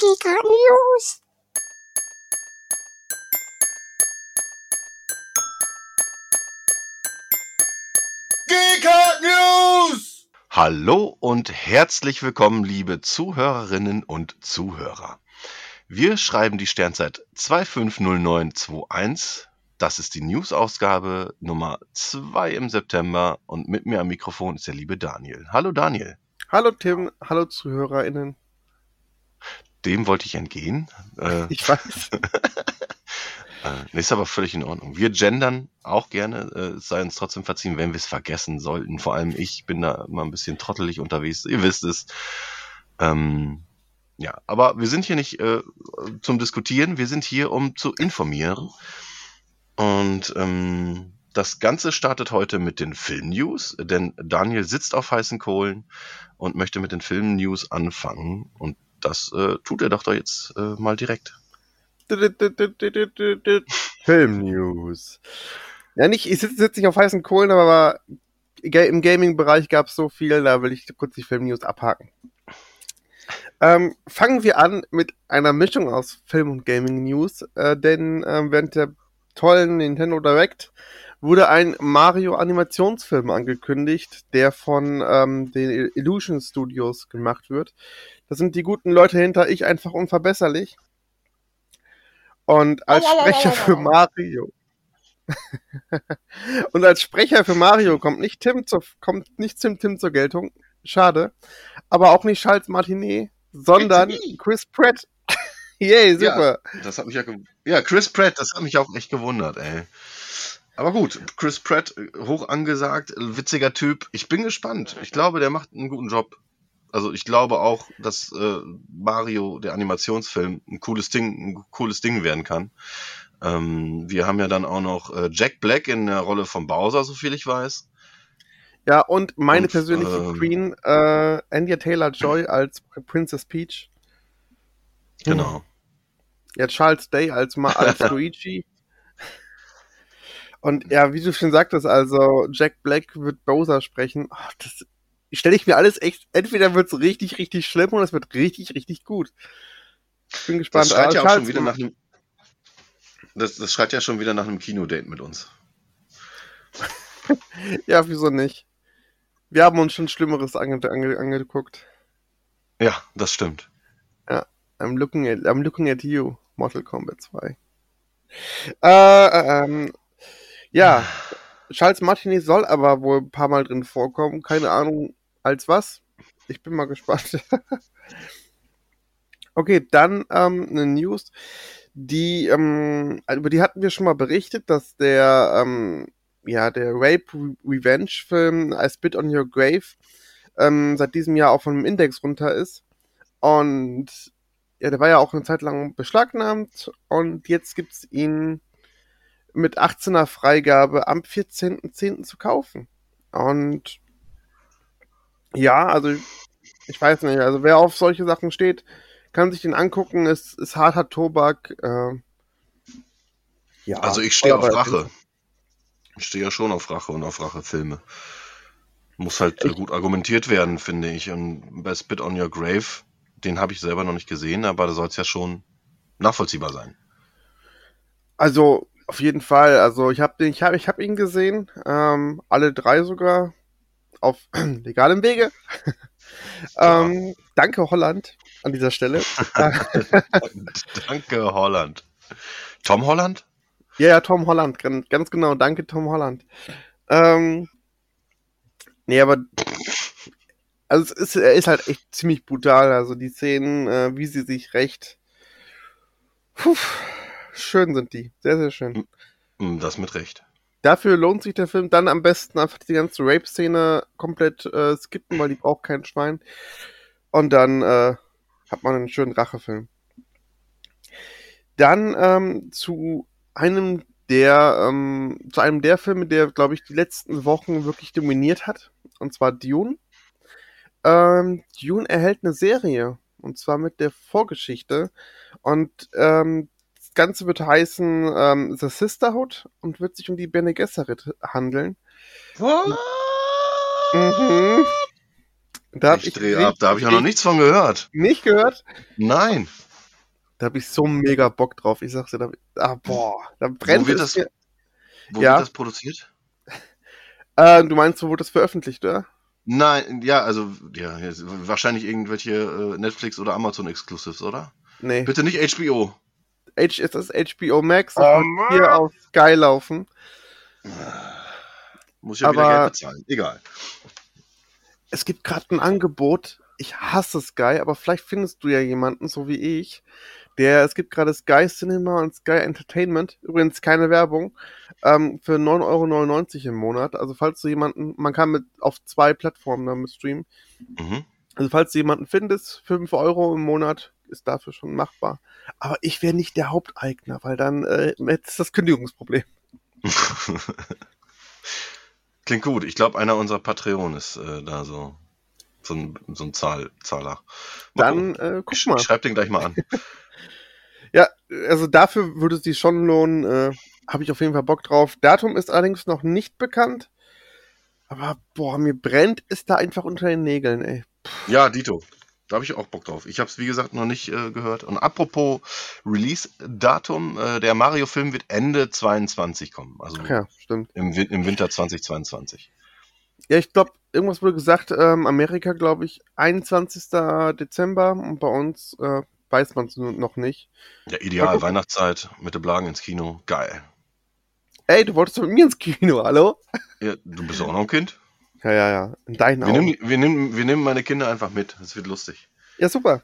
Giga News. Geekart News! Hallo und herzlich willkommen, liebe Zuhörerinnen und Zuhörer. Wir schreiben die Sternzeit 250921. Das ist die News-Ausgabe Nummer 2 im September und mit mir am Mikrofon ist der liebe Daniel. Hallo Daniel. Hallo Tim, hallo ZuhörerInnen. Dem wollte ich entgehen. Äh, Ich weiß. Äh, ist aber völlig in Ordnung. Wir gendern auch gerne, äh, es sei uns trotzdem verziehen, wenn wir es vergessen sollten. Vor allem ich bin da immer ein bisschen trottelig unterwegs, ihr wisst es. Ähm, ja, aber wir sind hier nicht äh, zum Diskutieren, wir sind hier, um zu informieren. Und ähm, das Ganze startet heute mit den Film-News, denn Daniel sitzt auf heißen Kohlen und möchte mit den Film-News anfangen. Und das äh, tut er doch da jetzt äh, mal direkt. Film-News. Ja, nicht, ich sitze sitz nicht auf heißen Kohlen, aber im Gaming-Bereich gab es so viel, da will ich kurz die Film-News abhaken. Ähm, fangen wir an mit einer Mischung aus Film- und Gaming-News, äh, denn ähm, während der tollen Nintendo Direct wurde ein Mario-Animationsfilm angekündigt, der von ähm, den Illusion Studios gemacht wird. Das sind die guten Leute hinter Ich einfach unverbesserlich. Und als Sprecher für Mario. Und als Sprecher für Mario kommt nicht Tim zur, kommt nicht Tim Tim zur Geltung. Schade. Aber auch nicht Charles Martinet, sondern. Chris Pratt. Yay, super. Das hat mich ja, ja, Chris Pratt, das hat mich auch echt gewundert, ey. Aber gut, Chris Pratt, äh, hoch angesagt, äh, witziger Typ. Ich bin gespannt. Ich glaube, der macht einen guten Job. Also ich glaube auch, dass äh, Mario, der Animationsfilm, ein cooles Ding, ein cooles Ding werden kann. Ähm, wir haben ja dann auch noch äh, Jack Black in der Rolle von Bowser, so viel ich weiß. Ja, und meine Und, persönliche ähm, Queen, äh, Anya Taylor-Joy als Princess Peach. Genau. Ja, Charles Day als, Ma als Luigi. Und ja, wie du schon sagtest, also Jack Black wird Bowser sprechen. Ach, das stelle ich mir alles echt. Entweder wird es richtig, richtig schlimm oder es wird richtig, richtig gut. Ich bin gespannt. Das schreit ja auch schon wieder nach einem. Das, das schreit ja schon wieder nach einem Kinodate mit uns. Ja, wieso nicht? Wir haben uns schon Schlimmeres ange ange angeguckt. Ja, das stimmt. I'm looking at, I'm looking at you, Mortal Kombat 2. Äh, äh, ähm, ja, Charles Martinet soll aber wohl ein paar Mal drin vorkommen. Keine Ahnung, als was. Ich bin mal gespannt. okay, dann ähm, eine News, die, ähm, über die hatten wir schon mal berichtet, dass der, ähm, ja, der Rape Re- Revenge Film I Spit on Your Grave ähm, seit diesem Jahr auch vom Index runter ist. Und ja, der war ja auch eine Zeit lang beschlagnahmt und jetzt gibt's ihn mit 18er Freigabe am 14.10. zu kaufen. Und ja, also ich weiß nicht, also wer auf solche Sachen steht, kann sich den angucken, es ist harter Tobak. Äh, ja, Also ich stehe auf Rache. Ich stehe ja schon auf Rache und auf Rachefilme. Muss halt äh, gut argumentiert werden, finde ich. Und bei Spit on Your Grave, den habe ich selber noch nicht gesehen, aber da soll es ja schon nachvollziehbar sein. Also auf jeden Fall. Also ich habe ich hab, ich hab ihn gesehen, ähm, alle drei sogar auf legalem Wege. ähm, danke Holland an dieser Stelle. Danke, Holland. Tom Holland? ja, ja, Tom Holland, ganz, genau. Danke Tom Holland. Ähm, nee, aber also es ist, er ist halt echt ziemlich brutal. Also die Szenen, äh, wie sie sich recht puh, schön sind die, sehr sehr schön. Hm, Das mit Recht. Dafür lohnt sich der Film dann am besten einfach die ganze Rape-Szene komplett äh, skippen, weil die braucht kein Schwein. Und dann äh, hat man einen schönen Rachefilm. Dann ähm, zu einem der ähm, zu einem der Filme, der glaube ich die letzten Wochen wirklich dominiert hat, und zwar Dune. Ähm, Dune erhält eine Serie und zwar mit der Vorgeschichte und ähm, das Ganze wird heißen ähm, The Sisterhood und wird sich um die Bene Gesserit handeln. Mhm. Da ich ich drehe ab, da habe ich auch noch nichts von gehört. nicht gehört. Nein. Da habe ich so mega Bock drauf. Ich sag's dir, da, ah, boah, da brennt Wo wird es das, wo Ja. wird das produziert? Äh, du meinst, wo wurde das veröffentlicht, oder? Nein, ja, also ja, wahrscheinlich irgendwelche äh, Netflix oder Amazon Exclusives, oder? Nee. Bitte nicht HBO. H ist das HBO Max, das Oh, wird Mann. hier auf Sky laufen. Muss ich ja wieder Aber- Geld bezahlen. Egal. Es gibt gerade ein Angebot. Ich hasse Sky, aber vielleicht findest du ja jemanden, so wie ich. Der, es gibt gerade Sky Cinema und Sky Entertainment, übrigens keine Werbung, ähm, für 9,99 Euro im Monat. Also falls du jemanden, man kann mit auf zwei Plattformen damit streamen. Mhm. Also falls du jemanden findest, 5 Euro im Monat ist dafür schon machbar. Aber ich wäre nicht der Haupteigner, weil dann äh, ist das Kündigungsproblem. Klingt gut. Ich glaube, einer unserer Patreon ist äh, da so, so ein, so ein Zahl, Zahler. Mal Dann gucken. äh, guck ich, mal. ich schreib den gleich mal an. Ja, also dafür würde es sich schon lohnen. Äh, Habe ich auf jeden Fall Bock drauf. Datum ist allerdings noch nicht bekannt. Aber boah, mir brennt es da einfach unter den Nägeln, ey. Ja, Dito. Da habe ich auch Bock drauf. Ich habe es, wie gesagt, noch nicht äh, gehört. Und apropos Release-Datum, äh, der Mario-Film wird Ende 22 kommen. Also Ach ja, stimmt. im, im Winter 2022. Ja, ich glaube, irgendwas wurde gesagt, ähm, Amerika, glaube ich, 21. Dezember und bei uns äh, weiß man es noch nicht. Ja, ideal. Weihnachtszeit, mit den Blagen ins Kino. Geil. Ey, du wolltest mit mir ins Kino, hallo? Ja, du bist auch noch ein Kind. Ja, ja, ja. In deinen Wir Augen. nehmen, wir, nehmen, wir nehmen meine Kinder einfach mit. Es wird lustig. Ja, super.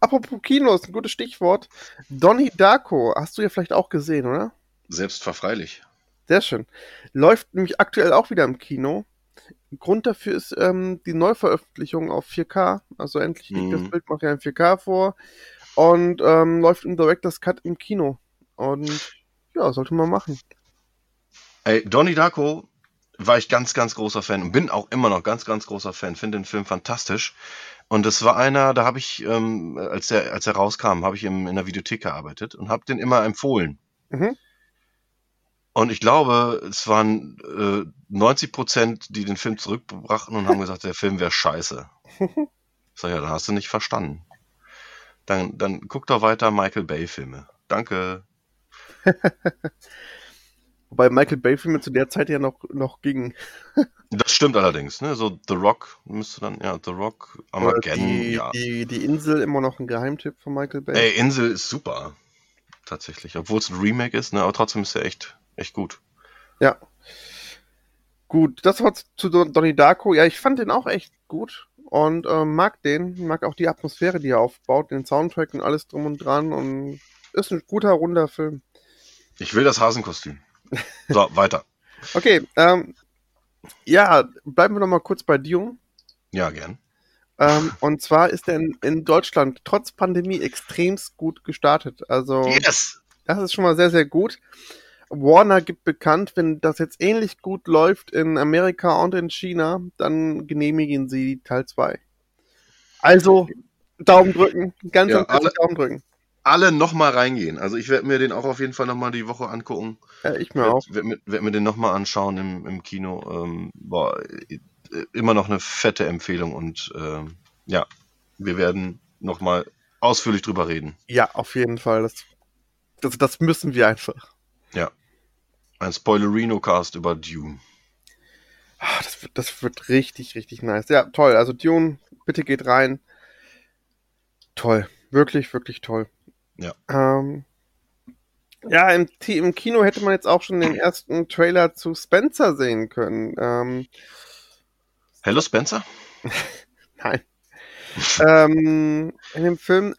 Apropos Kino ist ein gutes Stichwort. Donnie Darko, hast du ja vielleicht auch gesehen, oder? Selbstverfreilich. Sehr schön. Läuft nämlich aktuell auch wieder im Kino. Grund dafür ist ähm, die Neuveröffentlichung auf 4K. Also endlich liegt das Mhm. Bildmaterial in 4K vor. Und ähm, läuft im Director's Cut im Kino. Und ja, sollte man machen. Ey, Donnie Darko war ich ganz, ganz großer Fan und bin auch immer noch ganz, ganz großer Fan. Finde den Film fantastisch. Und es war einer, da habe ich, ähm, als er, als er rauskam, habe ich im, in der Videothek gearbeitet und habe den immer empfohlen. Mhm. Und ich glaube, es waren äh, 90 Prozent, die den Film zurückbrachten und haben gesagt, der Film wäre scheiße. Ich sag, ja, dann hast du nicht verstanden. Dann, dann guck doch weiter Michael Bay-Filme. Danke. Wobei Michael Bay-Filme zu der Zeit ja noch, noch gingen. Das stimmt allerdings, ne? So The Rock müsste dann, ja, The Rock, Armageddon, die, ja. die, die Insel immer noch ein Geheimtipp von Michael Bay. Ey, Insel ist super. Tatsächlich. Obwohl es ein Remake ist, ne? Aber trotzdem ist er echt, echt gut. Ja. Gut, das war zu Don- Donnie Darko. Ja, ich fand den auch echt gut und ähm, mag den. Mag auch die Atmosphäre, die er aufbaut, den Soundtrack und alles drum und dran. Und ist ein guter, runder Film. Ich will das Hasenkostüm. So, weiter. Okay, ähm, ja, bleiben wir noch mal kurz bei Dune. Ja, gern. Ähm, und zwar ist er in, in Deutschland trotz Pandemie extremst gut gestartet. Also Yes! Das ist schon mal sehr, sehr gut. Warner gibt bekannt, wenn das jetzt ähnlich gut läuft in Amerika und in China, dann genehmigen sie Teil 2. Also, Daumen drücken. Ganz, Ja, alle- Daumen drücken. Alle nochmal reingehen. Also ich werde mir den auch auf jeden Fall nochmal die Woche angucken. Ja, ich mir auch. Werde mir, werd mir den nochmal anschauen im, im Kino. Ähm, boah, immer noch eine fette Empfehlung und ähm, ja, wir werden nochmal ausführlich drüber reden. Ja, auf jeden Fall. Das, das, das müssen wir einfach. Ein Spoilerino-Cast über Dune. Ah, Das wird, das wird richtig, richtig nice. Ja, toll. Also Dune, bitte geht rein. Toll. Wirklich, wirklich toll. Ja. Ähm, ja, im, im Kino hätte man jetzt auch schon den ersten Trailer zu Spencer sehen können. Ähm, Hello Spencer? nein. ähm, in dem Film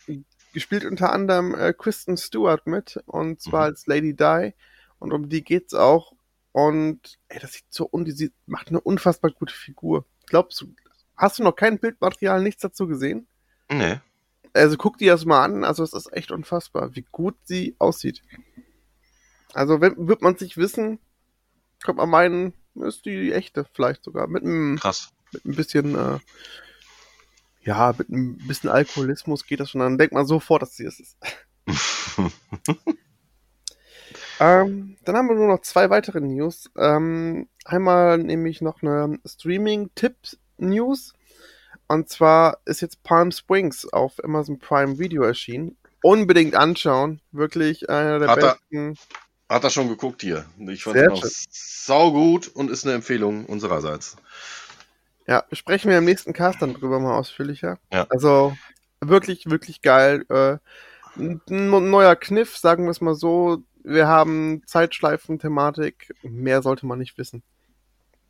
gespielt unter anderem äh, Kristen Stewart mit und zwar Mhm. als Lady Di und um die geht's auch und ey, das sieht so und die sieht, macht eine unfassbar gute Figur. Glaubst du, hast du noch kein Bildmaterial, nichts dazu gesehen? Nee. Also guck dir das mal an, also es ist echt unfassbar, wie gut sie aussieht. Also wenn, wird man sich wissen, kommt man meinen, ist die echte vielleicht sogar mit einem Krass. mit ein bisschen, äh, ja, mit ein bisschen Alkoholismus geht das schon. Dann denkt man sofort, dass sie es ist. Ähm, dann haben wir nur noch zwei weitere News. Ähm, einmal nämlich noch eine Streaming-Tipp-News. Und zwar ist jetzt Palm Springs auf Amazon Prime Video erschienen. unbedingt anschauen. Wirklich einer der Hat er- besten. Hat er schon geguckt hier. Ich fand auch schön. saugut und ist eine Empfehlung unsererseits. Ja, sprechen wir im nächsten Cast dann drüber mal ausführlicher. Ja. Also wirklich, wirklich geil. Äh, ein ein neuer Kniff, sagen wir es mal so. Wir haben Zeitschleifen-Thematik. Mehr sollte man nicht wissen.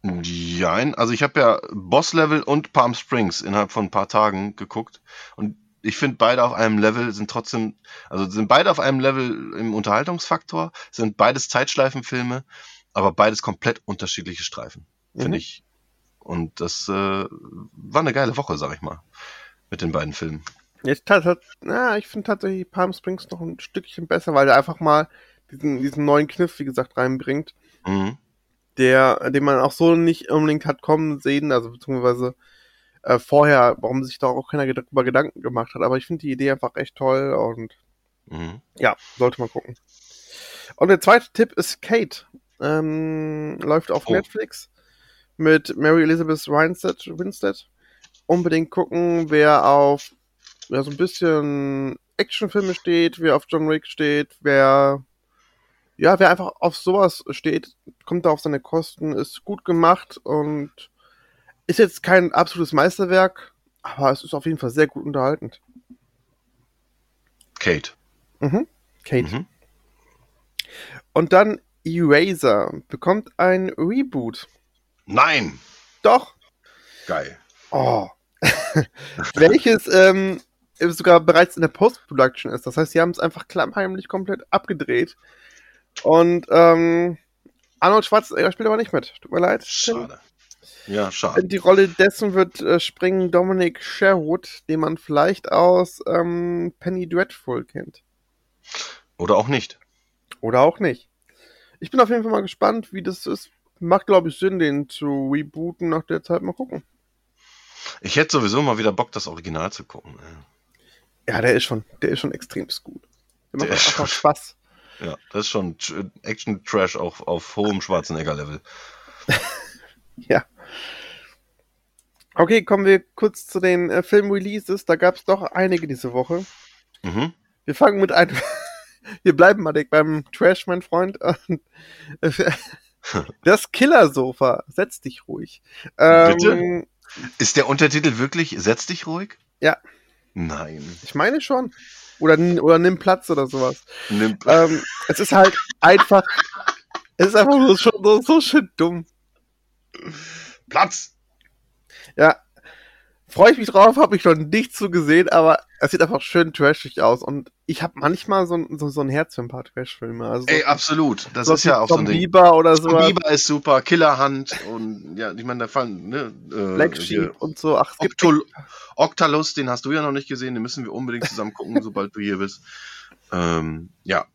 Ja, also ich habe ja Boss Level und Palm Springs innerhalb von ein paar Tagen geguckt und ich finde beide auf einem Level sind trotzdem, also sind beide auf einem Level im Unterhaltungsfaktor, sind beides Zeitschleifenfilme, aber beides komplett unterschiedliche Streifen, finde Mhm. ich. Und das äh, war eine geile Woche, sag ich mal, mit den beiden Filmen. Ich, tat, tat, na, ich finde tatsächlich Palm Springs noch ein Stückchen besser, weil der einfach mal diesen, diesen neuen Kniff, wie gesagt, reinbringt, Mhm. Der, den man auch so nicht unbedingt hat kommen sehen, also beziehungsweise äh, vorher, warum sich da auch keiner darüber Gedanken gemacht hat. Aber ich finde die Idee einfach echt toll und Mhm. ja, sollte man gucken. Und der zweite Tipp ist Kate. Ähm, läuft auf Oh. Netflix mit Mary Elizabeth Winstead. Winstead. Unbedingt gucken, wer auf ja, so ein bisschen Actionfilme steht, wer auf John Wick steht, wer ja, wer einfach auf sowas steht, kommt da auf seine Kosten, ist gut gemacht und ist jetzt kein absolutes Meisterwerk, aber es ist auf jeden Fall sehr gut unterhaltend. Kate. Mhm. Kate. Mhm. Und dann Eraser bekommt ein Reboot. Nein! Doch. Geil. Oh. Welches ähm, sogar bereits in der Post-Production ist. Das heißt, sie haben es einfach klammheimlich komplett abgedreht. Und ähm, Arnold Schwarzenegger spielt aber nicht mit. Tut mir leid. Schade. Ja, schade. Die Rolle dessen wird äh, springen Dominic Sherwood, den man vielleicht aus ähm, Penny Dreadful kennt. Oder auch nicht. Oder auch nicht. Ich bin auf jeden Fall mal gespannt, wie das ist. Macht, glaube ich, Sinn, den zu rebooten nach der Zeit. Mal gucken. Ich hätte sowieso mal wieder Bock, das Original zu gucken. Ja, der ist schon, der ist schon extremst gut. Der macht Der ist einfach schon- Spaß. Ja, das ist schon Tr- Action-Trash auf, auf hohem Schwarzenegger-Level. Ja. Okay, kommen wir kurz zu den äh, Film-Releases. Da gab es doch einige diese Woche. Mhm. Wir fangen mit einem. wir bleiben mal beim Trash, mein Freund. Und, das Killer-Sofa. Setz dich ruhig. Ähm, Bitte? Ist der Untertitel wirklich Setz dich ruhig? Ja. Nein. Ich meine schon. Oder, oder nimm Platz oder sowas. Nimm, Ähm, es ist halt einfach. Es ist einfach so, so, so, so schön dumm. Platz! Ja. Freue ich mich drauf, habe ich noch nicht so gesehen, aber es sieht einfach schön trashig aus. Und ich habe manchmal so, ein- so, so ein Herz für ein paar Trash-Filme. Also so, Ey, absolut. Das so ist ja auch so ein Tom Ding. Bieber oder so. Biber ist super, Killerhand und ja, ich meine, da fallen, ne? Äh, Black Sheep und so. Ach, es gibt Octol Octalus, den hast du ja noch nicht gesehen, den müssen wir unbedingt zusammen gucken, sobald du hier bist. Ähm, ja.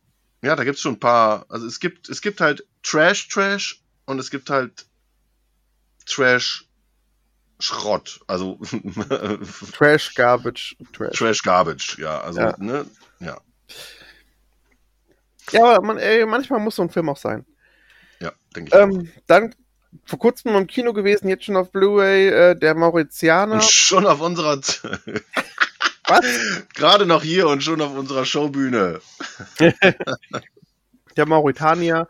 Ja, da gibt's schon ein paar, also es gibt, es gibt halt Trash, Trash und es gibt halt Trash Schrott, also Trash, Garbage, Trash. Trash Garbage, ja, also, Ja. ne, ja, Ja, aber man, ey, manchmal muss so ein Film auch sein. ja, denke ich. auch. Ähm, dann vor kurzem im Kino gewesen, jetzt schon auf Blu-ray, äh, der Mauritianer. Und schon auf unserer, Was? gerade noch hier und schon auf unserer Showbühne. Der Mauritanier.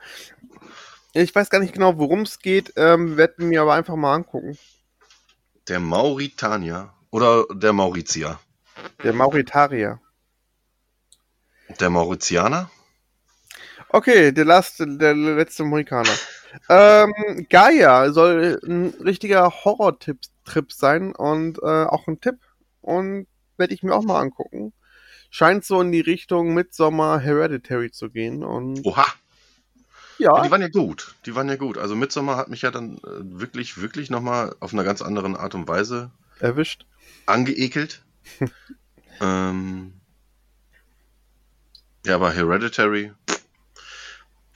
Ich weiß gar nicht genau, worum es geht, ähm, werde mir aber einfach mal angucken. Der Mauritanier oder der Mauritier? Der Mauritarier. Der Mauritianer? Okay, der, last, der letzte Mohikaner. ähm, Gaia soll ein richtiger Horror-Trip Trip sein und äh, auch ein Tipp. Und werde ich mir auch mal angucken. Scheint so in die Richtung Midsommar Hereditary zu gehen. Und Oha! Ja, Die waren ja gut. Die waren ja gut. Also Midsommar hat mich ja dann äh, wirklich, wirklich nochmal auf einer ganz anderen Art und Weise erwischt. angeekelt. ähm, ja, aber Hereditary,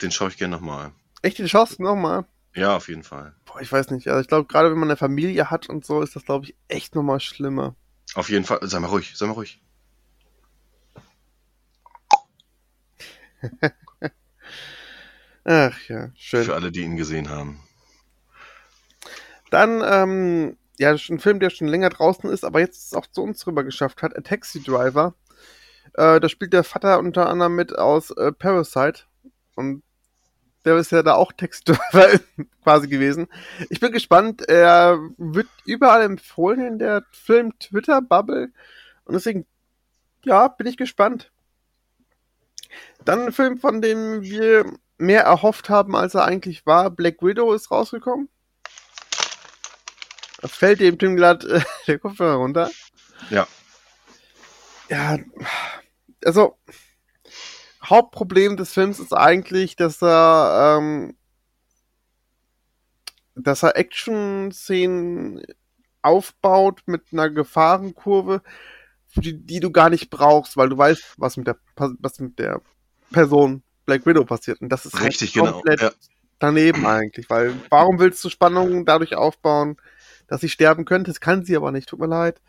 den schaue ich gerne nochmal. Echt die Chance nochmal? Ja, auf jeden Fall. Boah, ich weiß nicht. Also ich glaube, gerade wenn man eine Familie hat und so, ist das, glaube ich, echt nochmal schlimmer. Auf jeden Fall. Sei mal ruhig, sei mal ruhig. Ach ja, schön. Für alle, die ihn gesehen haben. Dann, ähm, ja, das ist ein Film, der schon länger draußen ist, aber jetzt auch zu uns rüber geschafft hat. A Taxi Driver. Äh, da spielt der Vater unter anderem mit aus äh, Parasite. Und der ist ja da auch Textdörfer quasi gewesen. Ich bin gespannt. Er wird überall empfohlen in der Film-Twitter-Bubble. Und deswegen, ja, bin ich gespannt. Dann ein Film, von dem wir mehr erhofft haben, als er eigentlich war. Black Widow ist rausgekommen. Da fällt dem Tim glatt äh, der Kopfhörer runter. Ja. Ja, also Hauptproblem des Films ist eigentlich, dass er, ähm, dass er Action-Szenen aufbaut mit einer Gefahrenkurve, die, die du gar nicht brauchst, weil du weißt, was mit der, was mit der Person Black Widow passiert. Und das ist halt Richtig, genau. komplett Ja. daneben eigentlich, weil warum willst du Spannungen dadurch aufbauen, dass sie sterben könnte? Das kann sie aber nicht, tut mir leid.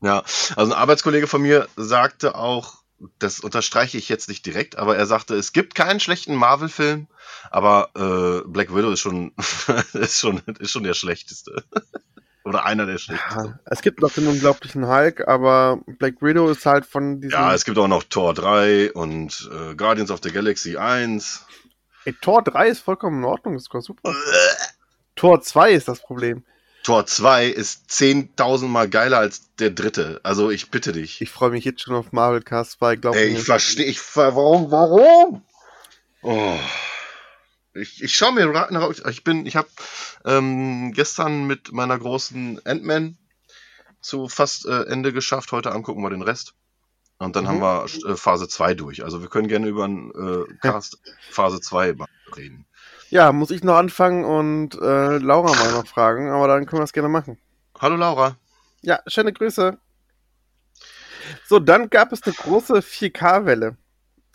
Ja, also ein Arbeitskollege von mir sagte auch, das unterstreiche ich jetzt nicht direkt, aber er sagte, es gibt keinen schlechten Marvel-Film, aber äh, Black Widow ist schon, ist schon, ist schon der schlechteste. Oder einer der schlechtesten. Ja, es gibt noch den unglaublichen Hulk, aber Black Widow ist halt von diesem. Ja, es gibt auch noch Tor 3 und äh, Guardians of the Galaxy 1. Ey, Tor 3 ist vollkommen in Ordnung, das ist voll super. Tor 2 ist das Problem. Tor 2 ist 10.000 Mal geiler als der dritte. Also ich bitte dich. Ich freue mich jetzt schon auf Marvel Cast 2, glaub Ey, mir. ich verstehe, ich ver warum, warum? Oh. Ich, ich schaue mir raus. Ich bin, ich habe ähm, gestern mit meiner großen Ant-Man zu fast äh, Ende geschafft. Heute Abend gucken wir den Rest. Und dann Mhm. haben wir äh, Phase 2 durch. Also wir können gerne über einen äh, Cast Phase 2 mal reden. Ja, muss ich noch anfangen und äh, Laura mal noch fragen, aber dann können wir das gerne machen. Hallo Laura. Ja, schöne Grüße. So, dann gab es eine große 4K-Welle.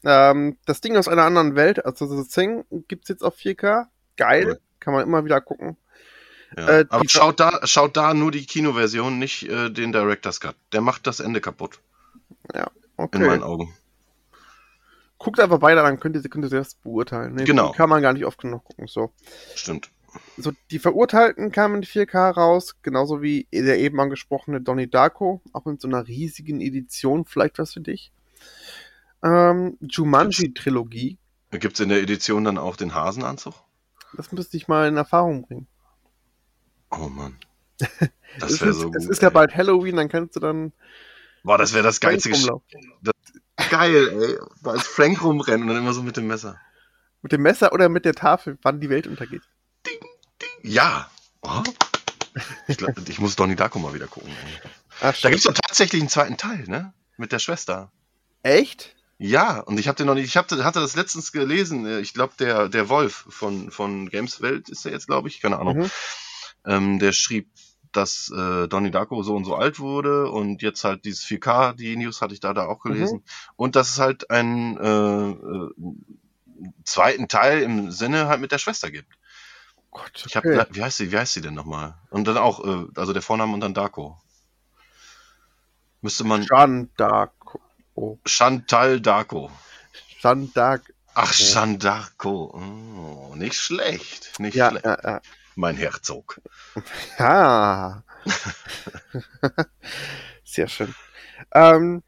Ähm, das Ding aus einer anderen Welt, also das Thing, gibt's jetzt auf 4K. Geil, Cool. kann man immer wieder gucken. Ja. Äh, Aber schaut da, schaut da nur die Kinoversion, nicht äh, den Director's Cut. Der macht das Ende kaputt, in Okay. meinen Augen. Guckt einfach beide, dann könnt ihr, könnt ihr das beurteilen. Nee, Genau. Kann man gar nicht oft genug gucken. So. Stimmt. so, die Verurteilten kamen in 4K raus, genauso wie der eben angesprochene Donnie Darko, auch in so einer riesigen Edition, vielleicht was für dich. Ähm, Jumanji-Trilogie, Gibt's in der Edition dann auch den Hasenanzug? das müsste ich mal in Erfahrung bringen. Oh Mann. Es Das wäre ist, so gut. es ist ja ey. bald Halloween, dann kannst du dann Boah, das wäre das geilste rumlaufen. Geil, ey. Als Frank rumrennen und dann immer so mit dem Messer. Mit dem Messer oder mit der Tafel, wann die Welt untergeht. Ja. Oh. Ich, glaub, ich muss Donnie Darko mal wieder gucken. Ach, Da gibt's doch tatsächlich einen zweiten Teil, ne? Mit der Schwester. Echt? Ja, und ich habe den noch nicht, ich hab, hatte das letztens gelesen. äh, Ich glaube, der, der Wolf von, von Games Welt ist er jetzt, glaube ich, keine Ahnung. Mhm. Ähm, der schrieb, dass äh, Donnie Darko so und so alt wurde und jetzt halt dieses 4K, die News hatte ich da, da auch gelesen. Und dass es halt einen äh, äh, zweiten Teil im Sinne halt mit der Schwester gibt. Gott, Ich hab, okay. wie heißt sie, wie heißt sie denn nochmal? Und dann auch, äh, also der Vorname und dann Darko. Müsste man Jeanne Dark. Oh, Chantal Darko. Dark. Ach, Oh. Jeanne Darko. Oh, nicht schlecht. Nicht Ja, schlecht. ja, ja. Mein Herzog. Ja. Sehr schön. Ähm,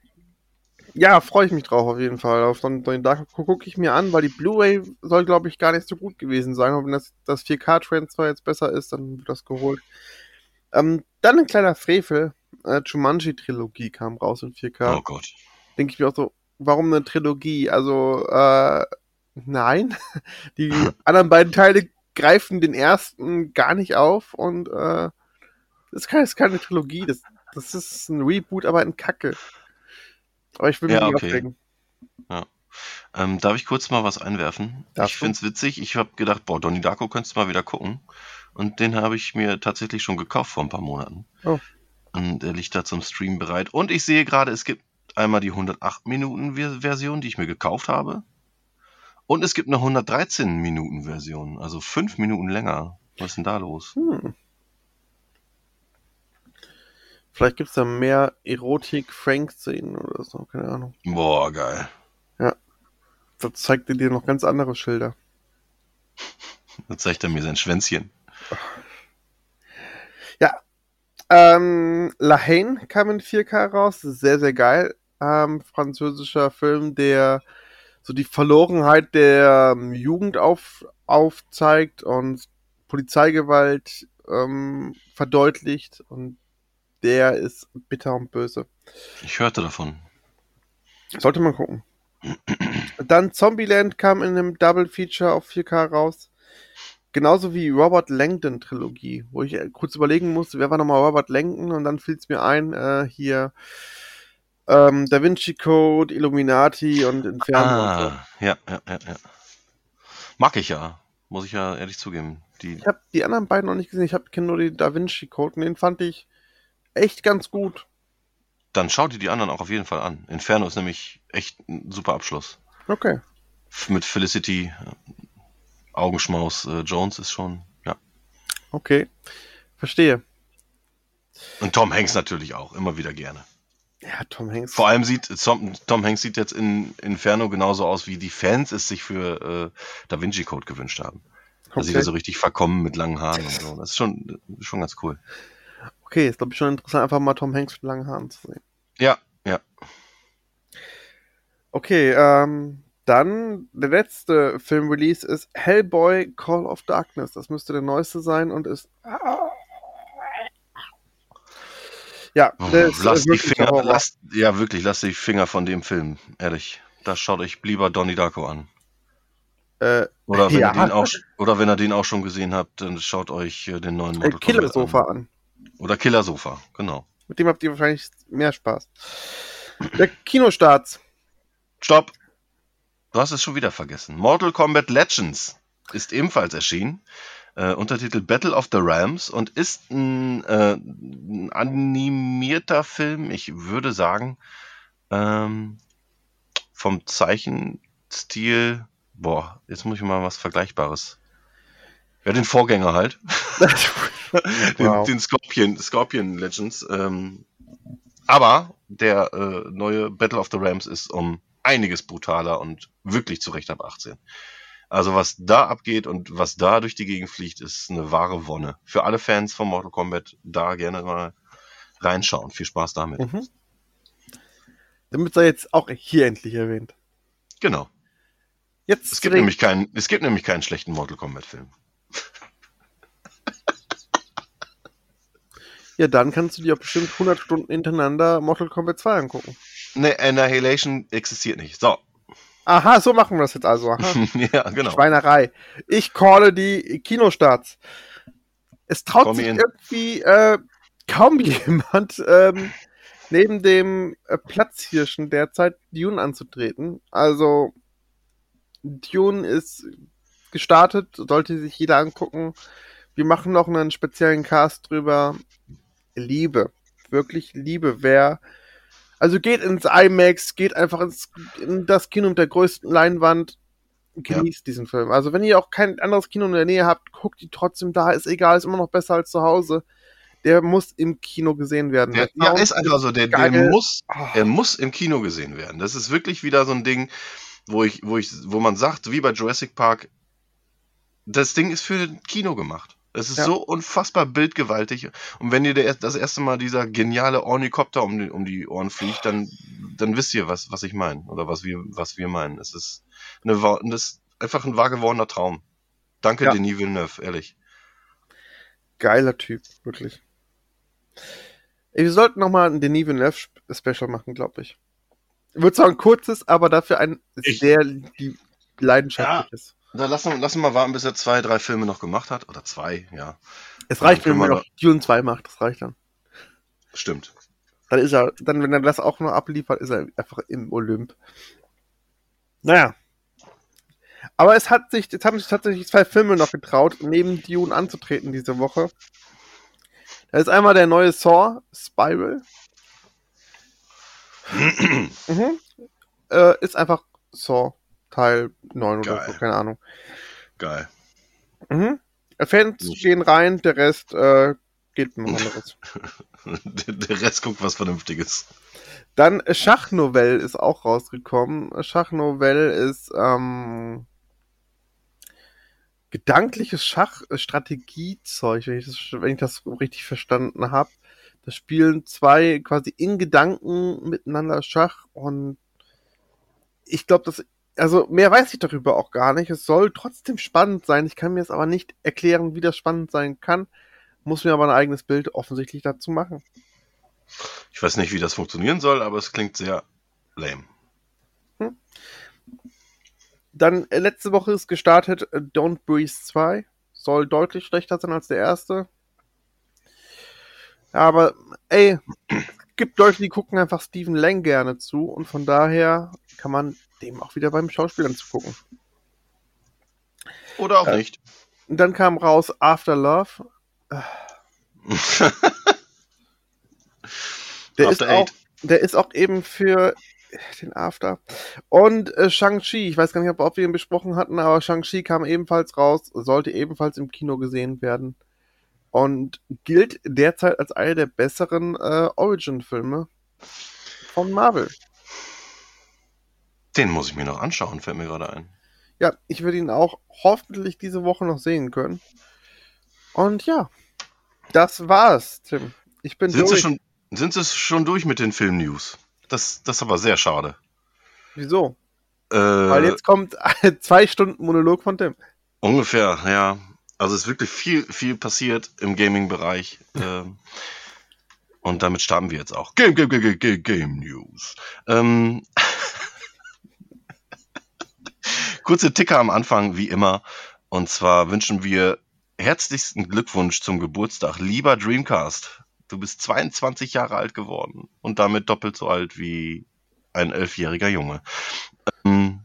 ja, freue ich mich drauf auf jeden Fall. Auf Donnie Darko gucke ich mir an, weil die Blu-ray soll, glaube ich, gar nicht so gut gewesen sein. Aber wenn das, das 4K-Transfer jetzt besser ist, dann wird das geholt. Ähm, dann ein kleiner Frevel. Äh, Jumanji-Trilogie kam raus in 4K. Oh Gott. Denke ich mir auch so, warum eine Trilogie? Also, äh, nein. Die anderen beiden Teile greifen den ersten gar nicht auf und äh, das ist keine, das ist keine Trilogie, das, das ist ein Reboot, aber ein Kacke. Aber ich will mich Ja, nicht okay. aufregen. Ähm, darf ich kurz mal was einwerfen? Darfst ich du? find's witzig. Ich habe gedacht, boah, Donnie Darko könntest du mal wieder gucken. Und den habe ich mir tatsächlich schon gekauft vor ein paar Monaten. Oh. Und der liegt da zum Stream bereit. Und ich sehe gerade, es gibt einmal die 108 Minuten Ver- Version, die ich mir gekauft habe. Und es gibt eine 113 Minuten Version, also fünf Minuten länger. Was ist denn da los? Hm. Vielleicht gibt's da mehr Erotik-Frank-Szenen oder so, keine Ahnung. Boah, geil. Da zeigt er dir noch ganz andere Schilder. Dann zeigt er mir sein Schwänzchen. Ähm, Lahane kam in 4K raus, sehr, sehr geil. Ähm, französischer Film, der so die Verlorenheit der ähm, Jugend auf, aufzeigt und Polizeigewalt ähm, verdeutlicht und der ist bitter und böse. Ich hörte davon. Sollte man gucken. Dann Zombieland kam in einem Double Feature auf 4K raus. Genauso wie Robert Langdon Trilogie, wo ich kurz überlegen musste, wer war nochmal Robert Langdon und dann fiel es mir ein, äh, hier ähm, Da Vinci Code, Illuminati und Inferno. und so. Ah, ja, ja, ja, ja. Mag ich ja, muss ich ja ehrlich zugeben. Die, Ich habe die anderen beiden noch nicht gesehen. Ich habe nur die Da Vinci Code und den fand ich echt ganz gut. dann schau dir die anderen auch auf jeden Fall an. Inferno ist nämlich echt ein super Abschluss. Okay. Mit Felicity, äh, Augenschmaus, äh, Jones ist schon, ja. Okay. Verstehe. Und Tom Hanks natürlich auch, immer wieder gerne. Ja, Tom Hanks. Vor allem sieht Tom, Tom Hanks sieht jetzt in Inferno genauso aus, wie die Fans es sich für äh, Da Vinci Code gewünscht haben. Da sieht er okay. so richtig verkommen mit langen Haaren und so. Das ist schon, schon ganz cool. okay, ist glaube ich schon interessant, einfach mal Tom Hanks mit langen Haaren zu sehen. Ja, ja. Okay, ähm, dann der letzte Filmrelease ist Hellboy Call of Darkness. Das müsste der neueste sein und ist. Ja, Oh, lass die wirklich Finger, Horror. lass, ja wirklich, lass die Finger von dem Film, ehrlich. Da schaut euch lieber Donnie Darko an. Äh, Oder wenn, Ja. ihr den auch, oder wenn ihr den auch schon gesehen habt, dann schaut euch äh, den neuen äh, Mortal Killer Kombat Sofa an. an. Oder Killer Sofa, genau. Mit dem habt ihr wahrscheinlich mehr Spaß. Der Kinostarts. Stopp! Du hast es schon wieder vergessen. Mortal Kombat Legends ist ebenfalls erschienen. Äh, Untertitel Battle of the Rams und ist ein, äh, ein animierter Film, ich würde sagen, ähm, vom Zeichenstil, boah, jetzt muss ich mal was Vergleichbares. Ja, den Vorgänger halt. den, Wow. den Scorpion, Scorpion Legends. Ähm, aber der äh, neue Battle of the Rams ist um einiges brutaler und wirklich zu Recht ab 18. Also was da abgeht und was da durch die Gegend fliegt, ist eine wahre Wonne. Für alle Fans von Mortal Kombat da gerne mal reinschauen. Viel Spaß damit. Mhm. Damit sei jetzt auch hier endlich erwähnt. Genau. Jetzt Es gibt, den- nämlich keinen, es gibt nämlich keinen schlechten Mortal Kombat Film. ja, dann kannst du dir auch bestimmt 100 Stunden hintereinander Mortal Kombat 2 angucken. Ne, Annihilation existiert nicht. So. Aha, so machen wir das jetzt also. Ja, genau. Schweinerei. Ich calle die Kinostarts. Es traut Komm sich in. irgendwie äh, kaum jemand ähm, neben dem äh, Platzhirschen derzeit Dune anzutreten. Also Dune ist gestartet, sollte sich jeder angucken. Wir machen noch einen speziellen Cast drüber. Liebe, wirklich Liebe. Wer also geht ins IMAX, geht einfach ins, in das Kino mit der größten Leinwand, genießt diesen Film. Also wenn ihr auch kein anderes Kino in der Nähe habt, guckt die trotzdem da, ist egal, ist immer noch besser als zu Hause. Der muss im Kino gesehen werden. Der, Der ja, ist einfach so. Der, der muss, Ah, er muss im Kino gesehen werden. Das ist wirklich wieder so ein Ding, wo ich, wo ich, wo man sagt, wie bei Jurassic Park, das Ding ist für Kino gemacht. Es ist Ja. so unfassbar bildgewaltig. Und wenn dir der, das erste Mal dieser geniale Ornikopter um die, um die Ohren fliegt, dann, dann wisst ihr, was, was ich meine. Oder was wir, was wir meinen. Es ist eine, das ist einfach ein wahr gewordener Traum. Danke, Ja. Denis Villeneuve, ehrlich. geiler Typ, wirklich. Wir sollten nochmal ein Denis Villeneuve Special machen, glaube ich. Wird zwar ein kurzes, aber dafür ein Ich- sehr li- leidenschaftliches. Da lassen, lassen wir warten, bis er zwei, drei Filme noch gemacht hat. Oder zwei, ja. Es reicht, wenn wir noch Dune 2 macht, das reicht dann. Stimmt. Dann ist er, dann, wenn er das auch noch abliefert, ist er einfach im Olymp. Naja. Aber es hat sich, jetzt haben sich tatsächlich zwei Filme noch getraut, neben Dune anzutreten diese Woche. Da ist einmal der neue Saw, Spiral. mhm. äh, ist einfach Saw, Teil 9 oder Geil. so, keine Ahnung. Geil. Mhm. Fans gehen rein, der Rest äh, geht noch anderes. Der Rest guckt was Vernünftiges. Dann äh, Schachnovell ist auch rausgekommen. Schachnovell ist ähm, gedankliches Schachstrategiezeug, wenn ich das, wenn ich das richtig verstanden habe. Da spielen zwei quasi in Gedanken miteinander Schach und ich glaube, dass also mehr weiß ich darüber auch gar nicht. Es soll trotzdem spannend sein. Ich kann mir es aber nicht erklären, wie das spannend sein kann. Muss mir aber ein eigenes Bild offensichtlich dazu machen. Ich weiß nicht, wie das funktionieren soll, aber es klingt sehr lame. Hm. Dann äh, letzte Woche ist gestartet äh, Don't Breathe 2. Soll deutlich schlechter sein als der erste. Aber ey, es gibt Leute, die gucken einfach Stephen Lang gerne zu und von daher kann man dem auch wieder beim Schauspielern zu gucken. Oder auch äh, nicht. Und dann kam raus After Love. der, After ist auch, der ist auch eben für den After. Und äh, Shang-Chi, ich weiß gar nicht, ob, ob wir ihn besprochen hatten, aber Shang-Chi kam ebenfalls raus, sollte ebenfalls im Kino gesehen werden. Und gilt derzeit als einer der besseren äh, Origin-Filme von Marvel. Den muss ich mir noch anschauen, fällt mir gerade ein. Ja, ich würde ihn auch hoffentlich diese Woche noch sehen können. Und ja, das war's, Tim. Ich bin sind durch. Sie schon, sind Sie schon durch mit den Film-News? Das, das ist aber sehr schade. Wieso? Äh, Weil jetzt kommt zwei Stunden Monolog von Tim. Ungefähr, ja. Also es ist wirklich viel, viel passiert im Gaming-Bereich. ähm, und damit starten wir jetzt auch. Game, Game, Game, Game, Game News. Ähm, Kurze Ticker am Anfang, wie immer. Und zwar wünschen wir herzlichsten Glückwunsch zum Geburtstag, lieber Dreamcast. Du bist 22 Jahre alt geworden und damit doppelt so alt wie ein elfjähriger Junge. Ähm,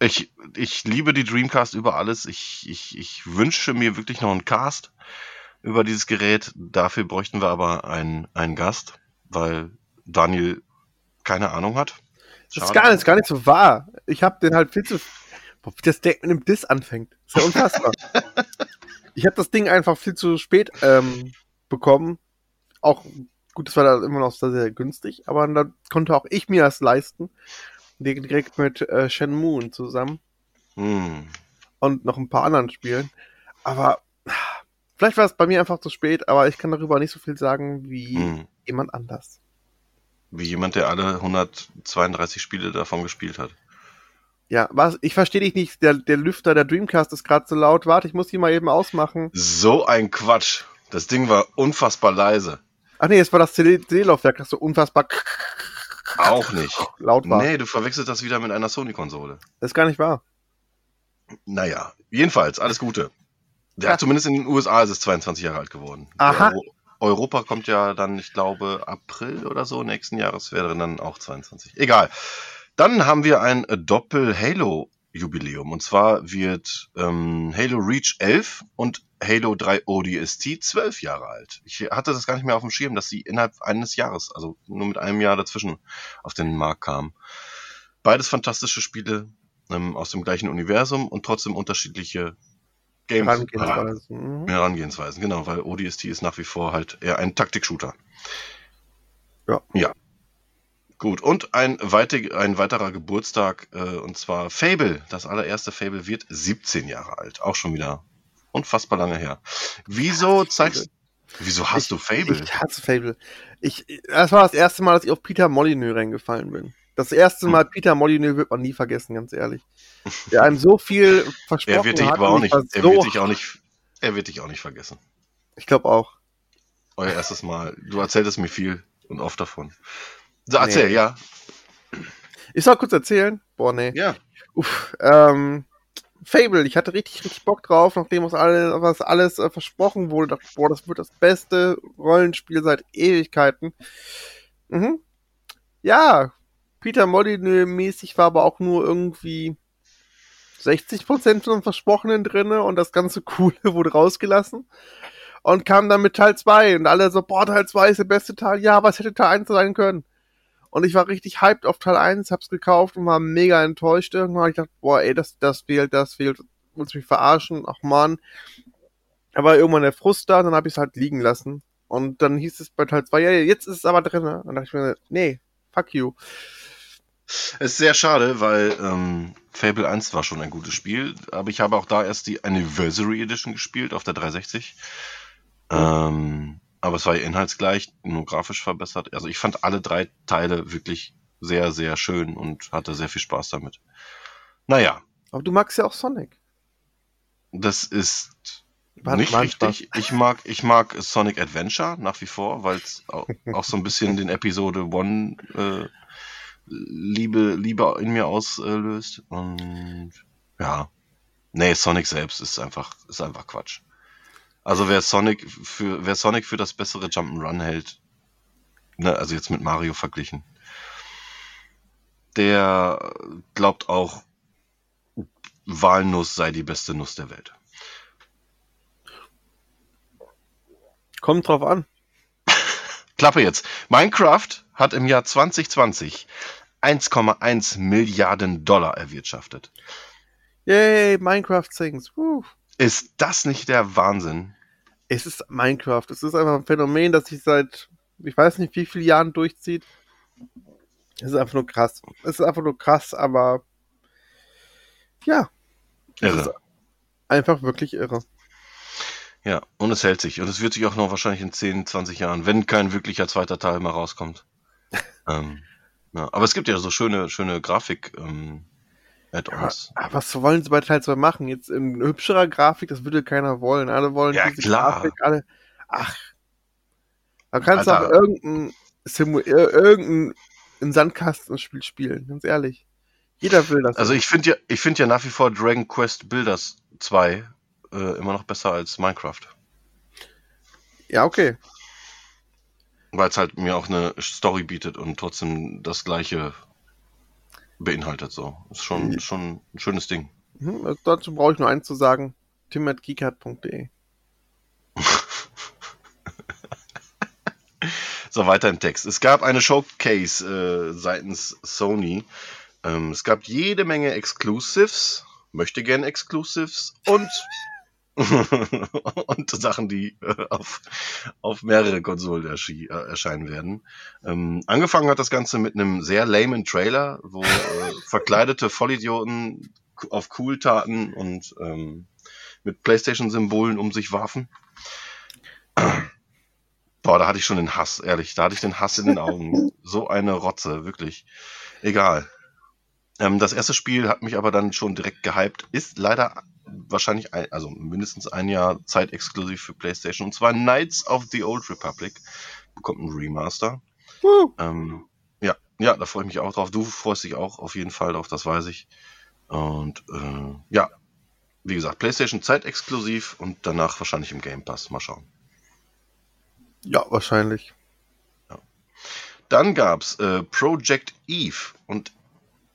ich, ich liebe die Dreamcast über alles. Ich, ich, ich wünsche mir wirklich noch einen Cast über dieses Gerät. Dafür bräuchten wir aber einen, einen Gast, weil Daniel keine Ahnung hat. Das ist gar, nicht, gar nicht so wahr. Ich habe den halt viel zu. Boah, wie das Deck mit einem Diss anfängt. ist ja unfassbar. ich habe das Ding einfach viel zu spät ähm, bekommen. Auch gut, das war da immer noch sehr, sehr günstig, aber dann konnte auch ich mir das leisten. Direkt mit äh, Shenmue zusammen. Hm. Und noch ein paar anderen Spielen. Aber vielleicht war es bei mir einfach zu spät, aber ich kann darüber nicht so viel sagen wie hm. jemand anders. Wie jemand, der alle 132 Spiele davon gespielt hat. Ja, was? Ich verstehe dich nicht. Der, der Lüfter der Dreamcast ist gerade so laut. Warte, ich muss ihn mal eben ausmachen. So ein Quatsch. Das Ding war unfassbar leise. Ach nee, es war das CD-Laufwerk, das so unfassbar auch nicht. laut war. Nee, du verwechselst das wieder mit einer Sony-Konsole. Ist gar nicht wahr. Naja, jedenfalls, alles Gute. Der ja. zumindest in den USA ist es 22 Jahre alt geworden. Aha. Europa kommt ja dann, ich glaube, April oder so nächsten Jahres wäre dann auch 22. Egal. Dann haben wir ein Doppel-Halo Jubiläum. Und zwar wird ähm, Halo Reach 11 und Halo 3 ODST 12 Jahre alt. Ich hatte das gar nicht mehr auf dem Schirm, dass sie innerhalb eines Jahres, also nur mit einem Jahr dazwischen, auf den Markt kamen. Beides fantastische Spiele ähm, aus dem gleichen Universum und trotzdem unterschiedliche Games Herangehensweisen. Mhm. Herangehensweisen, genau, weil ODST ist nach wie vor halt eher ein Taktik-Shooter. Ja. Ja. Gut, und ein, weiter, ein weiterer Geburtstag, äh, und zwar Fable. Das allererste Fable wird 17 Jahre alt. Auch schon wieder unfassbar lange her. Wieso zeigst Wieso hast ich, du Fable? Ich hasse Fable. Ich, das war das erste Mal, dass ich auf Peter Molyneux reingefallen bin. Das erste Mal Peter Molyneux wird man nie vergessen, ganz ehrlich. Der einem so viel versprochen er wird dich hat. Aber auch nicht, er, so wird dich auch nicht, er wird dich auch nicht vergessen. Ich glaube auch. Euer erstes Mal. Du erzähltest mir viel und oft davon. So, erzähl, nee. ja. Ich soll kurz erzählen? Boah, nee. Ja. Uff, ähm, Fable, ich hatte richtig, richtig Bock drauf, nachdem was alles, was alles äh, versprochen wurde. Dachte, boah, das wird das beste Rollenspiel seit Ewigkeiten. Mhm. Ja, Peter Molyneux-mäßig war aber auch nur irgendwie 60% von dem Versprochenen drinne und das ganze Coole wurde rausgelassen. Und kam dann mit Teil 2 und alle so, boah, Teil 2 ist der beste Teil. Ja, was hätte Teil 1 sein können? Und ich war richtig hyped auf Teil 1, hab's gekauft und war mega enttäuscht. Irgendwann ich gedacht, boah, ey, das, das fehlt, das fehlt. Willst mich verarschen? Ach man. Aber irgendwann der Frust da, dann hab ich's halt liegen lassen. Und dann hieß es bei Teil 2, ja, jetzt ist es aber drin. Und dann dachte ich mir, nee, fuck you. Es ist sehr schade, weil ähm, Fable 1 war schon ein gutes Spiel, aber ich habe auch da erst die Anniversary Edition gespielt auf der 360. Ähm, Aber es war inhaltsgleich, nur grafisch verbessert. Also ich fand alle drei Teile wirklich sehr, sehr schön und hatte sehr viel Spaß damit. Naja, Aber du magst ja auch Sonic. das ist War- nicht richtig. Ich mag, ich mag Sonic Adventure nach wie vor, weil es auch, auch so ein bisschen den Episode One äh, Liebe, Liebe in mir auslöst. Und ja. Nee, Sonic selbst ist einfach, ist einfach Quatsch. Also wer Sonic für, wer Sonic für das bessere Jump'n'Run hält, ne, also jetzt mit Mario verglichen, der glaubt auch, Walnuss sei die beste Nuss der Welt. Kommt drauf an. Klappe jetzt. Minecraft hat im Jahr 2020 1,1 Milliarden Dollar erwirtschaftet. Yay, Minecraft sings. Woo. Ist das nicht der Wahnsinn? Es ist Minecraft. Es ist einfach ein Phänomen, das sich seit, ich weiß nicht, wie vielen Jahren durchzieht. Es ist einfach nur krass. Es ist einfach nur krass, aber ja, Irre. einfach wirklich irre. Ja, und es hält sich. Und es wird sich auch noch wahrscheinlich in 10, 20 Jahren, wenn kein wirklicher zweiter Teil mal rauskommt. Ähm, ja. Aber es gibt ja so schöne, schöne Grafik ähm, Add-ons. Aber was wollen sie bei Teil 2 machen? Jetzt in hübscherer Grafik, das würde keiner wollen. Alle wollen Ja, diese klar. Grafik, alle. Ach. Da kannst du auch irgendein, Simu ir- irgendein ein Sandkastenspiel spielen, ganz ehrlich. Jeder will das. Also ich finde ja, ich finde ja nach wie vor Dragon Quest Builders 2 äh, immer noch besser als Minecraft. ja, okay. Weil es halt mir auch eine Story bietet und trotzdem das gleiche beinhaltet. So. Ist schon, Ja. schon ein schönes Ding. Mhm, also dazu brauche ich nur eins zu sagen. tim.geekart.de So, weiter im Text. Es gab eine Showcase äh, seitens Sony. Ähm, es gab jede Menge Exclusives, möchte gern Exclusives und und Sachen, die äh, auf, auf mehrere Konsolen erschi- äh, erscheinen werden. Ähm, angefangen hat das Ganze mit einem sehr lamen Trailer, wo äh, verkleidete Vollidioten auf Cool-Taten und ähm, mit Playstation-Symbolen um sich warfen. Boah, da hatte ich schon den Hass, ehrlich. Da hatte ich den Hass in den Augen. So eine Rotze, wirklich. Egal. Ähm, das erste Spiel hat mich aber dann schon direkt gehypt. Ist leider wahrscheinlich, ein, also mindestens ein Jahr zeitexklusiv für PlayStation. Und zwar Knights of the Old Republic. Bekommt ein Remaster. Ähm, ja, ja, da freue ich mich auch drauf. Du freust dich auch auf jeden Fall drauf, das weiß ich. Und äh, ja, wie gesagt, PlayStation zeitexklusiv und danach wahrscheinlich im Game Pass. Mal schauen. Ja, wahrscheinlich. Dann gab's äh, Project Eve und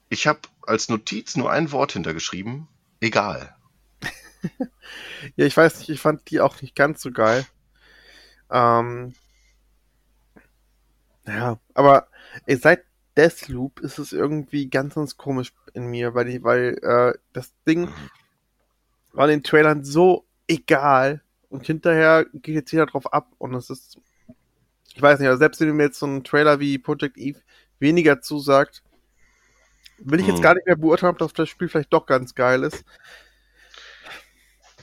ich habe als Notiz nur ein Wort hintergeschrieben. Egal. Ja, ich weiß nicht, ich fand die auch nicht ganz so geil. Ähm, ja, aber ey, seit Deathloop ist es irgendwie ganz, ganz komisch in mir, weil ich, weil äh, das Ding war den Trailern so egal und hinterher geht jetzt jeder drauf ab und es ist, ich weiß nicht, also selbst wenn mir jetzt so ein Trailer wie Project Eve weniger zusagt, will ich jetzt Hm. gar nicht mehr beurteilen, ob das Spiel vielleicht doch ganz geil ist.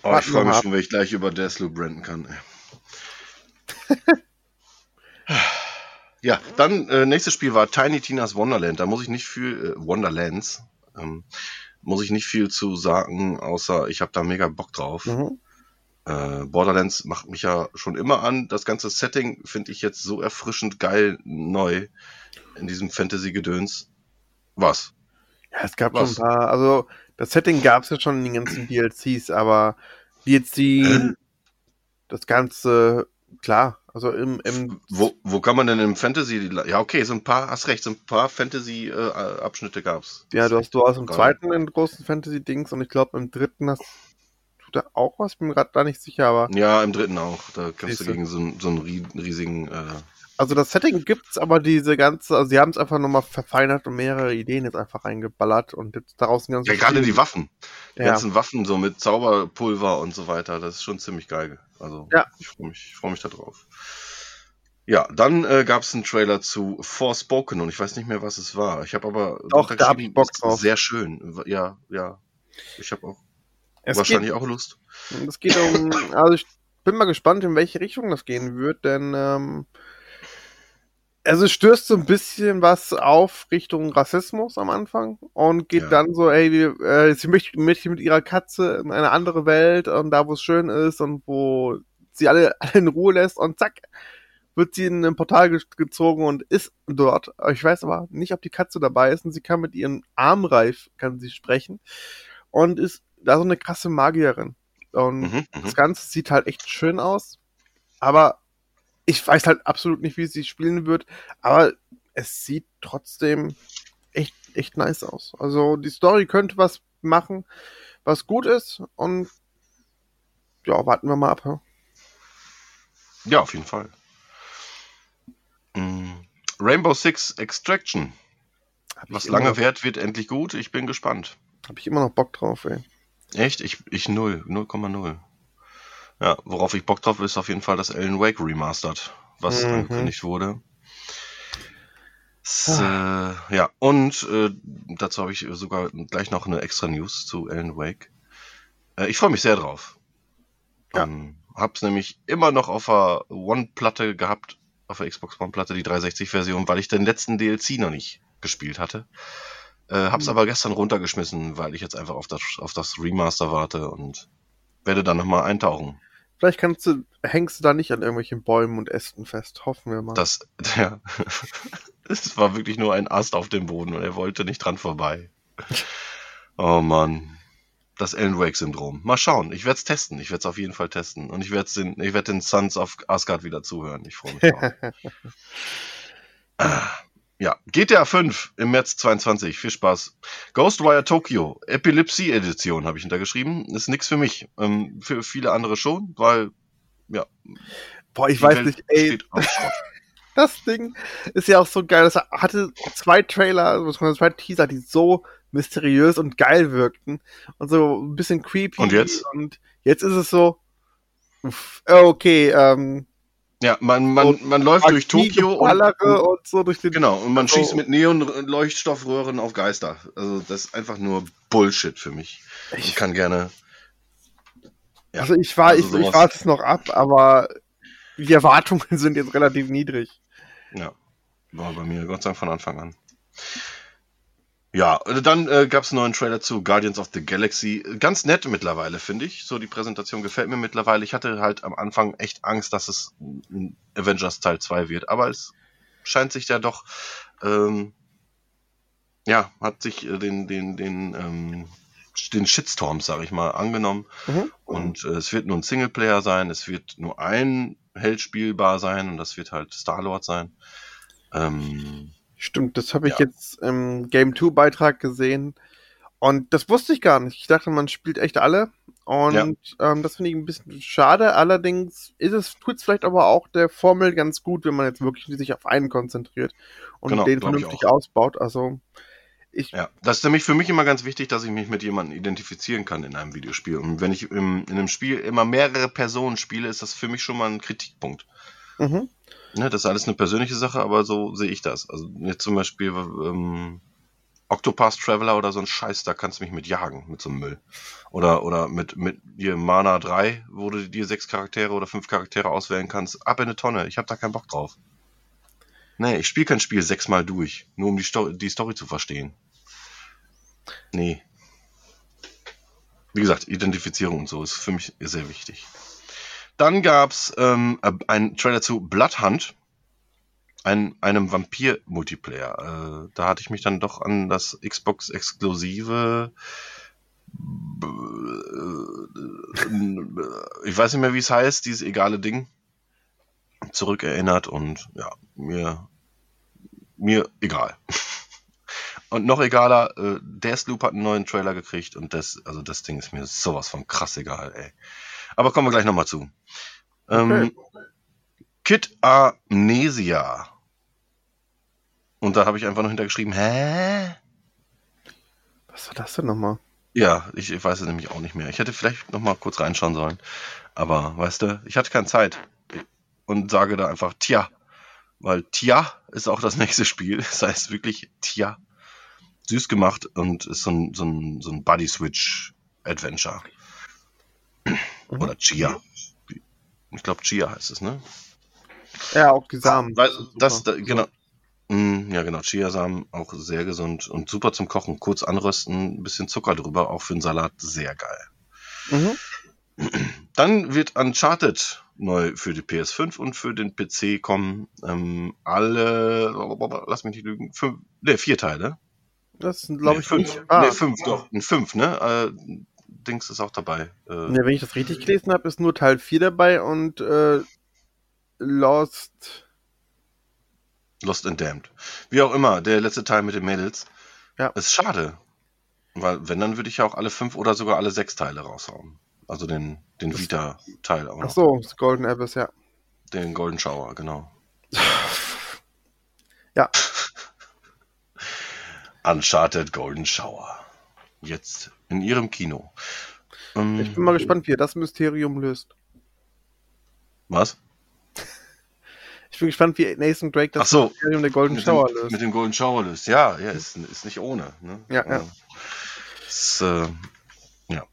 Oh, ich freue mich schon, wenn ich gleich über Deathloop branden kann. ja, dann äh, nächstes Spiel war Tiny Tina's Wonderland. Da muss ich nicht viel, äh, Wonderlands, ähm, muss ich nicht viel zu sagen, außer ich habe da mega Bock drauf. Mhm. Äh, Borderlands macht mich ja schon immer an. Das ganze Setting finde ich jetzt so erfrischend geil neu in diesem Fantasy-Gedöns. Was? Ja, es gab Was? schon ein paar, also das Setting gab es ja schon in den ganzen DLCs, aber die jetzt die, das Ganze, klar, also im, im Wo, wo kann man denn im Fantasy. Ja, okay, so ein paar, hast recht, so ein paar Fantasy-Abschnitte gab's. ja, du hast, du hast im zweiten den großen Fantasy-Dings und ich glaube im dritten hast du da auch was, bin mir gerade da nicht sicher, aber Ja, im dritten auch. Da kämpfst du gegen so, einen- so einen rie- riesigen. Äh, also das Setting gibt's, aber diese ganze, also sie haben es einfach nochmal verfeinert und mehrere Ideen jetzt einfach reingeballert und jetzt daraus ein ganzes ja, gerade die Waffen. Die Ja. ganzen Waffen so mit Zauberpulver und so weiter. Das ist schon ziemlich geil. Also, Ja. ich freue mich, ich freu mich da drauf. Ja, dann äh, gab es einen Trailer zu Forspoken und ich weiß nicht mehr, was es war. Ich habe aber Doch, da hab ich Bock drauf. Sehr schön. Ja, ja. Ich habe auch Es wahrscheinlich auch Lust. Es geht um, also ich, bin mal gespannt, in welche Richtung das gehen wird, denn ähm, also es stößt so ein bisschen was auf Richtung Rassismus am Anfang und geht Ja. dann so, ey, wir, äh, sie möchte mit, mit ihrer Katze in eine andere Welt und da, wo es schön ist und wo sie alle, alle in Ruhe lässt und zack, wird sie in ein Portal ge gezogen und ist dort. Ich weiß aber nicht, ob die Katze dabei ist und sie kann mit ihrem Armreif, kann sie sprechen und ist da so eine krasse Magierin. Und Mhm, mhm. das Ganze sieht halt echt schön aus, aber ich weiß halt absolut nicht, wie sie spielen wird, aber es sieht trotzdem echt, echt nice aus. Also die Story könnte was machen, was gut ist und ja, warten wir mal ab. Ja? Ja, auf jeden Fall. Mm, Rainbow Six Extraction. Hab Was lange noch, währt, wird endlich gut. Ich bin gespannt. Hab ich immer noch Bock drauf, ey. Echt? Ich, ich null. 0,0. Ja, worauf ich Bock drauf ist auf jeden Fall das Alan Wake Remastered, was Mhm. angekündigt wurde. S, äh, ja, und äh, dazu habe ich sogar gleich noch eine extra News zu Alan Wake. Äh, ich freue mich sehr drauf. Ja. Ähm, hab's nämlich immer noch auf der One-Platte gehabt, auf der Xbox One-Platte, die 360-Version, weil ich den letzten DLC noch nicht gespielt hatte. Äh, hab's Mhm. aber gestern runtergeschmissen, weil ich jetzt einfach auf das, auf das Remaster warte und werde dann nochmal eintauchen. Vielleicht kannst du, hängst du da nicht an irgendwelchen Bäumen und Ästen fest. Hoffen wir mal. Das, der, es war wirklich nur ein Ast auf dem Boden und er wollte nicht dran vorbei. Oh Mann. Das Alan Wake Syndrom. Mal schauen. Ich werde es testen. Ich werde es auf jeden Fall testen. Und ich werde den, ich werde den Sons of Asgard wieder zuhören. Ich freue mich drauf. Ah, ja, GTA 5 im März 22. Viel Spaß. Ghostwire Tokyo Epilepsie Edition habe ich hintergeschrieben. Ist nix für mich. Ähm, für viele andere schon, weil Boah, ich weiß Welt nicht, ey, das Ding ist ja auch so geil. Das hatte zwei Trailer, beziehungsweise zwei Teaser, die so mysteriös und geil wirkten. Und so ein bisschen creepy. Und jetzt? Und jetzt ist es so, okay, ähm, Ja, man, man, Und man läuft durch Tokio und, und so durch den. genau, und man so- schießt mit Neon-Leuchtstoffröhren auf Geister. Also das ist einfach nur Bullshit für mich. Ich kann gerne. Ja, also ich war, also ich, ich warte es noch ab, aber die Erwartungen sind jetzt relativ niedrig. Ja, war bei mir Gott sei Dank von Anfang an. Ja, äh, dann äh, gab es einen neuen Trailer zu Guardians of the Galaxy. Ganz nett mittlerweile, finde ich. So, die Präsentation gefällt mir mittlerweile. Ich hatte halt am Anfang echt Angst, dass es ein Avengers Teil 2 wird. Aber es scheint sich ja doch, ähm, ja, hat sich äh, den, den, den, ähm, den Shitstorms, sag ich mal, angenommen. Mhm. Und äh, es wird nur ein Singleplayer sein, es wird nur ein Held spielbar sein und das wird halt Star-Lord sein. Ähm, Stimmt, das habe ich Ja. jetzt im Game 2 Beitrag gesehen. Und das wusste ich gar nicht. Ich dachte, man spielt echt alle. Und Ja. ähm, das finde ich ein bisschen schade. Allerdings ist es, tut es vielleicht aber auch der Formel ganz gut, wenn man jetzt wirklich sich auf einen konzentriert und Genau, den vernünftig ausbaut. Also ich ja, das ist nämlich für mich immer ganz wichtig, dass ich mich mit jemandem identifizieren kann in einem Videospiel. Und wenn ich im, in einem Spiel immer mehrere Personen spiele, ist das für mich schon mal ein Kritikpunkt. Mhm. Ne, das ist alles eine persönliche Sache, aber so sehe ich das. Also jetzt zum Beispiel ähm, Octopath Traveler oder so ein Scheiß, da kannst du mich mit jagen, mit so einem Müll. Oder, oder mit, mit dir Mana 3, wo du dir sechs Charaktere oder fünf Charaktere auswählen kannst. Ab in eine Tonne, ich habe da keinen Bock drauf. Nee, ich spiele kein Spiel sechsmal durch, nur um die, Sto die Story zu verstehen. Nee. Wie gesagt, Identifizierung und so ist für mich sehr wichtig. Dann gab's ähm, äh, einen Trailer zu Bloodhunt, ein, einem Vampir-Multiplayer. Äh, da hatte ich mich dann doch an das Xbox-exklusive äh, ich weiß nicht mehr, wie es heißt, dieses egale Ding zurückerinnert und ja, mir, mir egal. Und noch egaler, äh, Deathloop hat einen neuen Trailer gekriegt und das, also das Ding ist mir sowas von krass egal, ey. Aber kommen wir gleich nochmal zu. Ähm, Kid Amnesia. Und da habe ich einfach noch hintergeschrieben, hä? Was war das denn nochmal? Ja, ich, ich weiß es nämlich auch nicht mehr. Ich hätte vielleicht noch mal kurz reinschauen sollen. Aber, weißt du, ich hatte keine Zeit. Und sage da einfach Tja. Weil Tja ist auch das nächste Spiel. Das heißt wirklich Tja. Süß gemacht und ist so ein, so ein, so ein Buddy-Switch-Adventure. Mhm. Oder Chia. Ich glaube, Chia heißt es, ne? Ja, auch die Samen. Weil, das, da, genau. Mm, Ja, genau. Chiasamen auch sehr gesund und super zum Kochen. Kurz anrösten, ein bisschen Zucker drüber, auch für einen Salat sehr geil. Mhm. Dann wird Uncharted neu für die PS5 und für den PC kommen. Ähm, alle, lass mich nicht lügen, fünf, ne, vier Teile. Das sind, glaube nee, ich, fünf. nicht. Ah, Nee, fünf, doch. Ein fünf, ne? Äh, Dings ist auch dabei. Äh, ne, wenn ich das richtig gelesen habe, ist nur Teil 4 dabei und äh, Lost. Lost and Damned. Wie auch immer, der letzte Teil mit den Mädels. Ja. Ist schade. Weil, wenn, dann würde ich ja auch alle fünf oder sogar alle sechs Teile raushauen. Also den, den Vita-Teil auch Ach noch. so, das Golden Abyss, ja. Den Golden Shower, genau. Ja. Uncharted Golden Shower. Jetzt in ihrem Kino. Ähm, Ich bin mal gespannt, wie er das Mysterium löst. Was? Ich bin gespannt, wie Nathan Drake das so. Mysterium der Golden Shower löst. Mit dem Golden Shower löst. Ja, ja, ist, ist nicht ohne. Ne? Ja, ja. Äh, Ist, äh, ja.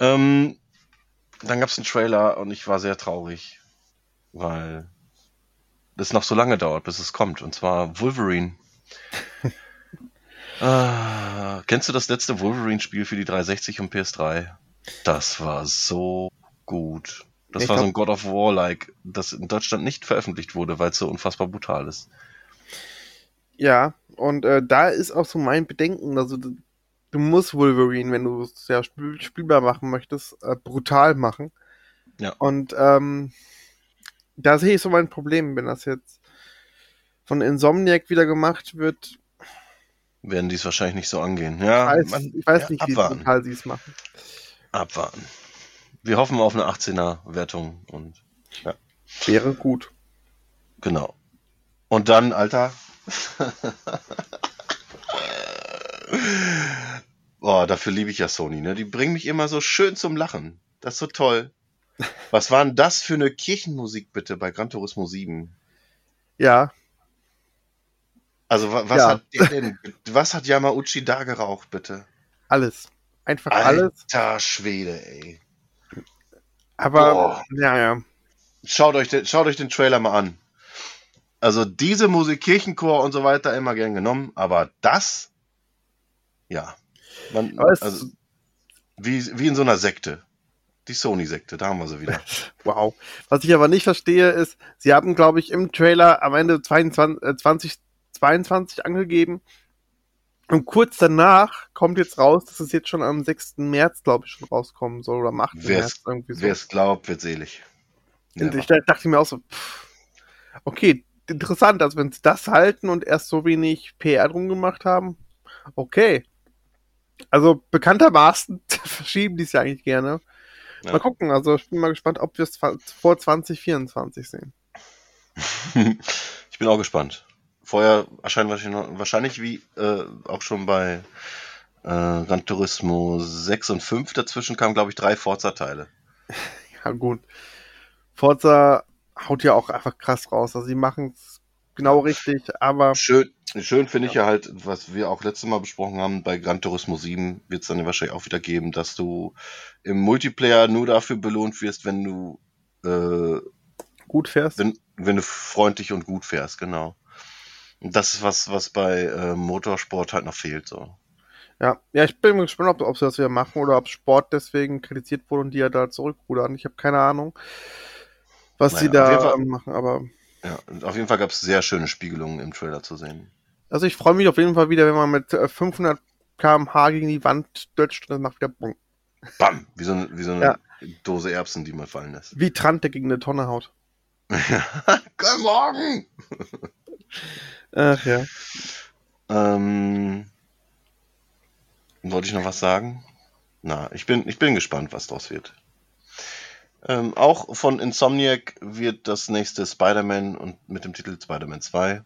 Ähm, dann gab es einen Trailer und ich war sehr traurig, weil es noch so lange dauert, bis es kommt. Und zwar Wolverine. ah, kennst du das letzte Wolverine-Spiel für die 360 und PS3? Das war so gut. Das Ich war so ein God of War-like, das in Deutschland nicht veröffentlicht wurde, weil es so unfassbar brutal ist. Ja, und äh, da ist auch so mein Bedenken. Also, du, du musst Wolverine, wenn du es ja spiel spielbar machen möchtest, äh, brutal machen. Ja. Und ähm, da sehe ich so mein Problem, wenn das jetzt von Insomniac wieder gemacht wird. Werden die es wahrscheinlich nicht so angehen. Ich Ja, weiß, man, ich weiß ja, nicht, wie abwarten. brutal sie es machen. abwarten. Wir hoffen auf eine 18er Wertung und Wäre gut. genau. Und dann, Alter. Boah, dafür liebe ich ja Sony, ne? Die bringen mich immer so schön zum Lachen. Das ist so toll. Was war denn das für eine Kirchenmusik bitte bei Gran Turismo 7? Ja, Also wa- was Ja. hat der denn, was hat Yamauchi da geraucht bitte? alles. Einfach alles. Alter Schwede, ey. Aber, Boah. ja, ja. Schaut euch, den, schaut euch den Trailer mal an. Also diese Musik, Kirchenchor und so weiter immer gern genommen, aber das, ja. Man, Aber also, wie, wie in so einer Sekte. Die Sony-Sekte, da haben wir sie wieder. Wow. Was ich aber nicht verstehe, ist, sie haben, glaube ich, im Trailer am Ende 22, äh, 2022 angegeben. Und kurz danach kommt jetzt raus, dass es jetzt schon am 6. März, glaube ich, schon rauskommen soll. Oder am 8. Wer's- März irgendwie so. Wer es glaubt, wird selig. Und ich da- dachte mir auch so, pff, okay, interessant, also wenn sie das halten und erst so wenig PR drum gemacht haben, okay. Also bekanntermaßen verschieben die es ja eigentlich gerne. Ja. Mal gucken, also ich bin mal gespannt, ob wir es vor 2024 sehen. ich bin auch gespannt. Vorher erscheint wahrscheinlich, wahrscheinlich wie äh, auch schon bei äh, Gran Turismo 6 und 5, dazwischen kamen, glaube ich, drei Forza-Teile. Ja, gut. Forza haut ja auch einfach krass raus. Also, sie machen es genau richtig, aber Schön, schön finde ich ja halt, was wir auch letztes Mal besprochen haben, bei Gran Turismo 7 wird es dann wahrscheinlich auch wieder geben, dass du im Multiplayer nur dafür belohnt wirst, wenn du, äh, gut fährst. wenn, wenn du freundlich und gut fährst, genau. Das ist was, was bei äh, Motorsport halt noch fehlt, so. Ja, ja, ich bin mal gespannt, ob, ob sie das wieder machen oder ob Sport deswegen kritisiert wurde und die ja da zurückrudern. Ich habe keine Ahnung, was sie Naja, jeden da Fall- ähm, machen, aber Ja, auf jeden Fall gab es sehr schöne Spiegelungen im Trailer zu sehen. also ich freue mich auf jeden Fall wieder, wenn man mit äh, 500 km/h gegen die Wand dutscht und das macht wieder Bong. Bam! Wie so, eine- wie so eine Ja. Dose Erbsen, die man fallen lässt. Wie Trante gegen eine Tonne haut. Guten Morgen! Ach ja. Ähm, wollte ich noch was sagen? Na, ich bin, ich bin gespannt, was draus wird. Ähm, auch von Insomniac wird das nächste Spider-Man und mit dem Titel Spider-Man 2.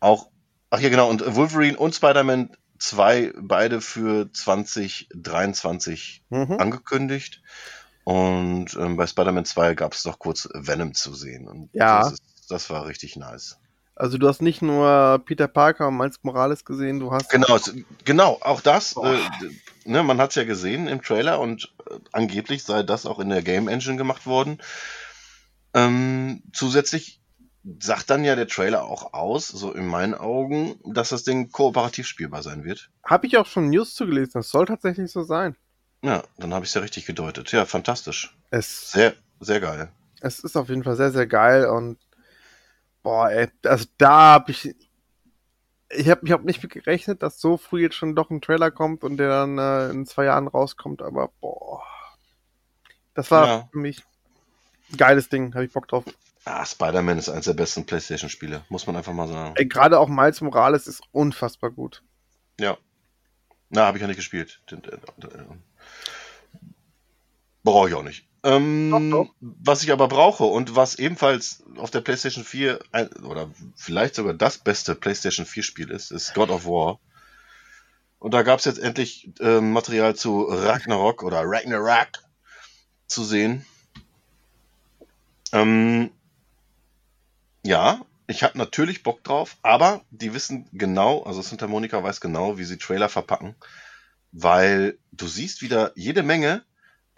Auch, ach ja genau, und Wolverine und Spider-Man 2 beide für 2023 Mhm. angekündigt. Und ähm, bei Spider-Man 2 gab es noch kurz Venom zu sehen. Und Ja. das, ist, das war richtig nice. Also du hast nicht nur Peter Parker und Miles Morales gesehen, du hast Genau, es- genau, auch das. Äh, ne, man hat es ja gesehen im Trailer und äh, angeblich sei das auch in der Game Engine gemacht worden. Ähm, zusätzlich sagt dann ja der Trailer auch aus, so in meinen Augen, dass das Ding kooperativ spielbar sein wird. Habe ich auch schon News zugelesen. Das soll tatsächlich so sein. Ja, dann habe ich es ja richtig gedeutet. Ja, fantastisch. Es, Sehr, sehr geil. es ist auf jeden Fall sehr, sehr geil und boah, ey, also da habe ich ich habe ich hab nicht mit gerechnet, dass so früh jetzt schon doch ein Trailer kommt und der dann äh, in zwei Jahren rauskommt, aber boah. Das war Ja. für mich ein geiles Ding, habe ich Bock drauf. Ah, Spider-Man ist eines der besten PlayStation-Spiele, muss man einfach mal sagen. Gerade auch Miles Morales ist unfassbar gut. Ja. Na, habe ich ja nicht gespielt. Den- den- den- Brauche ich auch nicht. Ähm, Doch, doch. Was ich aber brauche und was ebenfalls auf der PlayStation 4 ein, oder vielleicht sogar das beste PlayStation 4 Spiel ist, ist God of War. Und da gab es jetzt endlich ähm, Material zu Ragnarok oder Ragnarok zu sehen. Ähm, ja, ich habe natürlich Bock drauf, aber die wissen genau, also Santa Monica weiß genau, wie sie Trailer verpacken, weil du siehst wieder jede Menge.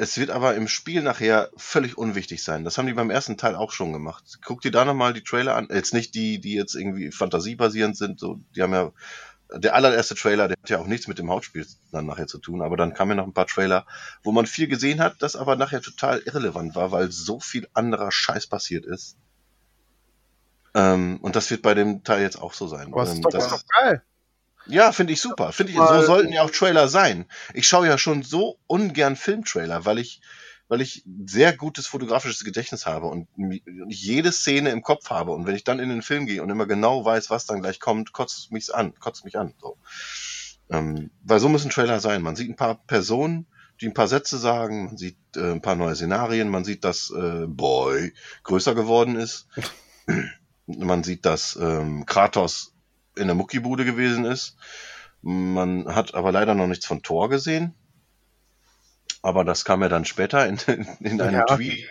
Es wird aber im Spiel nachher völlig unwichtig sein. Das haben die beim ersten Teil auch schon gemacht. Guck dir da nochmal die Trailer an. Jetzt nicht die, die jetzt irgendwie fantasiebasierend sind. So, die haben ja, der allererste Trailer, der hat ja auch nichts mit dem Hauptspiel dann nachher zu tun. Aber dann kamen ja noch ein paar Trailer, wo man viel gesehen hat, das aber nachher total irrelevant war, weil so viel anderer Scheiß passiert ist. Ähm, und das wird bei dem Teil jetzt auch so sein. Es Ähm, das- ist doch geil. Ja, finde ich super. Finde ich, so sollten ja auch Trailer sein. Ich schaue ja schon so ungern Filmtrailer, weil ich, weil ich sehr gutes fotografisches Gedächtnis habe und jede Szene im Kopf habe. Und wenn ich dann in den Film gehe und immer genau weiß, was dann gleich kommt, kotzt mich an, kotzt mich an. So. Ähm, weil so müssen Trailer sein. Man sieht ein paar Personen, die ein paar Sätze sagen, man sieht äh, ein paar neue Szenarien, man sieht, dass äh, Boy größer geworden ist. man sieht, dass ähm, Kratos in der Muckibude gewesen ist. Man hat aber leider noch nichts von Thor gesehen. Aber das kam ja dann später in, in einem Ja. Tweet.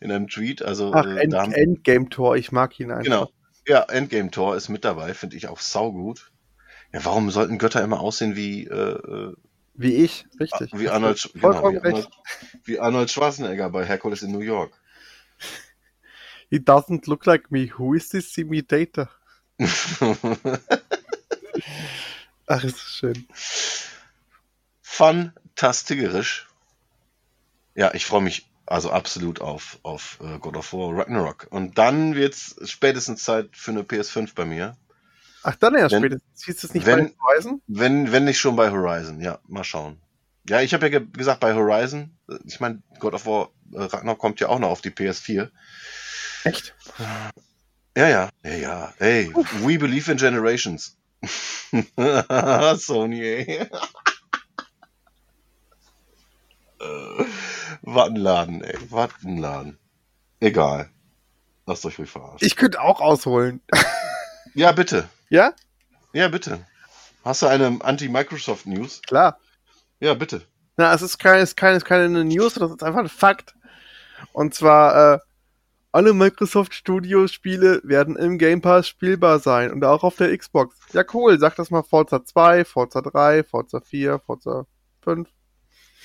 In einem Tweet. Also Ach, äh, End haben, Endgame-Tor, ich mag ihn einfach. genau. Ja, Endgame Thor ist mit dabei, finde ich auch saugut. Ja, warum sollten Götter immer aussehen wie, äh, äh, Wie ich, richtig. wie Arnold, genau, wie. Arnold, wie Arnold Schwarzenegger bei Hercules in New York. He doesn't look like me. Who is this imitator? Ach, ist das schön. Fantastigerisch. Ja, ich freue mich also absolut auf, auf äh, God of War Ragnarok. Und dann wird's spätestens Zeit für eine PS5 bei mir. Ach, dann erst Wenn- spätestens. Hieß es nicht wenn- bei Horizon? Wenn, wenn nicht schon bei Horizon. Ja, mal schauen. Ja, ich habe ja ge gesagt, bei Horizon, äh, ich meine, God of War äh, Ragnarok kommt ja auch noch auf die PS4. Echt? Ja, ja, ja, ja. Hey, we believe in generations. Sony, ey. Äh, Wattenladen, ey. Wattenladen. Egal. Lasst euch ruhig verarschen. Ich könnte auch ausholen. Ja, bitte. ja? Ja, bitte. Hast du eine Anti-Microsoft-News? Klar. Ja, bitte. Na, es ist keine, es ist keine, es ist keine News, das ist einfach ein Fakt. Und zwar, äh, alle Microsoft Studios Spiele werden im Game Pass spielbar sein und auch auf der Xbox. Ja, cool. Sag das mal Forza 2, Forza 3, Forza 4, Forza 5.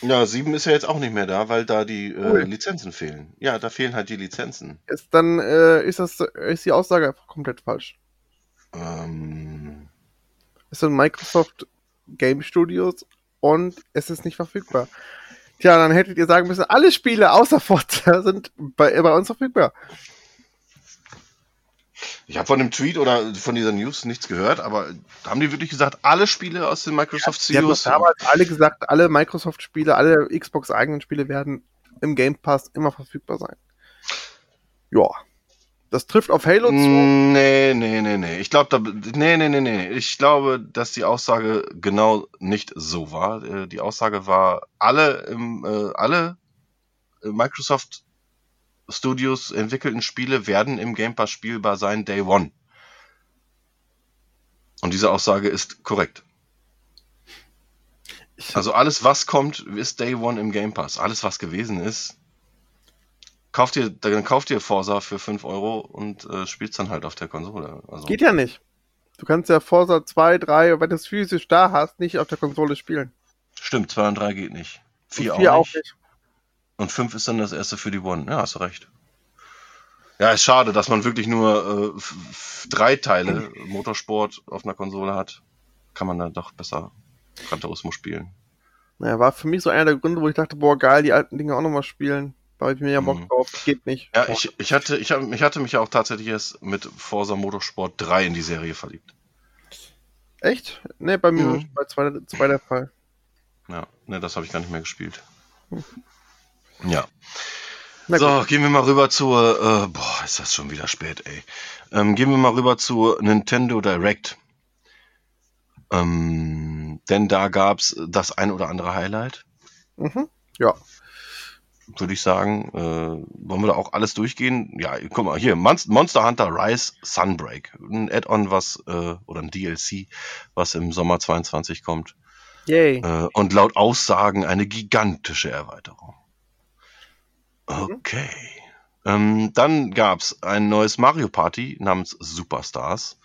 Ja, 7 ist ja jetzt auch nicht mehr da, weil da die äh, Cool. Lizenzen fehlen. Ja, da fehlen halt die Lizenzen. Ist dann, äh, ist das, ist die Aussage einfach komplett falsch. Ähm, Es sind Microsoft Game Studios und es ist nicht verfügbar. Tja, dann hättet ihr sagen müssen, alle Spiele außer Forza sind bei, bei uns verfügbar. ich habe von dem Tweet oder von dieser News nichts gehört, aber haben die wirklich gesagt, alle Spiele aus den Microsoft Die haben doch Studios? damals alle gesagt, alle Microsoft-Spiele, alle Xbox-eigenen Spiele werden im Game Pass immer verfügbar sein. Ja. Das trifft auf Halo zu. Mm, Nee, nee, nee, nee. Ich glaube, da, nee, nee, nee, nee. Ich glaube, dass die Aussage genau nicht so war. Äh, Die Aussage war, alle, im, äh, alle äh, Microsoft Studios entwickelten Spiele werden im Game Pass spielbar sein, Day One. Und diese Aussage ist korrekt. Also alles, was kommt, ist Day One im Game Pass. Alles, was gewesen ist, kauft ihr, dann kauft ihr Forza für 5 Euro und äh, spielt's dann halt auf der Konsole. Also, geht ja nicht. Du kannst ja Forza 2, 3, wenn du es physisch da hast, nicht auf der Konsole spielen. Stimmt, 2 und 3 geht nicht. 4 Und vier auch, nicht. Und 5 ist dann das erste für die One. Ja, hast du recht. Ja, ist schade, dass man wirklich nur äh, drei Teile Motorsport auf einer Konsole hat. Kann man dann doch besser Gran Turismo spielen. Naja, war für mich so einer der Gründe, wo ich dachte, boah, geil, die alten Dinge auch nochmal spielen. Da ich mir ja Bock Mhm. drauf. Geht nicht. Ja, ich, ich, hatte, ich, ich hatte mich ja auch tatsächlich erst mit Forza Motorsport 3 in die Serie verliebt. Echt? Ne, bei mir Mhm. bei zwei, zwei der Fall. Ja, ne, das habe ich gar nicht mehr gespielt. Ja. Na so, gehen wir mal rüber zur, äh, boah, ist das schon wieder spät, ey. Ähm, gehen wir mal rüber zu Nintendo Direct. Ähm, denn da gab's das ein oder andere Highlight, Mhm. Ja. Würde ich sagen. Äh, wollen wir da auch alles durchgehen? Ja, guck mal, hier, Monst- Monster Hunter Rise Sunbreak. Ein Add-on, was, äh, oder ein DLC, was im Sommer 22 kommt. Yay. Äh, und laut Aussagen eine gigantische Erweiterung. Okay. Ähm, dann gab's ein neues Mario Party namens Superstars.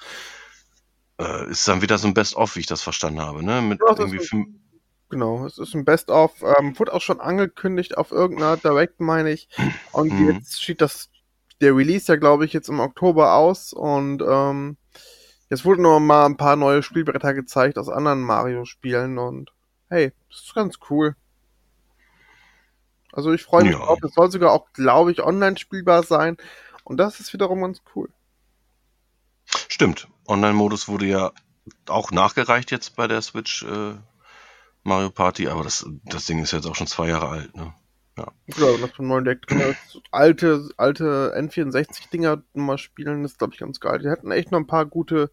Äh, ist dann wieder so ein Best-of, wie ich das verstanden habe, ne? Mit Ja, irgendwie Genau, es ist ein Best-of. Ähm, wurde auch schon angekündigt auf irgendeiner Direct, meine ich. Und Mhm. jetzt steht das, der Release ja, glaube ich, jetzt im Oktober aus. Und ähm, jetzt wurden noch mal ein paar neue Spielbretter gezeigt aus anderen Mario-Spielen. Und hey, das ist ganz cool. Also ich freue mich Ja. drauf. Es soll sogar auch, glaube ich, online spielbar sein. Und das ist wiederum ganz cool. Stimmt. Online-Modus wurde ja auch nachgereicht jetzt bei der Switch äh, Mario Party, aber das, das Ding ist jetzt auch schon zwei Jahre alt, ne? Ja, und das vom neuen Deck drin ist. Alte, alte N64-Dinger mal spielen, ist, glaube ich, ganz geil. Die hätten echt noch ein paar gute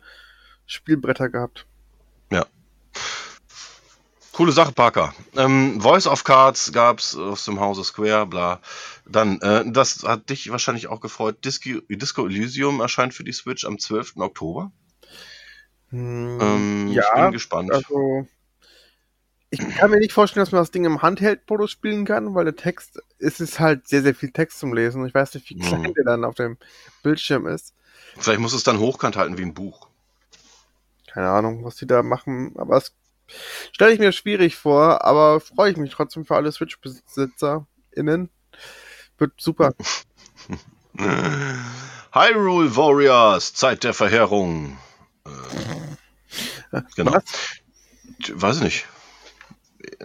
Spielbretter gehabt. Coole Sache, Parker. Ähm, Voice of Cards gab's aus dem Hause Square, bla. Dann, äh, das hat dich wahrscheinlich auch gefreut. Disco, Disco Elysium erscheint für die Switch am 12. Oktober. Hm, Ähm, ich ja, bin gespannt. also ich kann mir nicht vorstellen, dass man das Ding im Handheld-Modus spielen kann, weil der Text, es ist halt sehr, sehr viel Text zum Lesen. Ich weiß nicht, wie klein Mhm. der dann auf dem Bildschirm ist. Vielleicht muss es dann hochkant halten wie ein Buch. Keine Ahnung, was die da machen, aber es stelle ich mir schwierig vor, aber freue ich mich trotzdem für alle Switch-BesitzerInnen. Wird super. Hyrule Warriors, Zeit der Verheerung. Äh, genau. Was? Weiß ich nicht.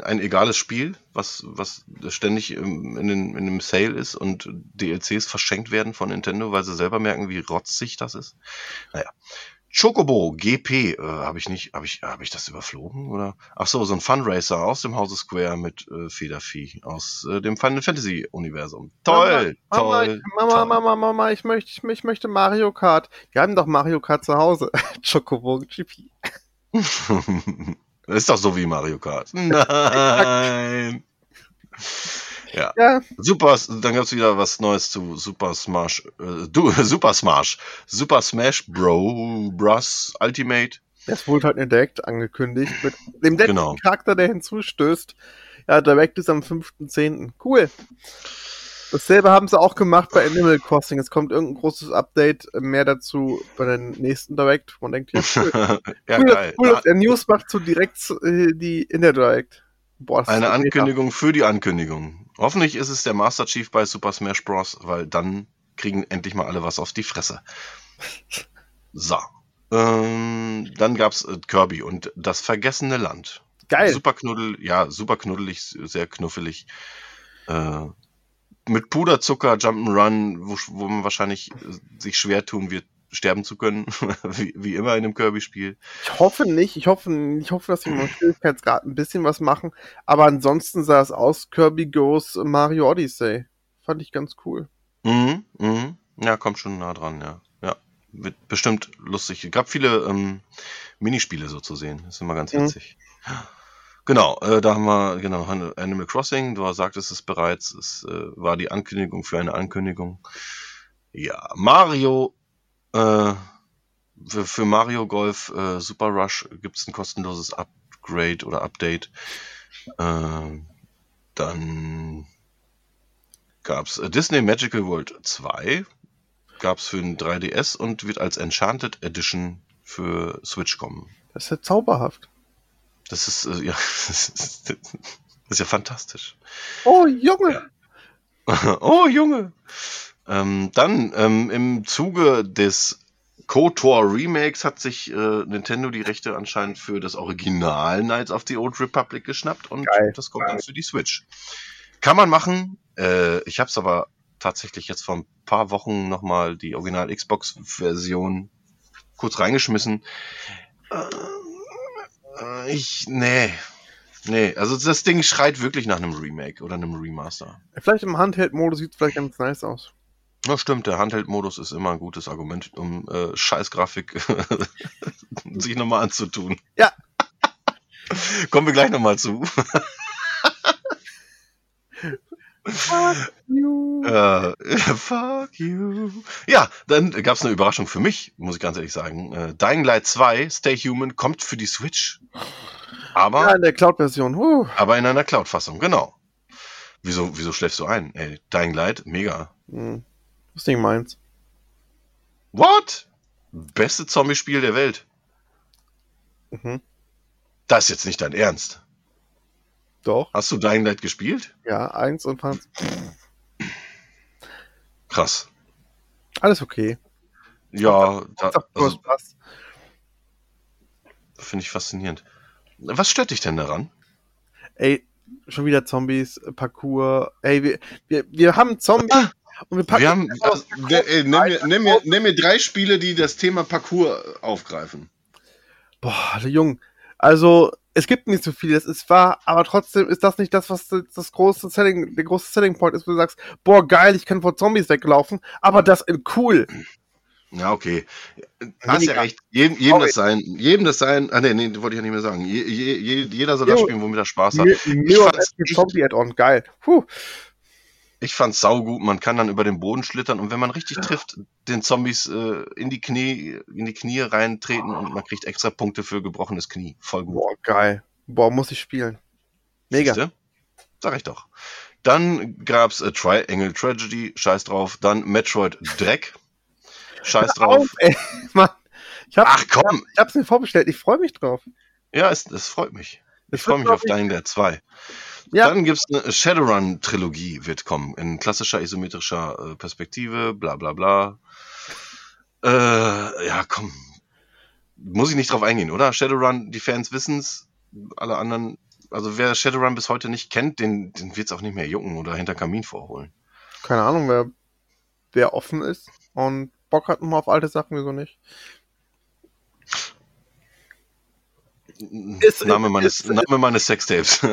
Ein egales Spiel, was, was ständig in, den, in dem Sale ist und DLCs verschenkt werden von Nintendo, weil sie selber merken, wie rotzig das ist. Naja. Chocobo GP, äh, habe ich nicht, habe ich, habe ich das überflogen oder? Ach so, so ein Funracer aus dem Hause Square mit äh, Federvieh aus äh, dem Final Fantasy Universum. Toll, Mama, toll. Mama, toll. Mama, Mama, ich möchte, ich, ich möchte Mario Kart. Wir haben doch Mario Kart zu Hause. Chocobo GP. Das ist doch so wie Mario Kart. Nein. Ja. Ja, Super, dann gab's wieder was Neues zu Super Smash, äh, du, Super Smash, Super Smash Bro, Bros Ultimate. es wurde halt direkt angekündigt mit dem letzten Genau. Charakter, der hinzustößt. Ja, Direct ist am 5.10. Cool. Dasselbe haben sie auch gemacht bei Animal Crossing. Es kommt irgendein großes Update, mehr dazu bei den nächsten Direct. Man denkt, ja, cool. ja, cool, geil. cool, dass der News macht so direkt äh, die in der Direct. Boah, Eine. Ankündigung für die Ankündigung. Hoffentlich ist es der Master Chief bei Super Smash Bros., weil dann kriegen endlich mal alle was auf die Fresse. So. Ähm, dann gab's äh, Kirby und das vergessene Land. Geil. Super knuddel, ja, super knuddelig, sehr knuffelig. Äh, mit Puderzucker, Jump'n'Run, wo, wo man wahrscheinlich äh, sich schwer tun wird, sterben zu können, wie, wie immer in einem Kirby-Spiel. Ich hoffe nicht. Ich hoffe, ich hoffe, dass sie mit Schwierigkeitsgrad ein bisschen was machen. Aber ansonsten sah es aus Kirby Goes Mario Odyssey. Fand ich ganz cool. Mhm, mhm. Ja, kommt schon nah dran, ja. Ja, wird bestimmt lustig. Es gab viele ähm, Minispiele so zu sehen. Das ist immer ganz Mhm. Genau, äh, da haben wir, genau, Animal Crossing, du sagtest es bereits, es äh, war die Ankündigung für eine Ankündigung. Ja, Mario, äh, für, für Mario Golf äh, Super Rush gibt's ein kostenloses Upgrade oder Update. Äh, dann gab's äh, Disney Magical World 2, gab's für den 3DS und wird als Enchanted Edition für Switch kommen. Das ist ja zauberhaft. Das ist, äh, ja, das ist, das ist ja fantastisch. Oh, Junge! oh, Junge! Ähm, dann ähm, im Zuge des KOTOR Remakes hat sich äh, Nintendo die Rechte anscheinend für das Original Knights of the Old Republic geschnappt und Geil. das kommt dann für die Switch. Kann man machen. Äh, ich habe es aber tatsächlich jetzt vor ein paar Wochen nochmal die Original Xbox-Version kurz reingeschmissen. Äh, ich, nee. Nee, also das Ding schreit wirklich nach einem Remake oder einem Remaster. Vielleicht im Handheld-Modus sieht es vielleicht ganz nice aus. Ja, stimmt, der Handheld-Modus ist immer ein gutes Argument, um äh, Scheißgrafik sich nochmal anzutun. Ja. Kommen wir gleich nochmal zu. Äh, fuck you. Ja, dann gab es eine Überraschung für mich, muss ich ganz ehrlich sagen. Äh, Dying Light 2, Stay Human, kommt für die Switch. Aber, Ja, in der Cloud-Version. Huh. aber in einer Cloud-Fassung, genau. Wieso, wieso schläfst du ein? Ey, Dying Light, mega. Hm. Das ist nicht meins. What? Beste Zombie-Spiel der Welt. Mhm. Das ist jetzt nicht dein Ernst. Doch. Hast du Dying Light gespielt? Ja, eins und fand's Krass. alles okay. Ja, da, also, finde ich faszinierend. Was stört dich denn daran? Ey, schon wieder Zombies, Parkour. Ey, wir, wir, wir haben Zombies und wir packen. Wir haben, also, ey, nenn, mir, nenn, mir, nenn mir drei Spiele, die das Thema Parcours aufgreifen. Boah, der Jung. Also, es gibt nicht so viel, das ist wahr, aber trotzdem ist das nicht das, was das große Selling, der große Selling Point ist, wo du sagst, boah, geil, ich kann vor Zombies weglaufen, aber das in cool. Ja, okay. Hast ja recht. Jedem, jedem das sein. Jedem das sein. Ah, nee, nee, wollte ich ja nicht mehr sagen. Je, je, je, jeder soll das spielen, womit er Spaß hat. Mir, mir war fand's das echt- Zombie Add-on geil. Puh. Ich fand's saugut. Man kann dann über den Boden schlittern und wenn man richtig trifft, den Zombies äh, in die Knie, in die Knie reintreten und man kriegt extra Punkte für gebrochenes Knie. Voll gut. Boah, geil. Boah, muss ich spielen. Mega. Siehste? Sag ich doch. Dann gab's äh, Triangle Tragedy, scheiß drauf. Dann Metroid Dreck, scheiß drauf. Auf, ey, Mann. Ich hab's, Ach komm, ich hab's mir vorbestellt, ich freue mich drauf. ja, es, es freut mich. Ich freue mich auf Dying Light 2. Ja. Dann gibt's eine Shadowrun-Trilogie, wird kommen. In klassischer isometrischer äh, Perspektive, bla bla bla. Äh, ja, komm. Muss ich nicht drauf eingehen, oder? Shadowrun, die Fans wissen's. Alle anderen, also wer Shadowrun bis heute nicht kennt, den, den wird's auch nicht mehr jucken oder hinter Kamin vorholen. keine Ahnung, wer, wer offen ist und Bock hat nochmal auf alte Sachen, wieso nicht? Ist- Name meines, ist- Name meines Sextapes.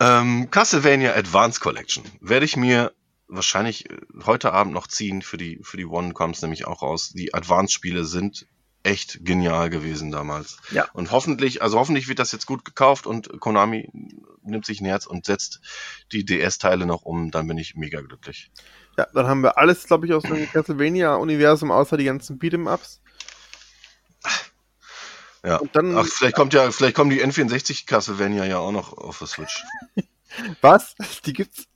ähm, Castlevania Advance Collection werde ich mir wahrscheinlich äh, heute Abend noch ziehen. Für die, für die One kommt es nämlich auch raus. Die Advance-Spiele sind echt genial gewesen damals. Ja. Und hoffentlich, also hoffentlich wird das jetzt gut gekauft und Konami nimmt sich ein Herz und setzt die DS-Teile noch um. Dann bin ich mega glücklich. Ja, dann haben wir alles, glaube ich, aus dem Castlevania-Universum, außer die ganzen Beat'em-Ups. Ja. Und dann, Ach, vielleicht kommt ja, vielleicht kommen die N64 Castlevania ja auch noch auf der Switch. was? Die gibt's?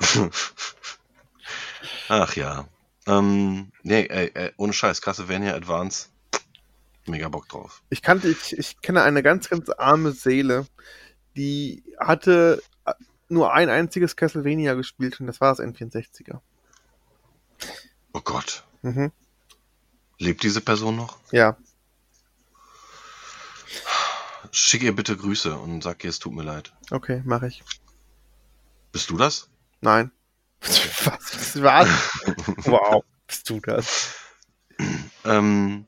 Ach ja. Ähm, nee, ey, ey, ohne Scheiß, Castlevania Advance. Mega Bock drauf. Ich kannte, ich, ich kenne eine ganz, ganz arme Seele, die hatte äh, nur ein einziges Castlevania gespielt und das war das N64er. Oh Gott. Mhm. Lebt diese Person noch? Ja, Schick ihr bitte Grüße und sag ihr, es tut mir leid. okay, mache ich. Bist du das? Nein. Was? Was? wow, bist du das? Ähm,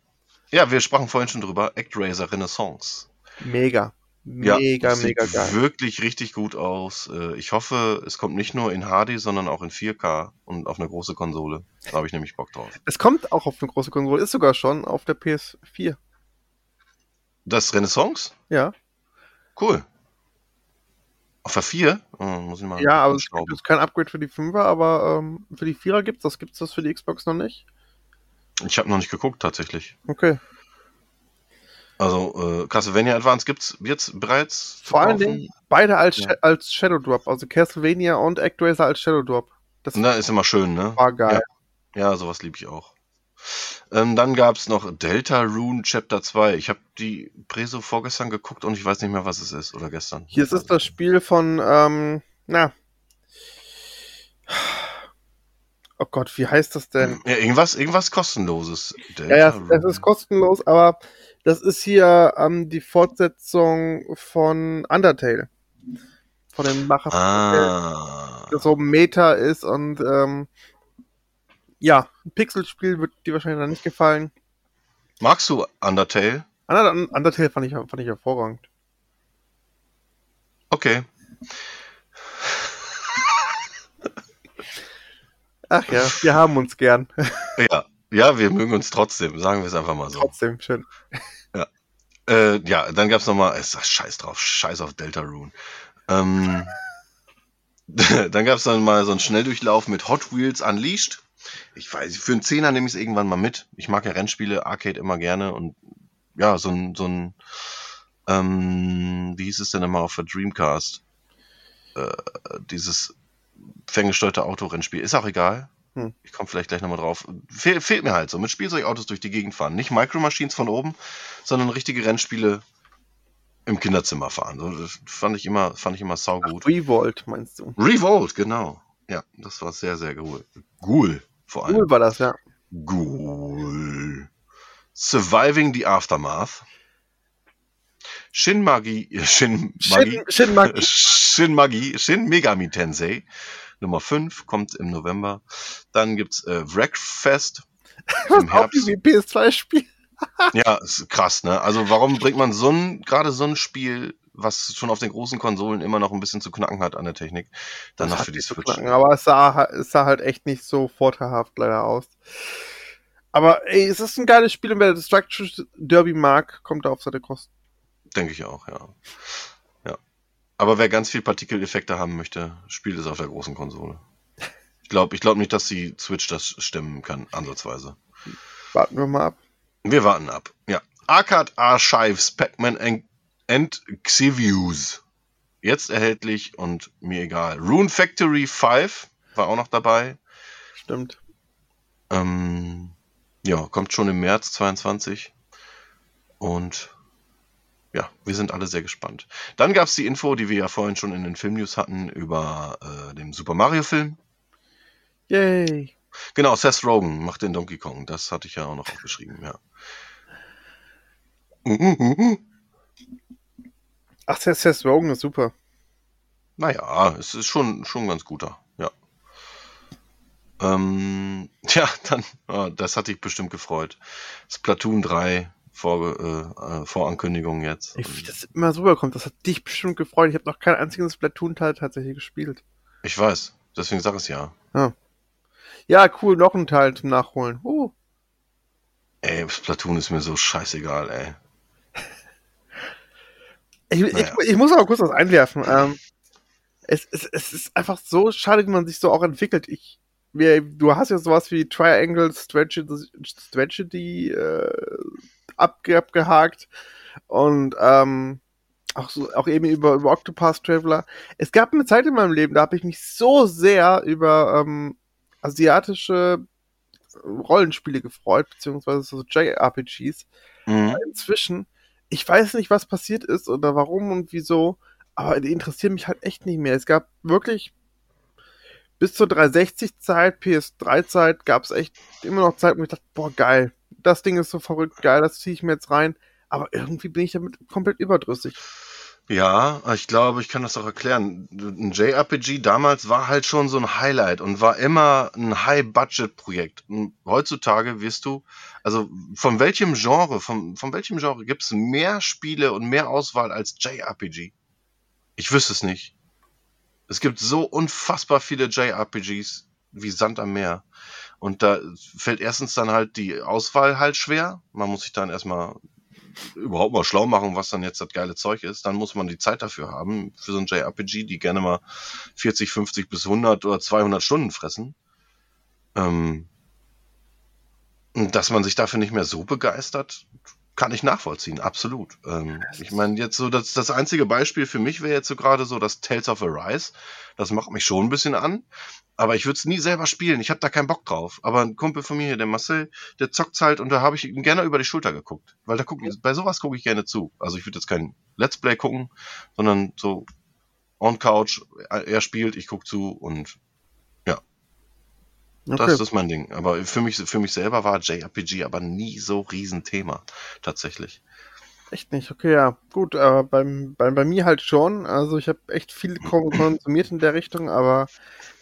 ja, wir sprachen vorhin schon drüber. ActRaiser Renaissance. Mega. Ja, Mega, das mega sieht geil. wirklich richtig gut aus. Äh, Ich hoffe, es kommt nicht nur in HD, sondern auch in 4K und auf eine große Konsole. Da habe ich nämlich Bock drauf. Es kommt auch auf eine große Konsole, ist sogar schon auf der PS4. Das Renaissance? Ja, Cool. Auf der 4? Oh, muss ich mal ja, aber es gibt jetzt kein Upgrade für die 5er, aber ähm, für die 4er gibt's das. Gibt's das für die Xbox noch nicht? Ich habe noch nicht geguckt, tatsächlich. Okay. Also, äh, Castlevania Advance gibt's jetzt bereits? Vor allen? Dingen beide als, Ja. Als Shadow Drop, also Castlevania und ActRaiser als Shadow Drop. Das Na, ist immer schön, ne? war geil. Ja, sowas liebe ich auch. Ähm, dann gab's noch Delta Rune Chapter 2. Ich habe die Preso vorgestern geguckt und ich weiß nicht mehr, was es ist. Oder gestern. Hier ist es das Spiel von, ähm, na. Oh Gott, wie heißt das denn? Ja, irgendwas, irgendwas kostenloses. Ja, ja, es ist kostenlos, aber das ist hier ähm, die Fortsetzung von Undertale. Von dem Macher, Ah. das so Meta ist und ähm, ja, ein Pixelspiel wird dir wahrscheinlich noch nicht gefallen. Magst du Undertale? Under- Undertale fand ich, fand ich hervorragend. Okay. Ach ja, wir haben uns gern. Ja. Ja, wir mögen uns trotzdem, sagen wir es einfach mal so. Trotzdem, schön. Äh, ja, dann gab's noch mal, ist das scheiß drauf, scheiß auf Delta Rune. Ähm, dann gab's dann mal so einen Schnelldurchlauf mit Hot Wheels Unleashed. Ich weiß, für einen Zehner nehme ich es irgendwann mal mit. Ich mag ja Rennspiele, Arcade immer gerne und ja, so ein, so ein, ähm, wie hieß es denn immer auf der Dreamcast? Äh, dieses ferngesteuerte Autorennspiel. Ist auch egal. Hm. Ich komme vielleicht gleich nochmal drauf. Fehl, fehlt mir halt so. Mit Spielzeugautos durch die Gegend fahren. Nicht Micro Machines von oben, sondern richtige Rennspiele im Kinderzimmer fahren. So, das fand ich immer, fand ich immer saugut. Revolt, meinst du? Revolt, genau. Ja, das war sehr, sehr cool. Cool, vor allem. Cool war das, ja. Cool. Surviving the Aftermath. Shin Magi, Shin Magi, Shin, Shin Magi. Shin Magi, Shin Megami Tensei. Nummer 5 kommt im November. Dann gibt's äh, Wreckfest im Auch Herbst. wie PS2-Spiel. Ja, ist krass, ne? Also warum bringt man so ein, gerade so ein Spiel, was schon auf den großen Konsolen immer noch ein bisschen zu knacken hat an der Technik, dann noch für die Switch? Aber es sah, es sah halt echt nicht so vorteilhaft leider aus. Aber ey, es ist ein geiles Spiel und wer Destruction Derby mag, kommt da auf seine Kosten. Denke ich auch, ja. Ja. Aber wer ganz viel Partikeleffekte haben möchte, spielt es auf der großen Konsole. Ich glaube ich glaub nicht, dass die Switch das stemmen kann, ansatzweise. Warten wir mal ab. Wir warten ab. Ja. Arcade Archives, Pac-Man and, Xevious. Jetzt erhältlich und mir egal. Rune Factory 5 war auch noch dabei. Stimmt. Ähm, ja, kommt schon im März 22. Und ja, wir sind alle sehr gespannt. Dann gab es die Info, die wir ja vorhin schon in den Filmnews hatten, über äh, den Super Mario-Film. Yay. Genau, Seth Rogen macht den Donkey Kong. Das hatte ich ja auch noch aufgeschrieben, ja. Ach, Seth Seth Rogen ist super. Naja, es ist schon, schon ein ganz guter, ja. Ähm, ja, dann, ah, das hat dich bestimmt gefreut. Splatoon 3 vor, äh, äh, Vorankündigung jetzt. Wie das immer so rüberkommt, das hat dich bestimmt gefreut. Ich habe noch keinen einzigen Splatoon-Teil tatsächlich gespielt. Ich weiß, deswegen sag es ja. Ja, cool, noch ein Teil zum Nachholen. Uh. Ey, Splatoon ist mir so scheißegal, ey. Ich, Naja. ich, ich muss aber kurz was einwerfen. Ähm, es, es, es ist einfach so schade, wie man sich so auch entwickelt. Ich, wir, du hast ja sowas wie Triangle Strategy, äh, abge, abgehakt und ähm, auch, so, auch eben über, über Octopus Traveler. Es gab eine Zeit in meinem Leben, da habe ich mich so sehr über ähm, asiatische Rollenspiele gefreut, beziehungsweise so JRPGs Mhm. inzwischen, ich weiß nicht, was passiert ist oder warum und wieso, aber die interessieren mich halt echt nicht mehr. Es gab wirklich bis zur 360-Zeit, PS3-Zeit, gab es echt immer noch Zeiten, wo ich dachte, boah, geil, das Ding ist so verrückt, geil, das ziehe ich mir jetzt rein. Aber irgendwie bin ich damit komplett überdrüssig. Ja, ich glaube, ich kann das auch erklären. Ein JRPG damals war halt schon so ein Highlight und war immer ein High-Budget-Projekt. Heutzutage wirst du, also von welchem Genre, von, von welchem Genre gibt es mehr Spiele und mehr Auswahl als JRPG? Ich wüsste es nicht. Es gibt so unfassbar viele JRPGs wie Sand am Meer. Und da fällt erstens dann halt die Auswahl halt schwer. Man muss sich dann erstmal überhaupt mal schlau machen, was dann jetzt das geile Zeug ist, dann muss man die Zeit dafür haben, für so ein JRPG, die gerne mal 40, 50 bis 100 oder 200 Stunden fressen. Ähm, dass man sich dafür nicht mehr so begeistert, kann ich nachvollziehen, absolut. Ähm, ich meine, jetzt so, das, das einzige Beispiel für mich wäre jetzt so gerade so das Tales of Arise. Das macht mich schon ein bisschen an. Aber ich würde es nie selber spielen. Ich habe da keinen Bock drauf. Aber ein Kumpel von mir hier, der Marcel, der zockt halt und da habe ich ihm gerne über die Schulter geguckt. Weil da guck, ich, bei sowas gucke ich gerne zu. Also ich würde jetzt kein Let's Play gucken, sondern so on Couch, er spielt, ich guck zu und ja. Okay. Das ist mein Ding. Aber für mich, für mich selber war JRPG aber nie so Riesenthema. Tatsächlich. Echt nicht, okay, ja. Gut, äh, beim, bei, bei mir halt schon. Also ich habe echt viel kon- konsumiert in der Richtung, aber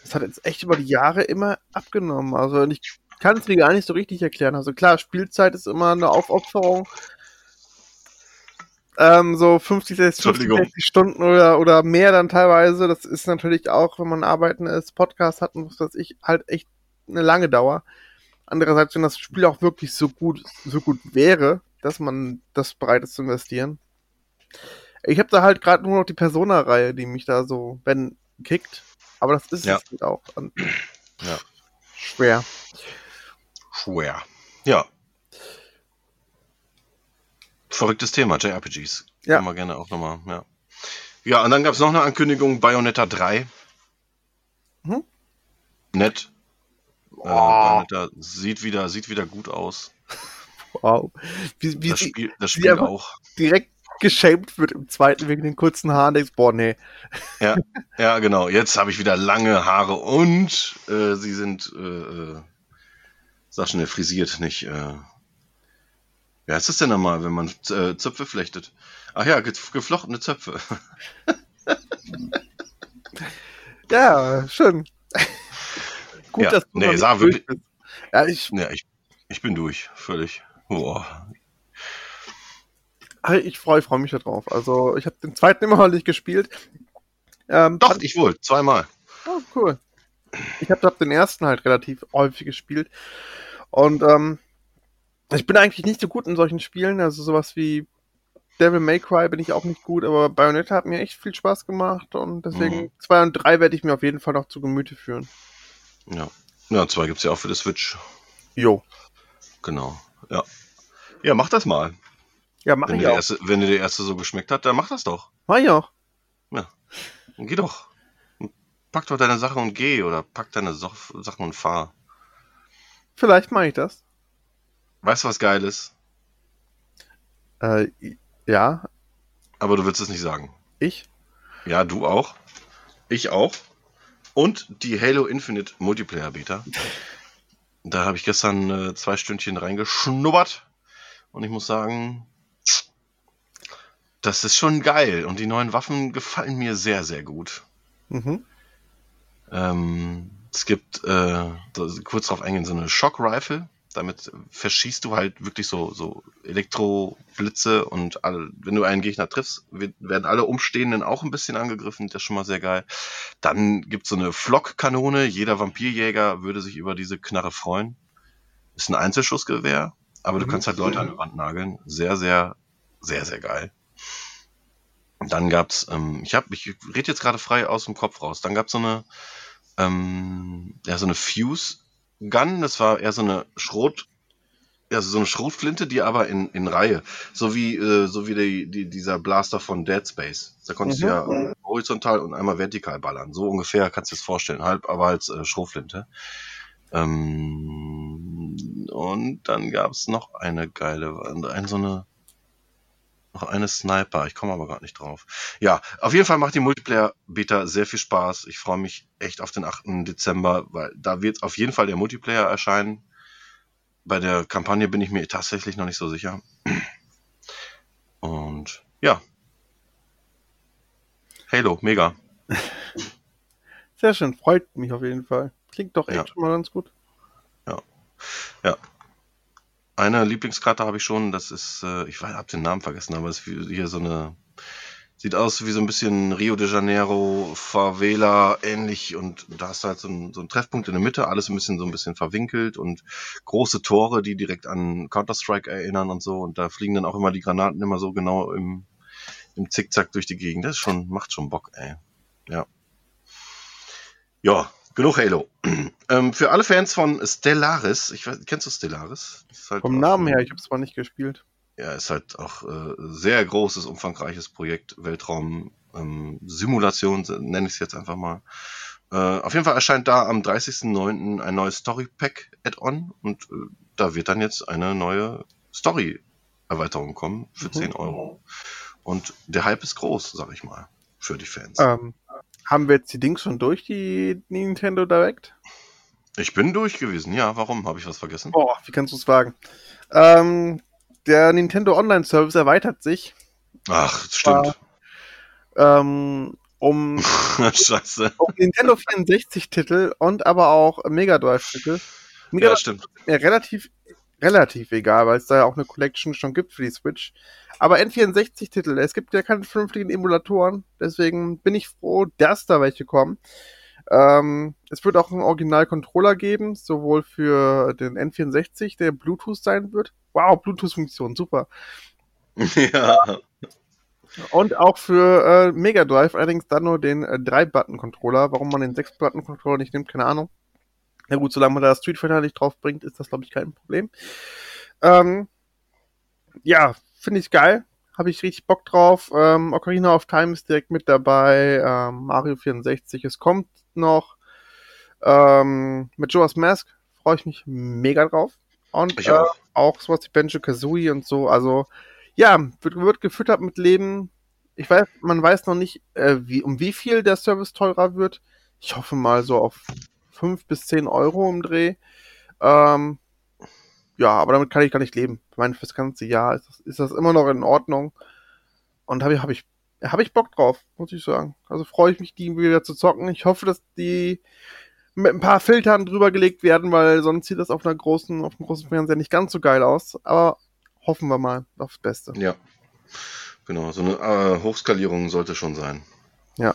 das hat jetzt echt über die Jahre immer abgenommen. Also ich kann es mir gar nicht so richtig erklären. Also klar, Spielzeit ist immer eine Aufopferung. Ähm, so 50, 60, 50, Entschuldigung. 60 Stunden oder, oder mehr dann teilweise. Das ist natürlich auch, wenn man arbeiten ist, Podcast hat und was weiß ich, halt echt eine lange Dauer. Andererseits, wenn das Spiel auch wirklich so gut, so gut wäre, dass man das bereit ist zu investieren. Ich habe da halt gerade nur noch die Persona-Reihe, die mich da so, wenn, kickt. Aber das ist Ja. es halt auch. Und Ja. Schwer. Schwer. Ja. Verrücktes Thema, JRPGs. Ja. Können wir gerne auch nochmal, ja. Ja, und dann gab es noch eine Ankündigung, Bayonetta 3. Mhm. Nett. Äh, Bayonetta sieht wieder, sieht wieder gut aus. Wow. Wie, wie das Spiel, das Spiel auch. direkt geschämt wird im zweiten wegen den kurzen Haaren, denkst, boah, nee. Ja, ja, genau. Jetzt habe ich wieder lange Haare und äh, sie sind, äh, äh, sag schnell, frisiert, nicht. Äh, wie heißt das denn nochmal, wenn man äh, Zöpfe flechtet? Ach ja, ge geflochtene Zöpfe. Ja, schön. Gut, Ja, dass du nee, durch wirklich-. Ja, ich, Ja, ich, ich bin durch, völlig. Boah. ich freue freu mich da drauf. Also, ich habe den zweiten immer noch nicht gespielt. Ähm, Doch, ich wohl, zweimal. Oh, cool. Ich habe hab den ersten halt relativ häufig gespielt. Und ähm, ich bin eigentlich nicht so gut in solchen Spielen. Also sowas wie Devil May Cry bin ich auch nicht gut, aber Bayonetta hat mir echt viel Spaß gemacht und deswegen Mhm. zwei und drei werde ich mir auf jeden Fall noch zu Gemüte führen. Ja. Ja, zwei gibt's ja auch für die Switch. Jo. Genau. Ja. Ja, mach das mal. Ja, mach Wenn ich auch. erste, wenn dir der erste so geschmeckt hat, dann mach das doch. Mach ich auch. Dann geh doch. Pack doch deine Sachen und geh oder pack deine so Sachen und fahr. Vielleicht mache ich das. Weißt du, was geil ist? Äh, ja, Aber du willst es nicht sagen. ich. Ja, du auch. Ich auch. Und die Halo Infinite Multiplayer Beta. Da habe ich gestern äh, zwei Stündchen reingeschnuppert. Und ich muss sagen, das ist schon geil. Und die neuen Waffen gefallen mir sehr, sehr gut. Mhm. Ähm, es gibt, äh, kurz darauf eingehen, so eine Shock Rifle. Damit verschießt du halt wirklich so, so Elektroblitze und alle, wenn du einen Gegner triffst, werden alle Umstehenden auch ein bisschen angegriffen. Das ist schon mal sehr geil. Dann gibt's so eine Flock-Kanone. Jeder Vampirjäger würde sich über diese Knarre freuen. Ist ein Einzelschussgewehr, aber du Mhm. kannst halt Leute an die Wand nageln. Sehr, sehr, sehr, sehr geil. Dann gab's, ähm, ich ich rede jetzt gerade frei aus dem Kopf raus. Dann gab's so eine, ähm, ja, so eine Fuse Gun. Das war eher so eine Schrot, ja, so eine Schrotflinte, die aber in, in Reihe, so wie, äh, so wie die, die, dieser Blaster von Dead Space. Da konntest Mhm. du ja horizontal und einmal vertikal ballern. So ungefähr kannst du es vorstellen, halb, aber als äh, Schrotflinte. Ähm, und dann gab's noch eine geile, ein so eine, noch eine Sniper. Ich komme aber gerade nicht drauf. Ja, auf jeden Fall macht die Multiplayer-Beta sehr viel Spaß. Ich freue mich echt auf den 8. Dezember, weil da wird auf jeden Fall der Multiplayer erscheinen. Bei der Kampagne bin ich mir tatsächlich noch nicht so sicher. Und ja. Halo, mega. Sehr schön, freut mich auf jeden Fall. Klingt doch echt Ja. schon mal ganz gut. Eine Lieblingskarte habe ich schon, das ist, äh, ich weiß, hab den Namen vergessen, aber es ist hier so eine, sieht aus wie so ein bisschen Rio de Janeiro, Favela ähnlich und da du halt so einen, so einen Treffpunkt in der Mitte, alles ein bisschen so ein bisschen verwinkelt und große Tore, die direkt an Counter-Strike erinnern und so und da fliegen dann auch immer die Granaten immer so genau im, im Zickzack durch die Gegend. Das ist schon, macht schon Bock, ey. Ja. Ja, genug Halo. ähm, für alle Fans von Stellaris, ich weiß, kennst du Stellaris? Halt Vom Namen her, ich habe es zwar nicht gespielt. Ja, ist halt auch äh, sehr großes, umfangreiches Projekt, Weltraum, ähm, Simulation, nenne ich es jetzt einfach mal. Äh, auf jeden Fall erscheint da am 30.09. ein neues Story Pack Add-on und äh, da wird dann jetzt eine neue Story Erweiterung kommen für Mhm. 10 Euro. Und der Hype ist groß, sag ich mal, für die Fans. Ähm, haben wir jetzt die Dings schon durch, die Nintendo Direct? Ich bin durch gewesen. Ja, warum? Habe ich was vergessen? Boah, wie kannst du es wagen? Ähm, der Nintendo Online Service erweitert sich, Ach, stimmt. ähm, um, Scheiße. um Nintendo 64 Titel und aber auch Mega Drive Titel. Mega Ja, stimmt. relativ, relativ egal, weil es da ja auch eine Collection schon gibt für die Switch. Aber N64 Titel, es gibt ja keine vernünftigen Emulatoren, deswegen bin ich froh, dass da welche kommen. Ähm, es wird auch einen Original-Controller geben, sowohl für den N64, der Bluetooth sein wird. Wow, Bluetooth-Funktion, super. ja. Und auch für äh, Mega Drive, allerdings dann nur den äh, 3-Button-Controller. Warum man den 6-Button-Controller nicht nimmt, keine Ahnung. Na gut, solange man da Street Fighter nicht drauf bringt, ist das, glaube ich, kein Problem. Ähm, ja, finde ich geil. Habe ich richtig Bock drauf. Ähm, Ocarina of Time ist direkt mit dabei. Ähm, Mario 64, es kommt noch. Ähm, mit Joas Mask freue ich mich mega drauf. Und Ich äh, auch. auch sowas wie Benjo Kazooie und so. Also, ja, wird, wird gefüttert mit Leben. Ich weiß, man weiß noch nicht, äh, wie, um wie viel der Service teurer wird. Ich hoffe mal so auf 5 bis 10 Euro im Dreh. Ähm, ja, aber damit kann ich gar nicht leben. Ich meine, fürs ganze Jahr ist das, ist das immer noch in Ordnung. Und habe ich, habe ich, habe ich Bock drauf, muss ich sagen. Also freue ich mich, die wieder zu zocken. Ich hoffe, dass die mit ein paar Filtern drüber gelegt werden, weil sonst sieht das auf einer großen, auf einem großen Fernseher nicht ganz so geil aus. Aber hoffen wir mal aufs Beste. Ja. Genau, so eine äh, Hochskalierung sollte schon sein. Ja.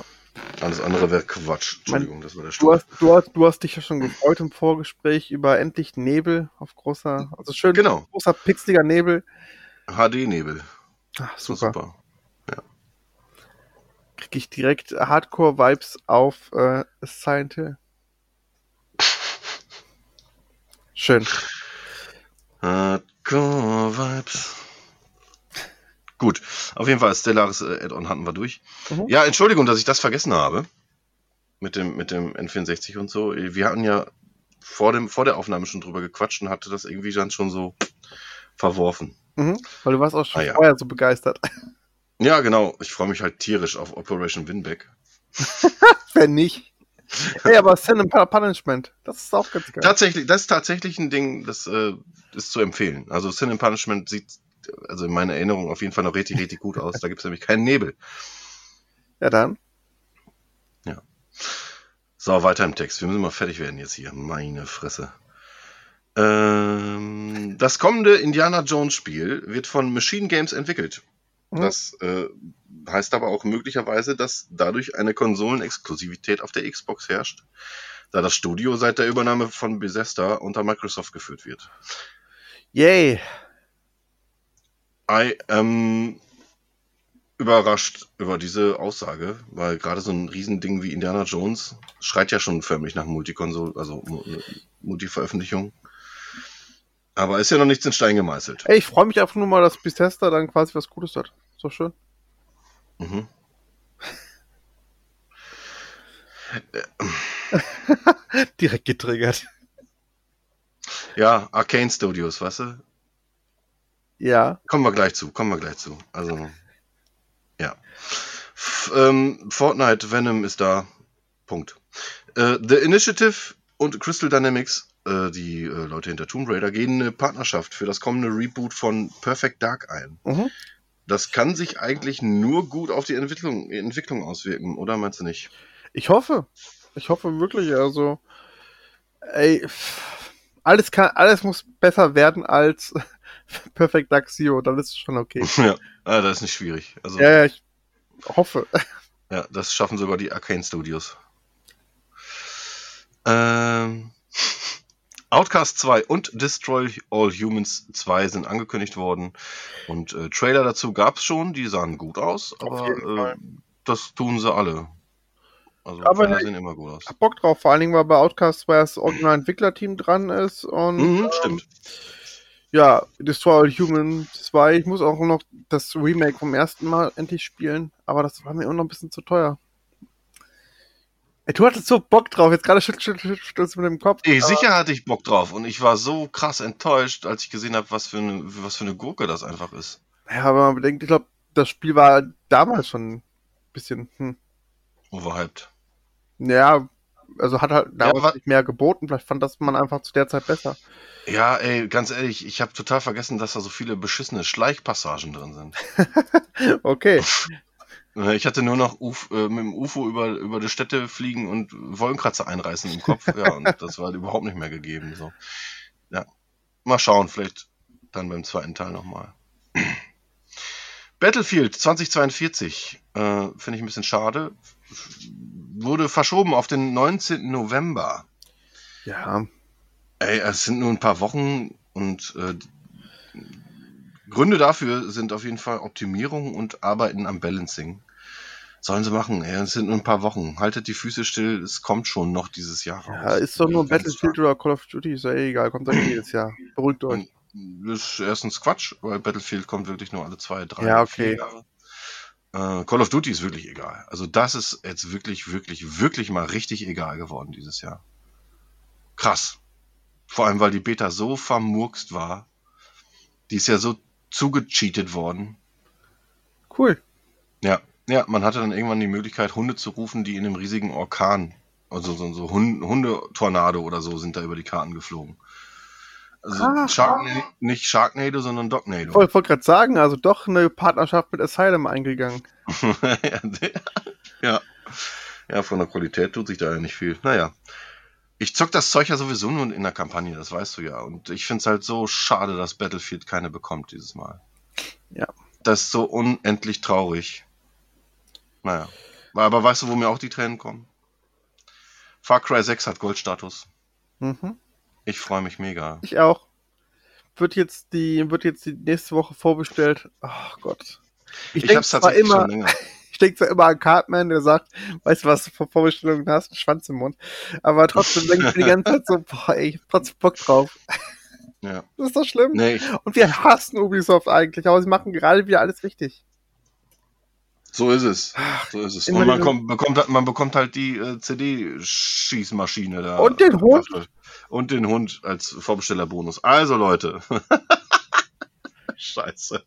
Alles andere wäre Quatsch. Entschuldigung, das war der Du Stuhl. hast, du, hast, du hast dich ja schon gefreut im Vorgespräch über endlich Nebel auf großer, also schön Genau, großer pixeliger Nebel. HD-Nebel. Ach, super. super. Krieg ich direkt Hardcore-Vibes auf äh, Silent Hill. Schön. Hardcore Vibes. Gut, auf jeden Fall, Stellaris äh, Add-on hatten wir durch. Mhm. Ja, Entschuldigung, dass ich das vergessen habe. Mit dem, mit dem N64 und so. Wir hatten ja vor, dem, vor der Aufnahme schon drüber gequatscht und hatte das irgendwie dann schon so verworfen. Mhm. Weil du warst auch schon Ah, ja. vorher so begeistert. Ja, genau. Ich freue mich halt tierisch auf Operation Winback. Wenn nicht. Ey, aber Sin and Punishment, das ist auch ganz geil. Tatsächlich, das ist tatsächlich ein Ding, das äh, ist zu empfehlen. Also Sin and Punishment sieht, also in meiner Erinnerung auf jeden Fall noch richtig, richtig gut aus. Da gibt es nämlich keinen Nebel. Ja, dann. So, weiter im Text. Wir müssen mal fertig werden jetzt hier. Meine Fresse. Ähm, das kommende Indiana Jones Spiel wird von Machine Games entwickelt. Mhm. Das äh, heißt aber auch möglicherweise, dass dadurch eine Konsolenexklusivität auf der Xbox herrscht, da das Studio seit der Übernahme von Bethesda unter Microsoft geführt wird. Yay. I am überrascht über diese Aussage, weil gerade so ein Riesending wie Indiana Jones schreit ja schon förmlich nach Multikonsol, also Mu- Multi-Veröffentlichung. Aber ist ja noch nichts in Stein gemeißelt. Ey, ich freue mich einfach nur mal, dass Bethesda dann quasi was Gutes hat. Ist doch schön. Mhm. Direkt getriggert. Ja, Arcane Studios, weißt du? Ja. Kommen wir gleich zu, kommen wir gleich zu. Also, ja. F ähm, Fortnite Venom ist da. Punkt. Äh, The Initiative und Crystal Dynamics, äh, die äh, Leute hinter Tomb Raider, gehen eine Partnerschaft für das kommende Reboot von Perfect Dark ein. Mhm. Das kann sich eigentlich nur gut auf die Entwicklung, Entwicklung auswirken, oder meinst du nicht? Ich hoffe. Ich hoffe wirklich, also. Ey, alles kann, alles muss besser werden als Perfect Zero, dann ist es schon okay. ja, ah, das ist nicht schwierig. Also, Ja, ja, ich hoffe. Ja, das schaffen sogar die Arcane Studios. Ähm, Outcast 2 und Destroy All Humans 2 sind angekündigt worden. Und äh, Trailer dazu gab es schon, die sahen gut aus, aber äh, das tun sie alle. Also Aber Trailer sehen immer gut aus. hab Bock drauf, vor allen Dingen, weil bei Outcast 2 das Original-Entwicklerteam dran ist und Mhm, ähm, stimmt. Ja, Destroy All Human 2. Ich muss auch noch das Remake vom ersten Mal endlich spielen, aber das war mir immer noch ein bisschen zu teuer. Ey, du hattest so Bock drauf, jetzt gerade schüttelst schüttel, schüttel, mit dem Kopf. Ey, sicher hatte ich Bock drauf und ich war so krass enttäuscht, als ich gesehen habe, was für eine, was für eine Gurke das einfach ist. Ja, aber man bedenkt, ich glaube, das Spiel war damals schon ein bisschen, hm. Overhyped. Ja, also hat halt damals wa- nicht mehr geboten, vielleicht fand das man einfach zu der Zeit besser. Ja, ey, ganz ehrlich, ich habe total vergessen, dass da so viele beschissene Schleichpassagen drin sind. Okay. Äh, Ich hatte nur noch Uf, äh, mit dem UFO über, über die Städte fliegen und Wolkenkratzer einreißen im Kopf. Ja, und das war überhaupt nicht mehr gegeben. So. Ja. Mal schauen, vielleicht dann beim zweiten Teil nochmal. Battlefield 2042, äh, finde ich ein bisschen schade. Wurde verschoben auf den 19. November. Ja, Ey, es sind nur ein paar Wochen und äh, Gründe dafür sind auf jeden Fall Optimierung und Arbeiten am Balancing. Sollen sie machen, ey, es sind nur ein paar Wochen. Haltet die Füße still, es kommt schon noch dieses Jahr raus. ja ist doch nur Ganz Battlefield oder Call of Duty, ist ja eh egal, kommt doch jedes Jahr. Beruhigt euch. Das ist erstens Quatsch, weil Battlefield kommt wirklich nur alle zwei, drei, Ja, vier okay. Jahre. Äh, Call of Duty ist wirklich egal. Also das ist jetzt wirklich, wirklich, wirklich mal richtig egal geworden dieses Jahr. Krass. Vor allem, weil die Beta so vermurkst war. Die ist ja so zugecheatet worden. Cool. Ja, ja, man hatte dann irgendwann die Möglichkeit, Hunde zu rufen, die in einem riesigen Orkan, also so, so Hund, Hundetornado oder so, sind da über die Karten geflogen. Also Ah. Sharknado, nicht Sharknado, sondern Dognado. Ich wollte wollt gerade sagen, also doch eine Partnerschaft mit Asylum eingegangen. ja, ja. Von der Qualität tut sich da ja nicht viel. Naja. Ich zock das Zeug ja sowieso nur in der Kampagne, das weißt du ja. Und ich find's halt so schade, dass Battlefield keine bekommt dieses Mal. Ja. Das ist so unendlich traurig. Naja. Aber weißt du, wo mir auch die Tränen kommen? Far Cry 6 hat Goldstatus. Mhm. Ich freue mich mega. Ich auch. Wird jetzt die, wird jetzt die nächste Woche vorbestellt. Ach Gott. Ich, Ich, denke zwar immer, schon länger. ich denke zwar immer an Cartman, der sagt, weißt du was du für Vorbestellungen hast? Einen Schwanz im Mund. Aber trotzdem denke ich mir die ganze Zeit so, boah, ey, ich hab trotzdem Bock drauf. Ja. Das ist doch schlimm. Nee, Und wir hassen Ubisoft eigentlich, aber sie machen gerade wieder alles richtig. So ist es. So ist es. Und man, kommt, bekommt, halt- man bekommt halt die äh, CD-Schießmaschine da. Und den Hund. Und den Hund als Vorbestellerbonus. Also Leute. Scheiße.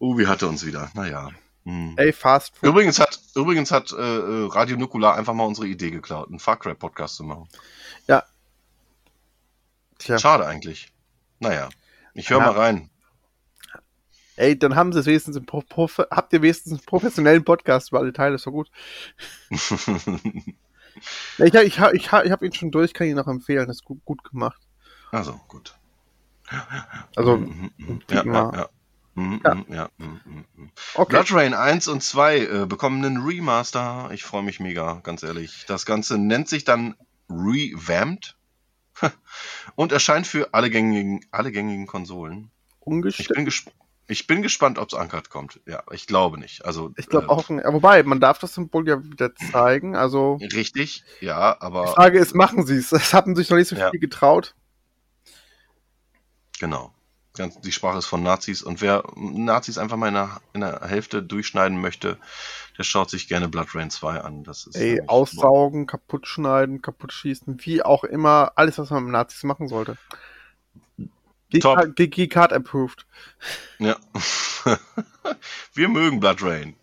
Ubi hatte uns wieder. Naja. Hm. Ey, Fast Food. Übrigens hat, übrigens hat äh, äh, Radio Nukular einfach mal unsere Idee geklaut, einen Far Cry Podcast zu machen. Tja. Schade eigentlich. Naja. Ich höre Ja. mal rein. Ey, dann haben sie es wenigstens im Prof habt ihr wenigstens einen professionellen Podcast über alle Teile, ist doch gut. Ich, ich, ich, ich, ich habe ihn schon durch, kann ihn noch empfehlen, ist gut, gut gemacht. also, gut. Also, Mhm, mhm. ja, ja. ja, ja. Mhm, Ja. mhm, ja, mhm, mhm, mhm. okay. Blood Rain 1 und 2 äh, bekommen einen Remaster. Ich freue mich mega, ganz ehrlich. Das Ganze nennt sich dann Revamped und erscheint für alle gängigen, alle gängigen Konsolen. Ich Ungestellt. bin, gesp ich bin gespannt, ob es ankert kommt. Ja, ich glaube nicht. Also, Ich glaube äh, auch, ja, wobei, man darf das Symbol ja wieder zeigen, also Richtig, ja, die aber Frage ist, machen sie es? Es haben sich noch nicht so Ja. viel getraut. genau. Ganz, die Sprache ist von Nazis und wer Nazis einfach mal in der, in der Hälfte durchschneiden möchte, der schaut sich gerne Blood Rain 2 an. Das ist Ey, aussaugen, kaputt schneiden, kaputt schießen, wie auch immer, alles, was man mit Nazis machen sollte. Top. G-Card approved. Ja. Wir mögen Blood Rain.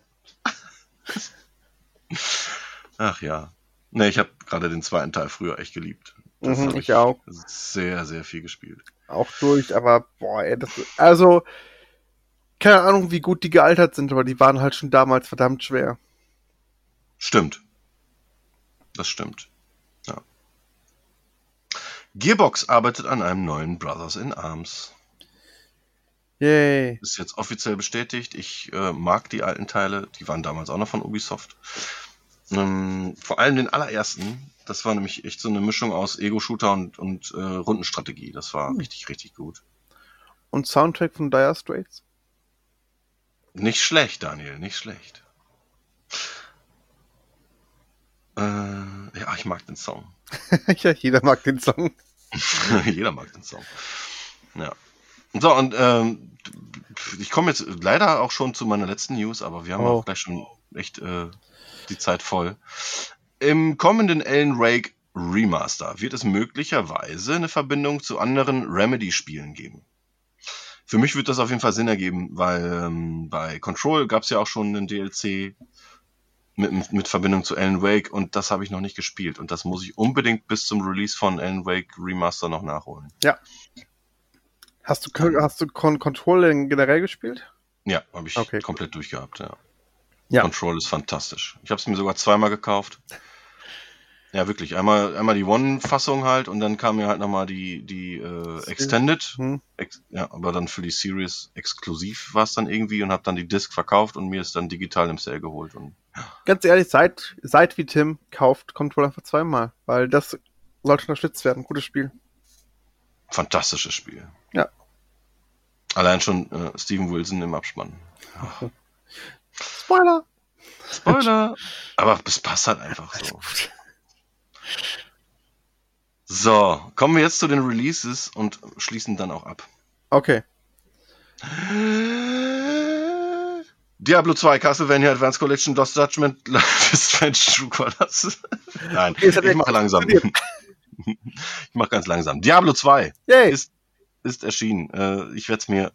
Ach ja. Ne, ich habe gerade den zweiten Teil früher echt geliebt. Das Mhm, hab ich auch. Sehr, sehr viel gespielt. Auch durch, aber boah, ey, das, also, keine Ahnung, wie gut die gealtert sind, aber die waren halt schon damals verdammt schwer. Stimmt. Das stimmt. Gearbox arbeitet an einem neuen Brothers in Arms. Yay. Ist jetzt offiziell bestätigt. Ich äh, mag die alten Teile. Die waren damals auch noch von Ubisoft. Ähm, vor allem den allerersten. Das war nämlich echt so eine Mischung aus Ego-Shooter und, und äh, Rundenstrategie. Das war Hm. richtig, richtig gut. Und Soundtrack von Dire Straits? Nicht schlecht, Daniel, nicht schlecht. Äh, ja, ich mag den Song. ja, jeder mag den Song. Jeder mag den Song. Ja. So, und ähm, ich komme jetzt leider auch schon zu meiner letzten News, aber wir haben Oh. auch gleich schon echt äh, die Zeit voll. Im kommenden Alan Wake Remaster wird es möglicherweise eine Verbindung zu anderen Remedy-Spielen geben. Für mich wird das auf jeden Fall Sinn ergeben, weil ähm, bei Control gab es ja auch schon einen DLC mit, mit Verbindung zu Alan Wake und das habe ich noch nicht gespielt und das muss ich unbedingt bis zum Release von Alan Wake Remaster noch nachholen. Ja. Hast du, hast du Con Control generell gespielt? Ja, habe ich Okay, komplett durchgehabt, ja. Ja. Control ist fantastisch. Ich habe es mir sogar zweimal gekauft. Ja, wirklich. Einmal, einmal die One-Fassung halt und dann kam mir halt nochmal die, die äh, Extended. Hm. Ex ja, aber dann für die Series exklusiv war es dann irgendwie und habe dann die Disc verkauft und mir ist dann digital im Sale geholt. Und Ganz ehrlich, seid, seid wie Tim, kauft Control einfach zweimal, weil das sollte unterstützt werden. Gutes Spiel. fantastisches Spiel. Ja. Allein schon äh, Steven Wilson im Abspann. Spoiler! Spoiler! aber es passt halt einfach so. So, kommen wir jetzt zu den Releases und schließen dann auch ab. Okay. Diablo 2, Castlevania Advanced Collection, Lost Judgment, is Strange, True Colors. Nein, ich mache langsam. ich mache ganz langsam. Diablo 2 Yay! ist, ist erschienen. Äh, ich werde es mir.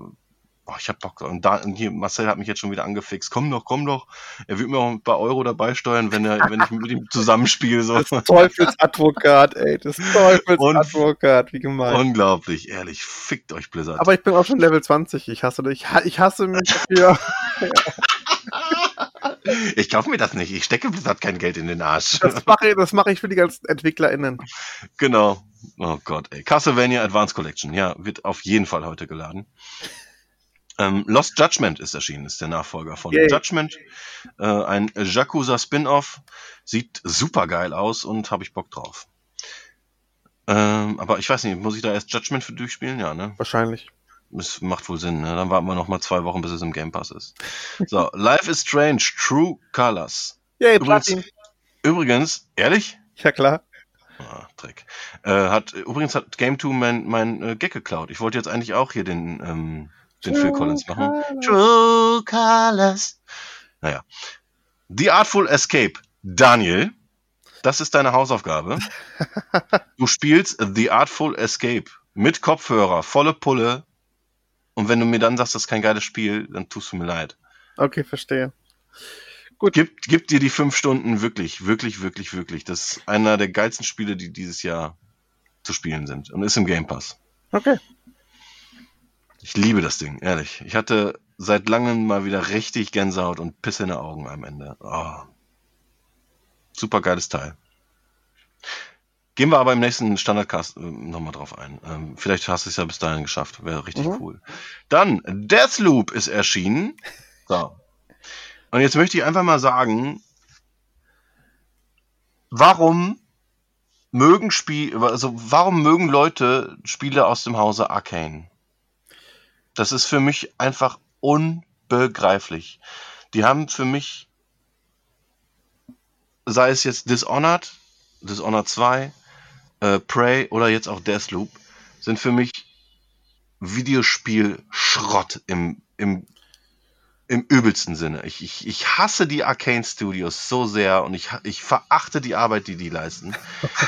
Oh, ich hab Bock. Und, da, hier, Marcel hat mich jetzt schon wieder angefixt. Komm doch, komm doch. Er wird mir auch ein paar Euro dabei steuern, wenn, er, wenn ich mit ihm zusammenspiele. So. Das Teufelsadvokat, ey. Das Teufelsadvokat, wie gemein. Unglaublich, ehrlich. Fickt euch Blizzard. Aber ich bin auch schon Level 20. Ich hasse dich. Ich hasse mich dafür. ich kaufe mir das nicht. Ich stecke Blizzard kein Geld in den Arsch. Das mache das mache ich für die ganzen EntwicklerInnen. Genau. Oh Gott, ey. Castlevania Advanced Collection. Ja, wird auf jeden Fall heute geladen. Ähm, Lost Judgment ist erschienen, ist der Nachfolger von Yay. Judgment. Äh, ein Yakuza Spin-off. Sieht super geil aus und habe ich Bock drauf. Ähm, aber ich weiß nicht, muss ich da erst Judgment für durchspielen? Ja, ne? Wahrscheinlich. Das macht wohl Sinn, ne? Dann warten wir noch mal zwei Wochen, bis es im Game Pass ist. So, Life is Strange, True Colors. Yay, Übrigens- Platin. Übrigens, ehrlich? Ja, klar. Ah, Dreck. Äh, hat, übrigens hat Game 2 mein, mein äh, Gag geklaut. Ich wollte jetzt eigentlich auch hier den, ähm, den Phil Collins machen. True Colors. Naja. The Artful Escape. Daniel, das ist deine Hausaufgabe. Du spielst The Artful Escape mit Kopfhörer, volle Pulle. Und wenn du mir dann sagst, das ist kein geiles Spiel, dann tust du mir leid. Okay, verstehe. Gib, gib dir die fünf Stunden wirklich, wirklich, wirklich, wirklich. Das ist einer der geilsten Spiele, die dieses Jahr zu spielen sind. Und ist im Game Pass. Okay. Ich liebe das Ding, ehrlich. Ich hatte seit langem mal wieder richtig Gänsehaut und Pisse in den Augen am Ende. Oh. Super geiles Teil. Gehen wir aber im nächsten Standardcast äh, nochmal drauf ein. Ähm, vielleicht hast du es ja bis dahin geschafft. Wäre richtig Mhm. cool. Dann, Deathloop ist erschienen. So. Und jetzt möchte ich einfach mal sagen, warum mögen Spiel, also warum mögen Leute Spiele aus dem Hause Arcane? Das ist für mich einfach unbegreiflich. Die haben für mich, sei es jetzt Dishonored, Dishonored 2, äh, Prey oder jetzt auch Deathloop, sind für mich Videospiel-Schrott im, im, im übelsten Sinne. Ich, ich, ich hasse die Arcane Studios so sehr und ich, ich verachte die Arbeit, die die leisten.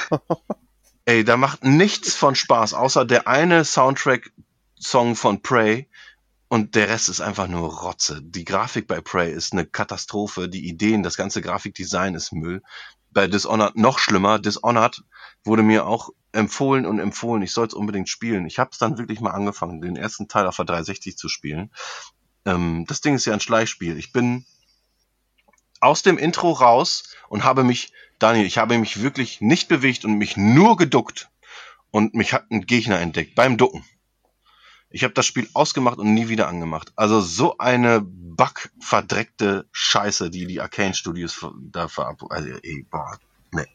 Ey, da macht nichts von Spaß, außer der eine Soundtrack-Song von Prey und der Rest ist einfach nur Rotze. Die Grafik bei Prey ist eine Katastrophe, die Ideen, das ganze Grafikdesign ist Müll. Bei Dishonored noch schlimmer. Dishonored wurde mir auch empfohlen und empfohlen, ich soll es unbedingt spielen. Ich habe es dann wirklich mal angefangen, den ersten Teil auf der 360 zu spielen. Ähm, das Ding ist ja ein Schleichspiel. Ich bin aus dem Intro raus und habe mich, Daniel, ich habe mich wirklich nicht bewegt und mich nur geduckt. Und mich hat ein Gegner entdeckt beim Ducken. Ich habe das Spiel ausgemacht und nie wieder angemacht. Also so eine bugverdreckte Scheiße, die die Arcane Studios da verab... Also, ey, boah, nee.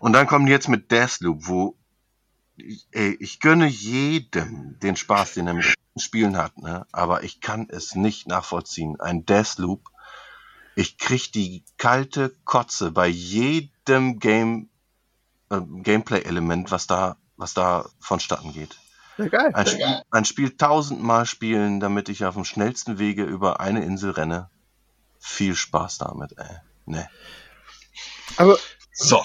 Und dann kommen die jetzt mit Deathloop, wo ey, ich gönne jedem den Spaß, den er mit Spielen hat, ne? aber ich kann es nicht nachvollziehen. Ein Deathloop, ich krieg die kalte Kotze bei jedem Game, äh, Gameplay-Element, was da, was da vonstatten geht. Ja, geil. Ein Spiel, ein Spiel tausendmal spielen, damit ich auf dem schnellsten Wege über eine Insel renne. Viel Spaß damit, ey. Ne. Aber So,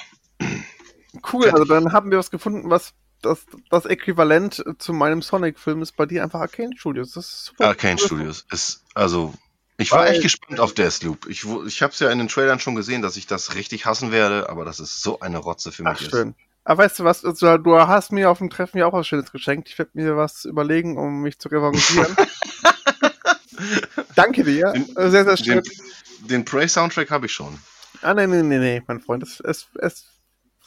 cool, also dann haben wir was gefunden, was das, das Äquivalent zu meinem Sonic-Film ist bei dir einfach Arcane Studios. Das ist super. Arcane Studios ist, also, ich war Weil- echt gespannt auf Deathloop. Ich, ich habe es ja in den Trailern schon gesehen, dass ich das richtig hassen werde, aber das ist so eine Rotze für mich. Ach, ist. schön. Aber weißt du was, also, du hast mir auf dem Treffen ja auch was Schönes geschenkt. Ich werde mir was überlegen, um mich zu revanchieren. Danke dir. Den- Äh, Sehr, sehr schön. Den, den Prey-Soundtrack habe ich schon. Ah, nee, nee, nee, nee, mein Freund. Es, es, es,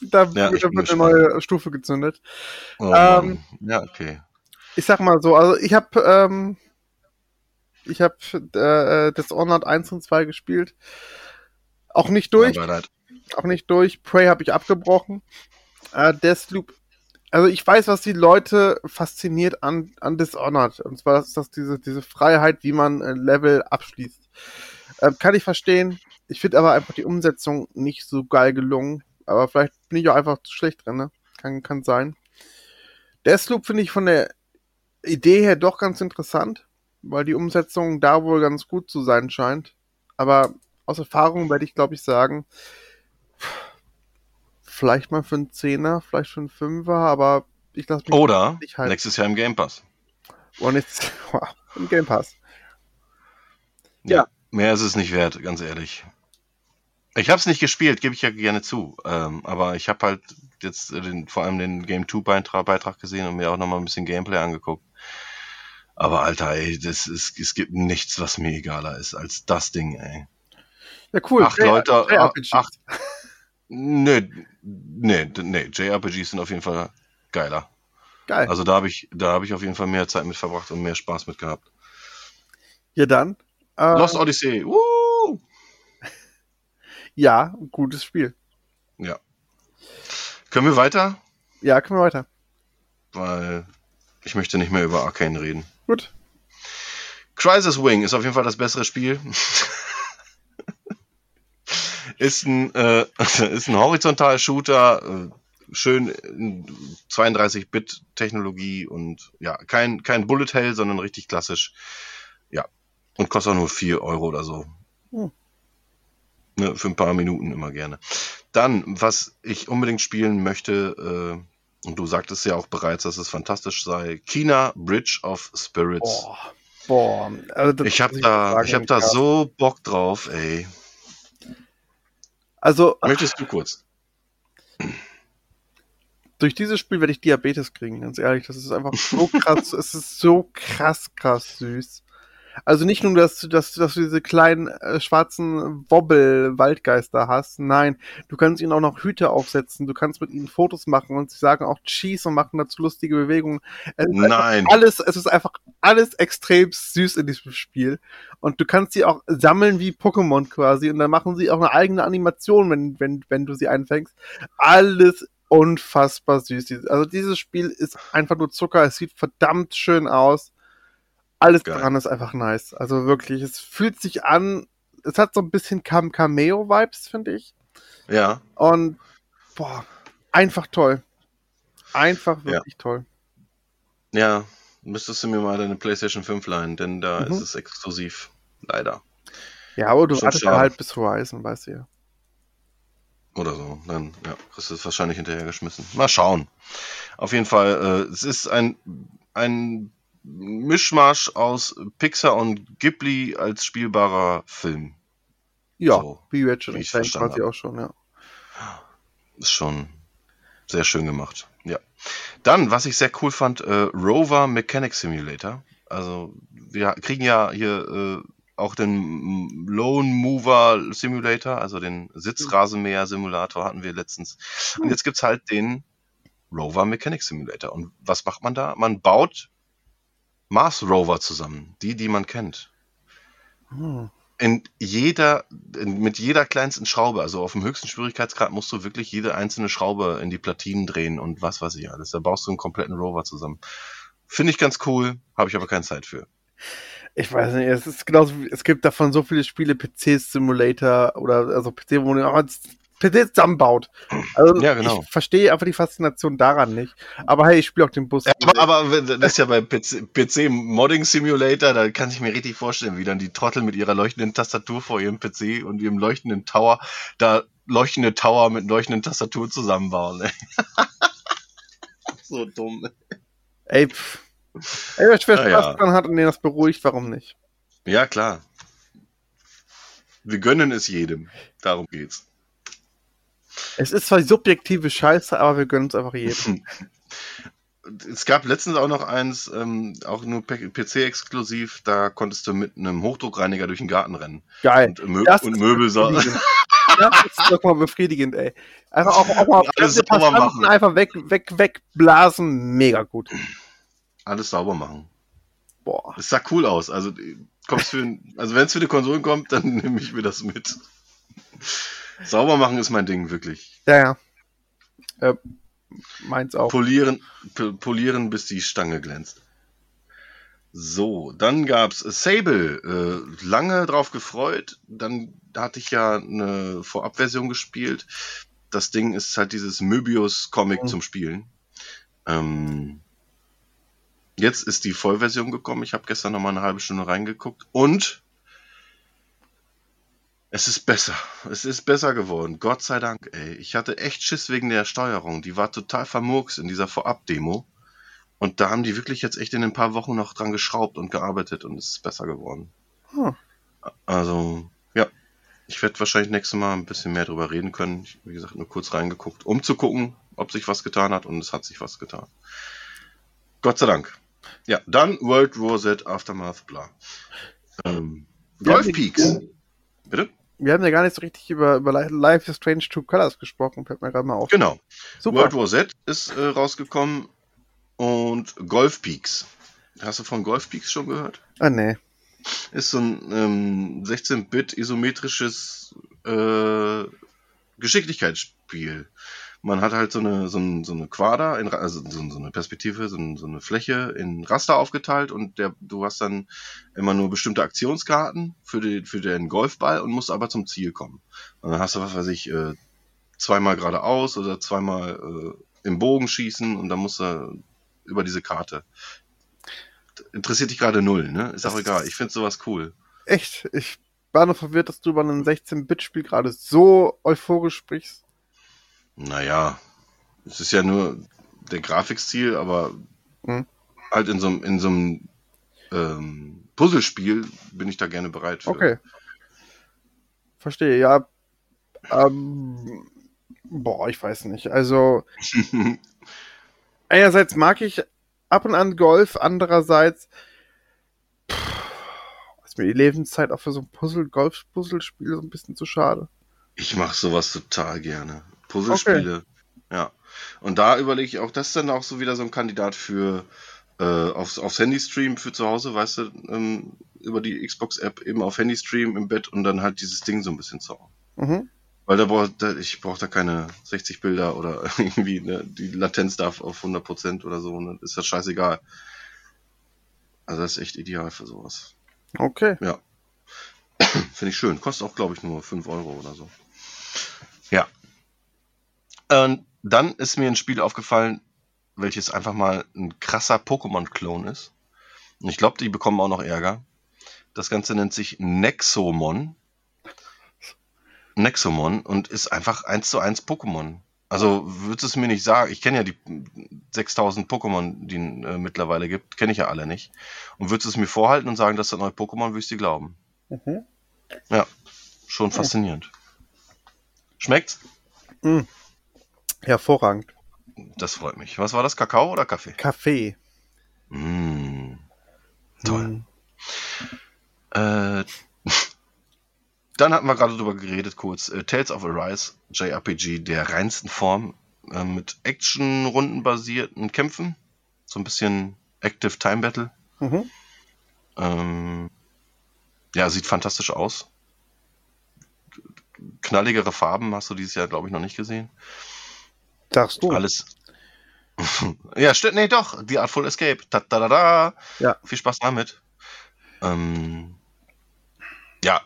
da Ja, ich wird eine gespannt. neue Stufe gezündet. Oh, Ähm, ja, okay. Ich sag mal so, also ich habe ähm, ich habe äh, Dishonored 1 und 2 gespielt. Auch nicht durch, leid. auch nicht durch. Prey habe ich abgebrochen. Äh, Deathloop. Also ich weiß, was die Leute fasziniert an, an Dishonored. Und zwar ist das diese, diese Freiheit, wie man äh, Level abschließt. Äh, kann ich verstehen. Ich finde aber einfach die Umsetzung nicht so geil gelungen. Aber vielleicht bin ich auch einfach zu schlecht drin. Ne? Kann, kann sein. Deathloop finde ich von der Idee her doch ganz interessant, weil die Umsetzung da wohl ganz gut zu sein scheint. Aber aus Erfahrung werde ich, glaube ich, sagen, vielleicht mal für einen Zehner, vielleicht für einen Fünfer, aber ich lasse mich Oder nicht halten. nächstes Jahr im Game Pass. Und jetzt im Game Pass. Ja. Ja. Mehr ist es nicht wert, ganz ehrlich. Ich habe es nicht gespielt, gebe ich ja gerne zu. Ähm, aber ich habe halt jetzt den, vor allem den Game 2 Beitrag, Beitrag gesehen und mir auch nochmal ein bisschen Gameplay angeguckt. Aber Alter, ey, das ist, es gibt nichts, was mir egaler ist als das Ding, ey. Ja, cool. Acht Leute, JRPG. acht. Nee, nee, nee, JRPGs sind auf jeden Fall geiler. Geil. Also da habe ich, da habe ich auf jeden Fall mehr Zeit mit verbracht und mehr Spaß mit gehabt. ja, dann. Äh, Lost Odyssey, woo! ja, gutes Spiel. Können wir weiter? Ja, können wir weiter. Weil ich möchte nicht mehr über Arcane reden. Gut. Crisis Wing ist auf jeden Fall das bessere Spiel. ist ein, äh, ist ein horizontaler Shooter, äh, schön in 32-Bit-Technologie und ja, kein, kein Bullet Hell, sondern richtig klassisch. Ja. Und kostet auch nur 4 Euro oder so. Hm. Ne, für ein paar Minuten immer gerne. Dann, was ich unbedingt spielen möchte, äh, und du sagtest ja auch bereits, dass es fantastisch sei, Kina Bridge of Spirits. Boah. Boah. Also Ich habe da, ich hab da so Bock drauf, ey. Also, Möchtest du kurz? durch dieses Spiel werde ich Diabetes kriegen, ganz ehrlich. Das ist einfach so krass. es ist so krass, krass süß. Also nicht nur, dass, du- dass, dass du diese kleinen äh, schwarzen Wobbel-Waldgeister hast. Nein, du kannst ihnen auch noch Hüte aufsetzen. Du kannst mit ihnen Fotos machen und sie sagen auch Cheese und machen dazu lustige Bewegungen. Es Nein. alles, es ist einfach alles extrem süß in diesem Spiel. Und du kannst sie auch sammeln wie Pokémon quasi. Und dann machen sie auch eine eigene Animation, wenn, wenn, wenn du sie einfängst. Alles unfassbar süß. Also dieses Spiel ist einfach nur Zucker. Es sieht verdammt schön aus. Alles Geil. dran ist einfach nice. Also wirklich, es fühlt sich an, es hat so ein bisschen Cam Cameo-Vibes, finde ich. Ja. Und boah, einfach toll. Einfach Ja. wirklich toll. Ja. Müsstest du mir mal deine PlayStation 5 leihen, denn da Mhm. ist es exklusiv. Leider. Ja, aber du Schon wartest ja halt bis Horizon, weißt du ja. Oder so. Dann, ja, kriegst du es wahrscheinlich hinterhergeschmissen. Mal schauen. Auf jeden Fall, äh, es ist ein, ein Mischmasch aus Pixar und Ghibli als spielbarer Film. Ja, So, wie Ratchet ich's Clank quasi auch schon, ja. Ist schon sehr schön gemacht. Ja. Dann, was ich sehr cool fand, äh, Rover Mechanic Simulator. Also, wir kriegen ja hier äh, auch den Lone Mover Simulator, also den Sitzrasenmäher Simulator hatten wir letztens. Und jetzt gibt's halt den Rover Mechanic Simulator. Und was macht man da? Man baut Mars Rover zusammen, die, die man kennt Hm. in jeder, in, mit jeder kleinsten Schraube, also auf dem höchsten Schwierigkeitsgrad musst du wirklich jede einzelne Schraube in die Platinen drehen und was weiß ich alles. Da baust du einen kompletten Rover zusammen. Finde ich ganz cool, habe ich aber keine Zeit für. Ich weiß nicht, es ist genauso, es gibt davon so viele Spiele, PC-Simulator oder also PC, wo man aber das PC zusammenbaut. Also Ja, genau. ich verstehe einfach die Faszination daran nicht. Aber hey, ich spiele auch den Bus. Ja, aber, aber das ist ja bei PC, PC Modding Simulator, da kann ich mir richtig vorstellen, wie dann die Trottel mit ihrer leuchtenden Tastatur vor ihrem PC und ihrem leuchtenden Tower da leuchtende Tower mit leuchtenden Tastaturen zusammenbauen. Ey. so dumm. Ey, pff. Ey, wer schwer Spaß ja. dran hat und den das beruhigt, warum nicht? Ja, klar. Wir gönnen es jedem. Darum geht's. Es ist zwar subjektive Scheiße, aber wir gönnen es einfach jedem. Es gab letztens auch noch eins, ähm, auch nur PC-exklusiv, da konntest du mit einem Hochdruckreiniger durch den Garten rennen. Geil. Und, Mö Das und ist Möbel. Das ist doch mal befriedigend, ey. Einfach auch, auch mal Alles sauber machen. einfach weg, weg, wegblasen. Mega gut. alles sauber machen. Boah. Es sah cool aus. Also, für, ein- also wenn es für die Konsolen kommt, dann nehme ich mir das mit. Sauber machen ist mein Ding, wirklich. Ja, ja. Äh, meins auch. Polieren, polieren, bis die Stange glänzt. So, dann gab's Sable. Äh, lange drauf gefreut. Dann hatte ich ja eine Vorabversion gespielt. Das Ding ist halt dieses Möbius-Comic Mhm. zum Spielen. Ähm, jetzt ist die Vollversion gekommen. Ich habe gestern noch mal eine halbe Stunde reingeguckt. Und es ist besser. Es ist besser geworden. Gott sei Dank, ey. Ich hatte echt Schiss wegen der Steuerung. Die war total vermurks in dieser Vorab-Demo. Und da haben die wirklich jetzt echt in ein paar Wochen noch dran geschraubt und gearbeitet und es ist besser geworden. Hm. Also, ja. Ich werde wahrscheinlich nächstes Mal ein bisschen mehr drüber reden können. Ich, wie gesagt, nur kurz reingeguckt, um zu gucken, ob sich was getan hat und es hat sich was getan. Gott sei Dank. Ja, dann World War Z Aftermath, bla. Ähm, Golf Peaks. Bitte? Wir haben ja gar nicht so richtig über, über Li- Life is Strange Two Colors gesprochen, fällt mir gerade mal auf. Genau. Super. World War Z ist äh, rausgekommen und Golf Peaks. Hast du von Golf Peaks schon gehört? Ah, nee. Ist so ein ähm, 16-Bit isometrisches äh, Geschicklichkeitsspiel. Man hat halt so eine, so, ein, so eine Quader, in, also so, so eine Perspektive, so, ein, so eine Fläche in Raster aufgeteilt und der, du hast dann immer nur bestimmte Aktionskarten für, die, für den Golfball und musst aber zum Ziel kommen. Und dann hast du, was weiß ich, äh, zweimal geradeaus oder zweimal äh, im Bogen schießen und dann musst du über diese Karte. Interessiert dich gerade null, ne? Ist auch Das- egal. Ich finde sowas cool. Echt? Ich war nur verwirrt, dass du über ein 16-Bit-Spiel gerade so euphorisch sprichst. Naja, es ist ja nur der Grafikstil, aber Hm. halt in so einem in so einem ähm, Puzzlespiel bin ich da gerne bereit für. Okay. Verstehe, ja. Ähm, boah, ich weiß nicht. Also, einerseits mag ich ab und an Golf, andererseits pff, ist mir die Lebenszeit auch für so ein Puzzle, Golf-Puzzlespiel so ein bisschen zu schade. ich mache sowas total gerne. Puzzlespiele. Ja. Und da überlege ich auch, das ist dann auch so wieder so ein Kandidat für äh, aufs, aufs Handy-Stream für zu Hause, weißt du, ähm, über die Xbox-App eben auf Handy-Stream im Bett und dann halt dieses Ding so ein bisschen zocken. Mhm. Weil da brauch, da, ich brauche da keine 60 Bilder oder irgendwie, ne, die Latenz darf auf 100% oder so, ne, ist das scheißegal. Also das ist echt ideal für sowas. Okay. Finde ich schön. Kostet auch, glaube ich, nur 5 Euro oder so. Ja. Und dann ist mir ein Spiel aufgefallen, welches einfach mal ein krasser Pokémon-Klon ist. Und ich glaube, die bekommen auch noch Ärger. Das Ganze nennt sich Nexomon. Nexomon und ist einfach eins zu eins Pokémon. Also würdest du es mir nicht sagen? Ich kenne ja die 6000 Pokémon, die äh, mittlerweile gibt, kenne ich ja alle nicht. Und würdest du es mir vorhalten und sagen, dass das neue Pokémon, würde ich dir glauben. Mhm. Schon faszinierend. Schmeckt's? Mhm. Hervorragend. Das freut mich. Was war das? Kakao oder Kaffee? Kaffee. Mm. Toll. Mhm. Äh, dann hatten wir gerade drüber geredet, kurz. Äh, Tales of Arise, JRPG der reinsten Form, äh, mit Action-Runden-basierten Kämpfen. So ein bisschen Active Time Battle. Mhm. Ähm, ja, sieht fantastisch aus. Knalligere Farben hast du dieses Jahr, glaube ich, noch nicht gesehen. Sagst du. Alles. ja, stimmt, nee, doch. The Artful Escape. Ta -da -da -da. Ja. Viel Spaß damit. Ähm, ja,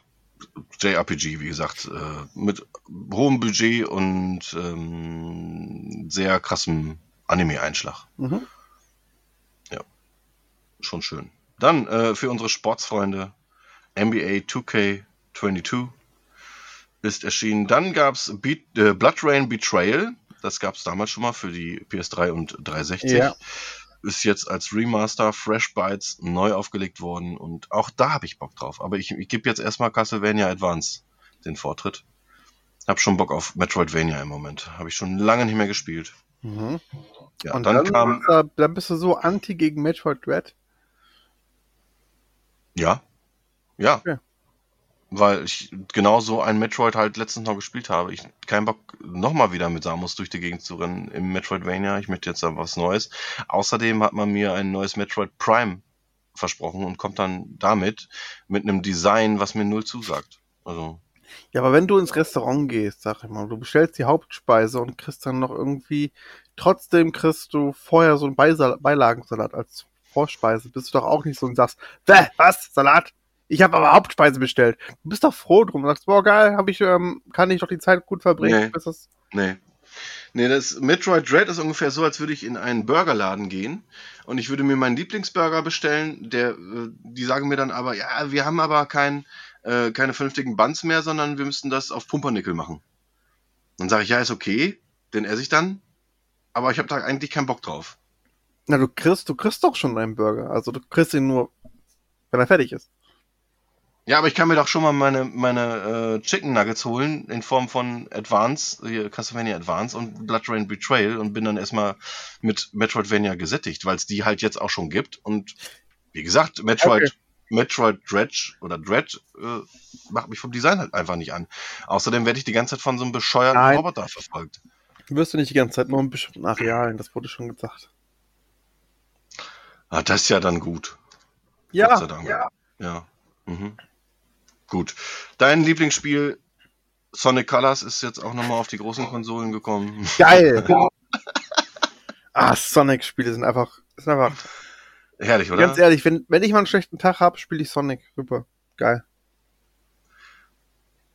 JRPG, wie gesagt, äh, mit hohem Budget und ähm, sehr krassem Anime-Einschlag. Mhm. Schon schön. Dann äh, für unsere Sportsfreunde NBA 2K22 ist erschienen. Dann gab's Beat, äh, Blood Rain Betrayal. Das gab's damals schon mal für die PS3 und 360. Ja. Ist jetzt als Remaster Fresh Bytes neu aufgelegt worden und auch da habe ich Bock drauf. Aber ich, ich gebe jetzt erstmal Castlevania Advance den Vortritt. Hab schon Bock auf Metroidvania im Moment. Habe ich schon lange nicht mehr gespielt. Mhm. Ja, Und dann, dann, kam. äh, dann bist du so anti gegen Metroid Dread. Ja. Ja. Ja. Weil ich genau so ein Metroid halt letztens noch gespielt habe. Ich keinen Bock, nochmal wieder mit Samus durch die Gegend zu rennen im Metroidvania. Ich möchte jetzt da was Neues. Außerdem hat man mir ein neues Metroid Prime versprochen und kommt dann damit mit einem Design, was mir null zusagt. Also, Ja, aber wenn du ins Restaurant gehst, sag ich mal, du bestellst die Hauptspeise und kriegst dann noch irgendwie, trotzdem kriegst du vorher so einen Beisal Beilagensalat als Vorspeise, bist du doch auch nicht so und sagst, was, Salat? Ich habe aber Hauptspeise bestellt. Du bist doch froh drum und sagst, boah, geil, hab ich, ähm, kann ich doch die Zeit gut verbringen. Nee. das nee. Nee, das Metroid Dread ist ungefähr so, als würde ich in einen Burgerladen gehen und ich würde mir meinen Lieblingsburger bestellen. Der, äh, die sagen mir dann aber, ja, wir haben aber kein, äh, keine vernünftigen Buns mehr, sondern wir müssen das auf Pumpernickel machen. Dann sage ich, ja, ist okay, den esse ich dann, aber ich habe da eigentlich keinen Bock drauf. Na, du kriegst, du kriegst doch schon deinen Burger. Also du kriegst ihn nur, wenn er fertig ist. Ja, aber ich kann mir doch schon mal meine, meine äh, Chicken Nuggets holen in Form von Advance, hier Castlevania Advance und Blood Rain Betrayal und bin dann erstmal mit Metroidvania gesättigt, weil es die halt jetzt auch schon gibt. Und wie gesagt, Metroid, Okay. Metroid Dredge oder Dread äh, macht mich vom Design halt einfach nicht an. Außerdem werde ich die ganze Zeit von so einem bescheuerten Nein. Roboter verfolgt. Du wirst du nicht die ganze Zeit nur in bestimmten Arealen, das wurde schon gesagt. Ah, das ist ja dann gut. Gott sei Dank. Ja. Mhm. Gut. Dein Lieblingsspiel Sonic Colors ist jetzt auch nochmal auf die großen Konsolen gekommen. Geil. ah, Sonic-Spiele sind einfach, sind einfach Herrlich, oder? Ganz ehrlich, wenn, wenn ich mal einen schlechten Tag habe, spiele ich Sonic. Super. Geil.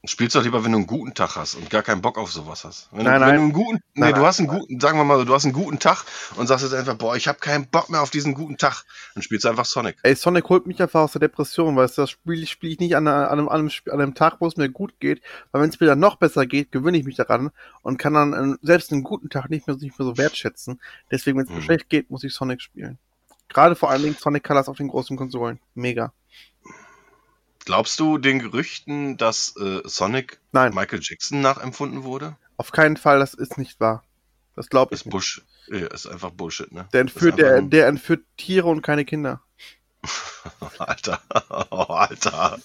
Spielst doch lieber, wenn du einen guten Tag hast und gar keinen Bock auf sowas hast. Wenn, Nein, du, wenn nein. du einen guten, nee, Nein, du hast einen guten, sagen wir mal so, du hast einen guten Tag und sagst jetzt einfach, boah, ich habe keinen Bock mehr auf diesen guten Tag. Dann spielst du einfach Sonic. Ey, Sonic holt mich einfach aus der Depression, weil das Spiel spiele ich nicht an, einem, an, einem, an einem Tag, wo es mir gut geht. Weil wenn es mir dann noch besser geht, gewöhne ich mich daran und kann dann ähm, selbst einen guten Tag nicht mehr, nicht mehr so wertschätzen. Deswegen, wenn es mir Mhm. schlecht geht, muss ich Sonic spielen. Gerade vor allen Dingen Sonic Colors auf den großen Konsolen. Mega. Glaubst du den Gerüchten, dass äh, Sonic Nein, Michael Jackson nachempfunden wurde? auf keinen Fall, das ist nicht wahr. Das glaube ich Ist nicht. Bush, äh, ist einfach Bullshit, ne? Der entführt, der, der entführt Tiere und keine Kinder. Alter, oh, Alter.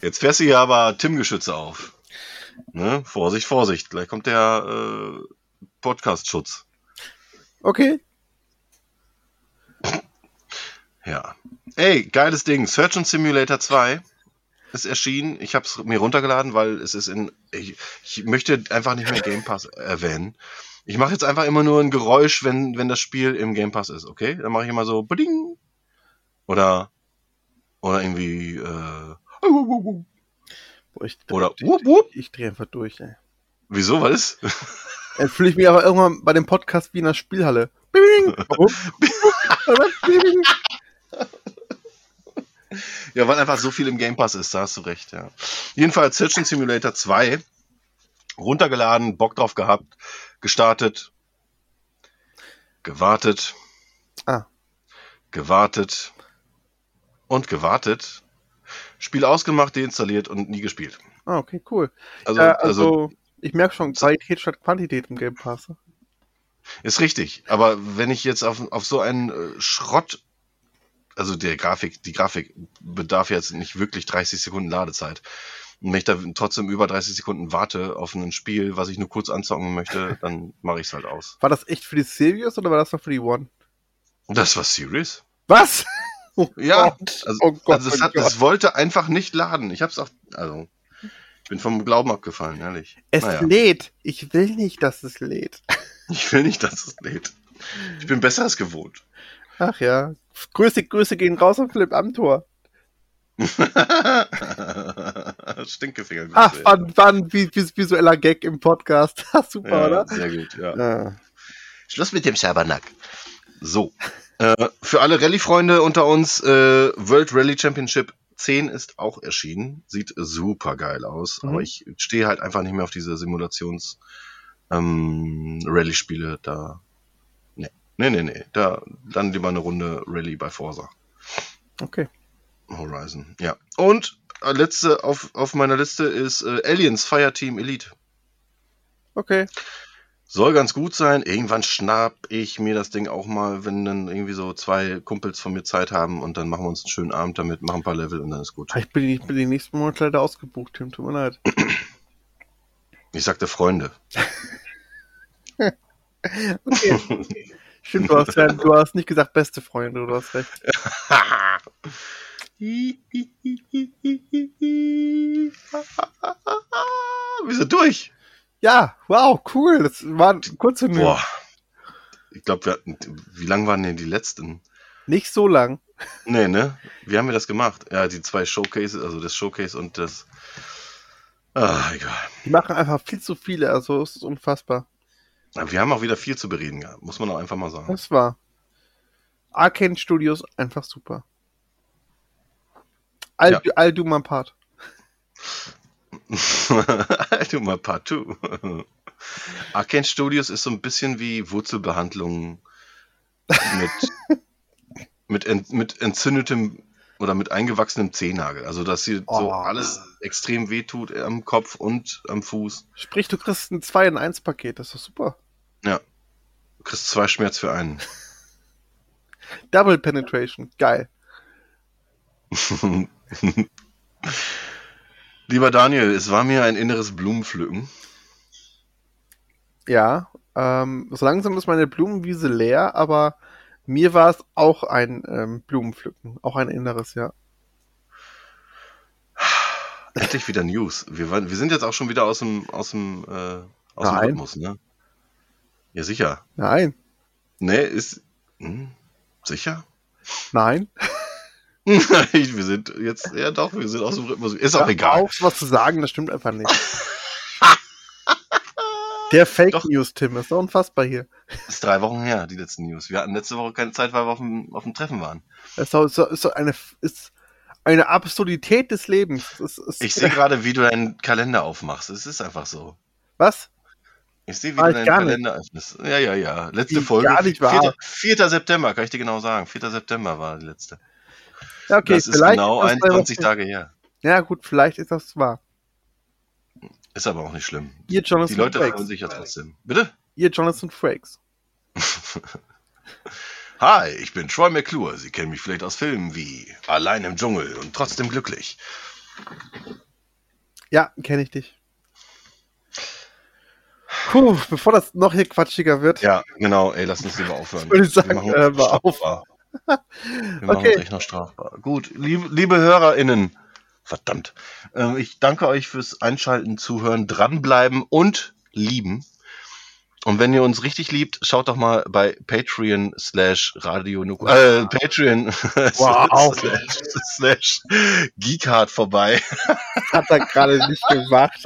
Jetzt fährst du hier aber Tim-Geschütze auf. Ne? Vorsicht, Vorsicht, gleich kommt der äh, Podcast-Schutz. Okay. Ja. Ey, geiles Ding. Surgeon Simulator 2 ist erschienen. Ich habe es mir runtergeladen, weil es ist in. Ich, ich möchte einfach nicht mehr Game Pass erwähnen. Ich mache jetzt einfach immer nur ein Geräusch, wenn, wenn das Spiel im Game Pass ist, okay? Dann mache ich immer so Bading. Oder oder irgendwie äh, Boah, ich, oder ich, wup, wup. ich drehe einfach durch, ey. Wieso, was ist? Dann fühle ich mich aber irgendwann bei dem Podcast wie in der Spielhalle. Bing, Warum? Bing. Ja, weil einfach so viel im Game Pass ist, da hast du recht, ja. Jedenfalls Surgeon Simulator 2 runtergeladen, Bock drauf gehabt, gestartet, gewartet, Ah. gewartet und gewartet. Spiel ausgemacht, deinstalliert und nie gespielt. Ah, okay, cool. Also, ja, also also, ich merke schon, Qualität statt Quantität im Game Pass. ist richtig. Aber wenn ich jetzt auf, auf so einen äh, Schrott, also der Grafik, die Grafik bedarf jetzt nicht wirklich 30 Sekunden Ladezeit. Und wenn ich da trotzdem über 30 Sekunden warte auf ein Spiel, was ich nur kurz anzocken möchte, dann mache ich es halt aus. War das echt für die Serious oder war das noch für die One? Das war serious. Was? Oh Ja, Gott. Also, oh Gott, also es, oh hat, es wollte einfach nicht laden. Ich hab's auch, also, ich bin vom Glauben abgefallen, ehrlich. Es Naja, lädt. Ich will nicht, dass es lädt. ich will nicht, dass es lädt. Ich bin besser als gewohnt. Ach ja. Grüße, Grüße gehen raus an Philipp Amthor. Stinkefinger. Ach, vi- vis- visueller Gag im Podcast. Super, ja, oder? Sehr gut, ja. Ja. Schluss mit dem Schabernack. So. Äh, für alle Rallye-Freunde unter uns, äh, World Rally Championship 10 ist auch erschienen. Sieht super geil aus. Mhm. Aber ich stehe halt einfach nicht mehr auf diese Simulations ähm, Rallye-Spiele. Da. Nee. Nee, nee. Da dann lieber eine Runde Rallye bei Forza. Okay. Horizon. Ja. Und äh, letzte auf, auf meiner Liste ist äh, Aliens Fireteam Elite. Okay. Soll ganz gut sein. Irgendwann schnapp ich mir das Ding auch mal, wenn dann irgendwie so zwei Kumpels von mir Zeit haben und dann machen wir uns einen schönen Abend damit, machen ein paar Level und dann ist gut. Ich bin, ich bin die nächsten Monate leider ausgebucht, Tim. Tut mir leid. Ich sagte Freunde. Okay. Stimmt, du hast, ja, du hast nicht gesagt beste Freunde, du hast recht. Wir sind durch. Ja, wow, cool. Das war kurze News. Boah. Ich glaube, wir hatten, wie lang waren denn die letzten? Nicht so lang. Nee, ne? Wie haben wir das gemacht? Ja, die zwei Showcases, also das Showcase und das. Ah, egal. Die machen einfach viel zu viele, also es ist unfassbar. Wir haben auch wieder viel zu bereden muss man auch einfach mal sagen. Das war. Arcane Studios einfach super. I'll, Ja. I'll do my part. du mal partout. Arcane Studios ist so ein bisschen wie Wurzelbehandlung mit, mit, ent, mit entzündetem oder mit eingewachsenem Zehennagel. Also, dass hier so Oh. alles extrem wehtut am Kopf und am Fuß. Sprich, du kriegst ein 2 in 1 Paket, das ist doch super. Du kriegst zwei Schmerz für einen. Double Penetration, geil. Lieber Daniel, es war mir ein inneres Blumenpflücken. Ja, ähm, so langsam ist meine Blumenwiese leer, aber mir war es auch ein ähm, Blumenpflücken, auch ein inneres, ja. Endlich wieder News. Wir, waren, wir sind jetzt auch schon wieder aus dem, aus dem, äh, aus dem. Rhythmus, ne? Ja, sicher. Nein, Nee, ist. Hm, sicher? nein. wir sind jetzt. Ja, doch, wir sind aus dem Rhythmus. Ist auch Hör egal. Auf, was zu sagen, das stimmt einfach nicht. Der Fake Doch. News, Tim, ist doch unfassbar hier. Ist drei Wochen her, die letzten News. Wir hatten letzte Woche keine Zeit, weil wir auf dem, auf dem Treffen waren. Das ist doch, ist doch, ist doch eine, ist eine Absurdität des Lebens. Ist, Ich sehe gerade, wie du deinen Kalender aufmachst. Es ist einfach so. Was? Ich sehe, wie War du deinen gar nicht. Kalender öffnest. Ja, ja, ja. Letzte Wie Folge. gar nicht wahr. 4. 4. September, kann ich dir genau sagen. 4. September war die letzte. Ja, okay, das ist genau ist das bei 21 was- Tage her. Ja, gut, vielleicht ist das wahr. Ist aber auch nicht schlimm. Ihr Die Jonathan Leute freuen Frakes. sich ja trotzdem. Bitte? Ihr Jonathan Frakes. Hi, ich bin Troy McClure. Sie kennen mich vielleicht aus Filmen wie Allein im Dschungel und trotzdem glücklich. Ja, kenne ich dich. Puh, bevor das noch hier quatschiger wird. Ja, genau. Ey, lass uns lieber aufhören. Würde ich sagen, Wir machen mal auf. Wir machen Okay. uns echt noch strafbar. Gut, liebe, liebe HörerInnen, verdammt. Ähm, ich danke euch fürs Einschalten, Zuhören, dranbleiben und lieben. Und wenn ihr uns richtig liebt, schaut doch mal bei Patreon slash Radio Nuku, äh, Patreon Wow. slash, slash Geekhard vorbei. hat er gerade nicht gemacht.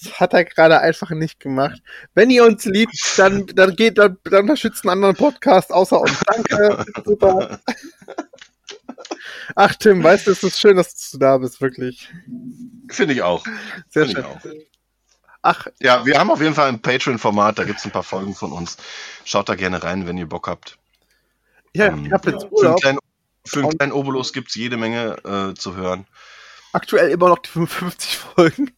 Das hat er gerade einfach nicht gemacht. Wenn ihr uns liebt, dann, dann geht, dann, dann unterstützt einen anderen Podcast außer uns. Danke. Super. Ach, Tim, weißt du, es ist schön, dass du da bist, wirklich. Finde ich auch. Sehr Finde ich schön. auch. Ach, Ja, wir haben auf jeden Fall ein Patreon-Format, da gibt's ein paar Folgen von uns. Schaut da gerne rein, wenn ihr Bock habt. ja, Ähm, ich habe jetzt Für einen Urlaub. kleinen, für einen kleinen Obolus gibt's jede Menge äh, zu hören. Aktuell immer noch die 55 Folgen.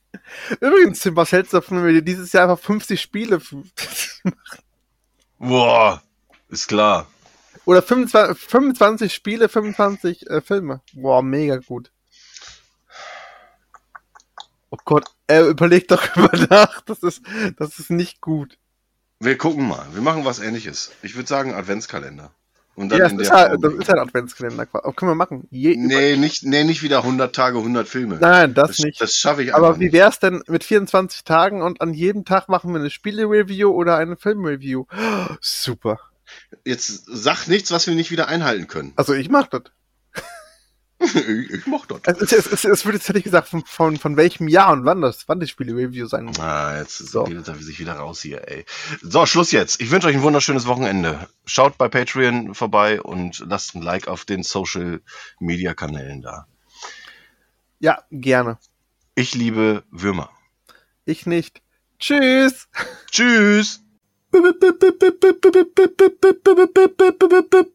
Übrigens, Tim, was hältst du davon, wenn wir dieses Jahr einfach 50 Spiele Boah, ist klar. oder 25, 25 Spiele, 25 äh, Filme? Boah, mega gut. Oh Gott, er überlegt doch über nach. Das ist, das ist nicht gut. Wir gucken mal. Wir machen was ähnliches. Ich würde sagen Adventskalender. Und dann Ja, das, in ist der halt, das ist halt ein Adventskalender. Können wir machen. Je, nee, nicht, nee, nicht wieder 100 Tage, 100 Filme. Nein, das, das nicht. das schaffe ich Aber wie nicht. wär's denn mit 24 Tagen und an jedem Tag machen wir eine Spiele-Review oder eine Film-Review? Super. Jetzt sag nichts, was wir nicht wieder einhalten können. Also ich mach das. Ich, mach das. Es, es, es, es, es wird jetzt hätte ich gesagt, von, von, von welchem Jahr und wann das, wann die Spiele-Review sein muss. Ah, jetzt So. geht er sich wieder raus hier, ey. So, Schluss jetzt. Ich wünsche euch ein wunderschönes Wochenende. Schaut bei Patreon vorbei und lasst ein Like auf den Social Media Kanälen da. Ja, gerne. Ich liebe Würmer. Ich nicht. Tschüss. Tschüss.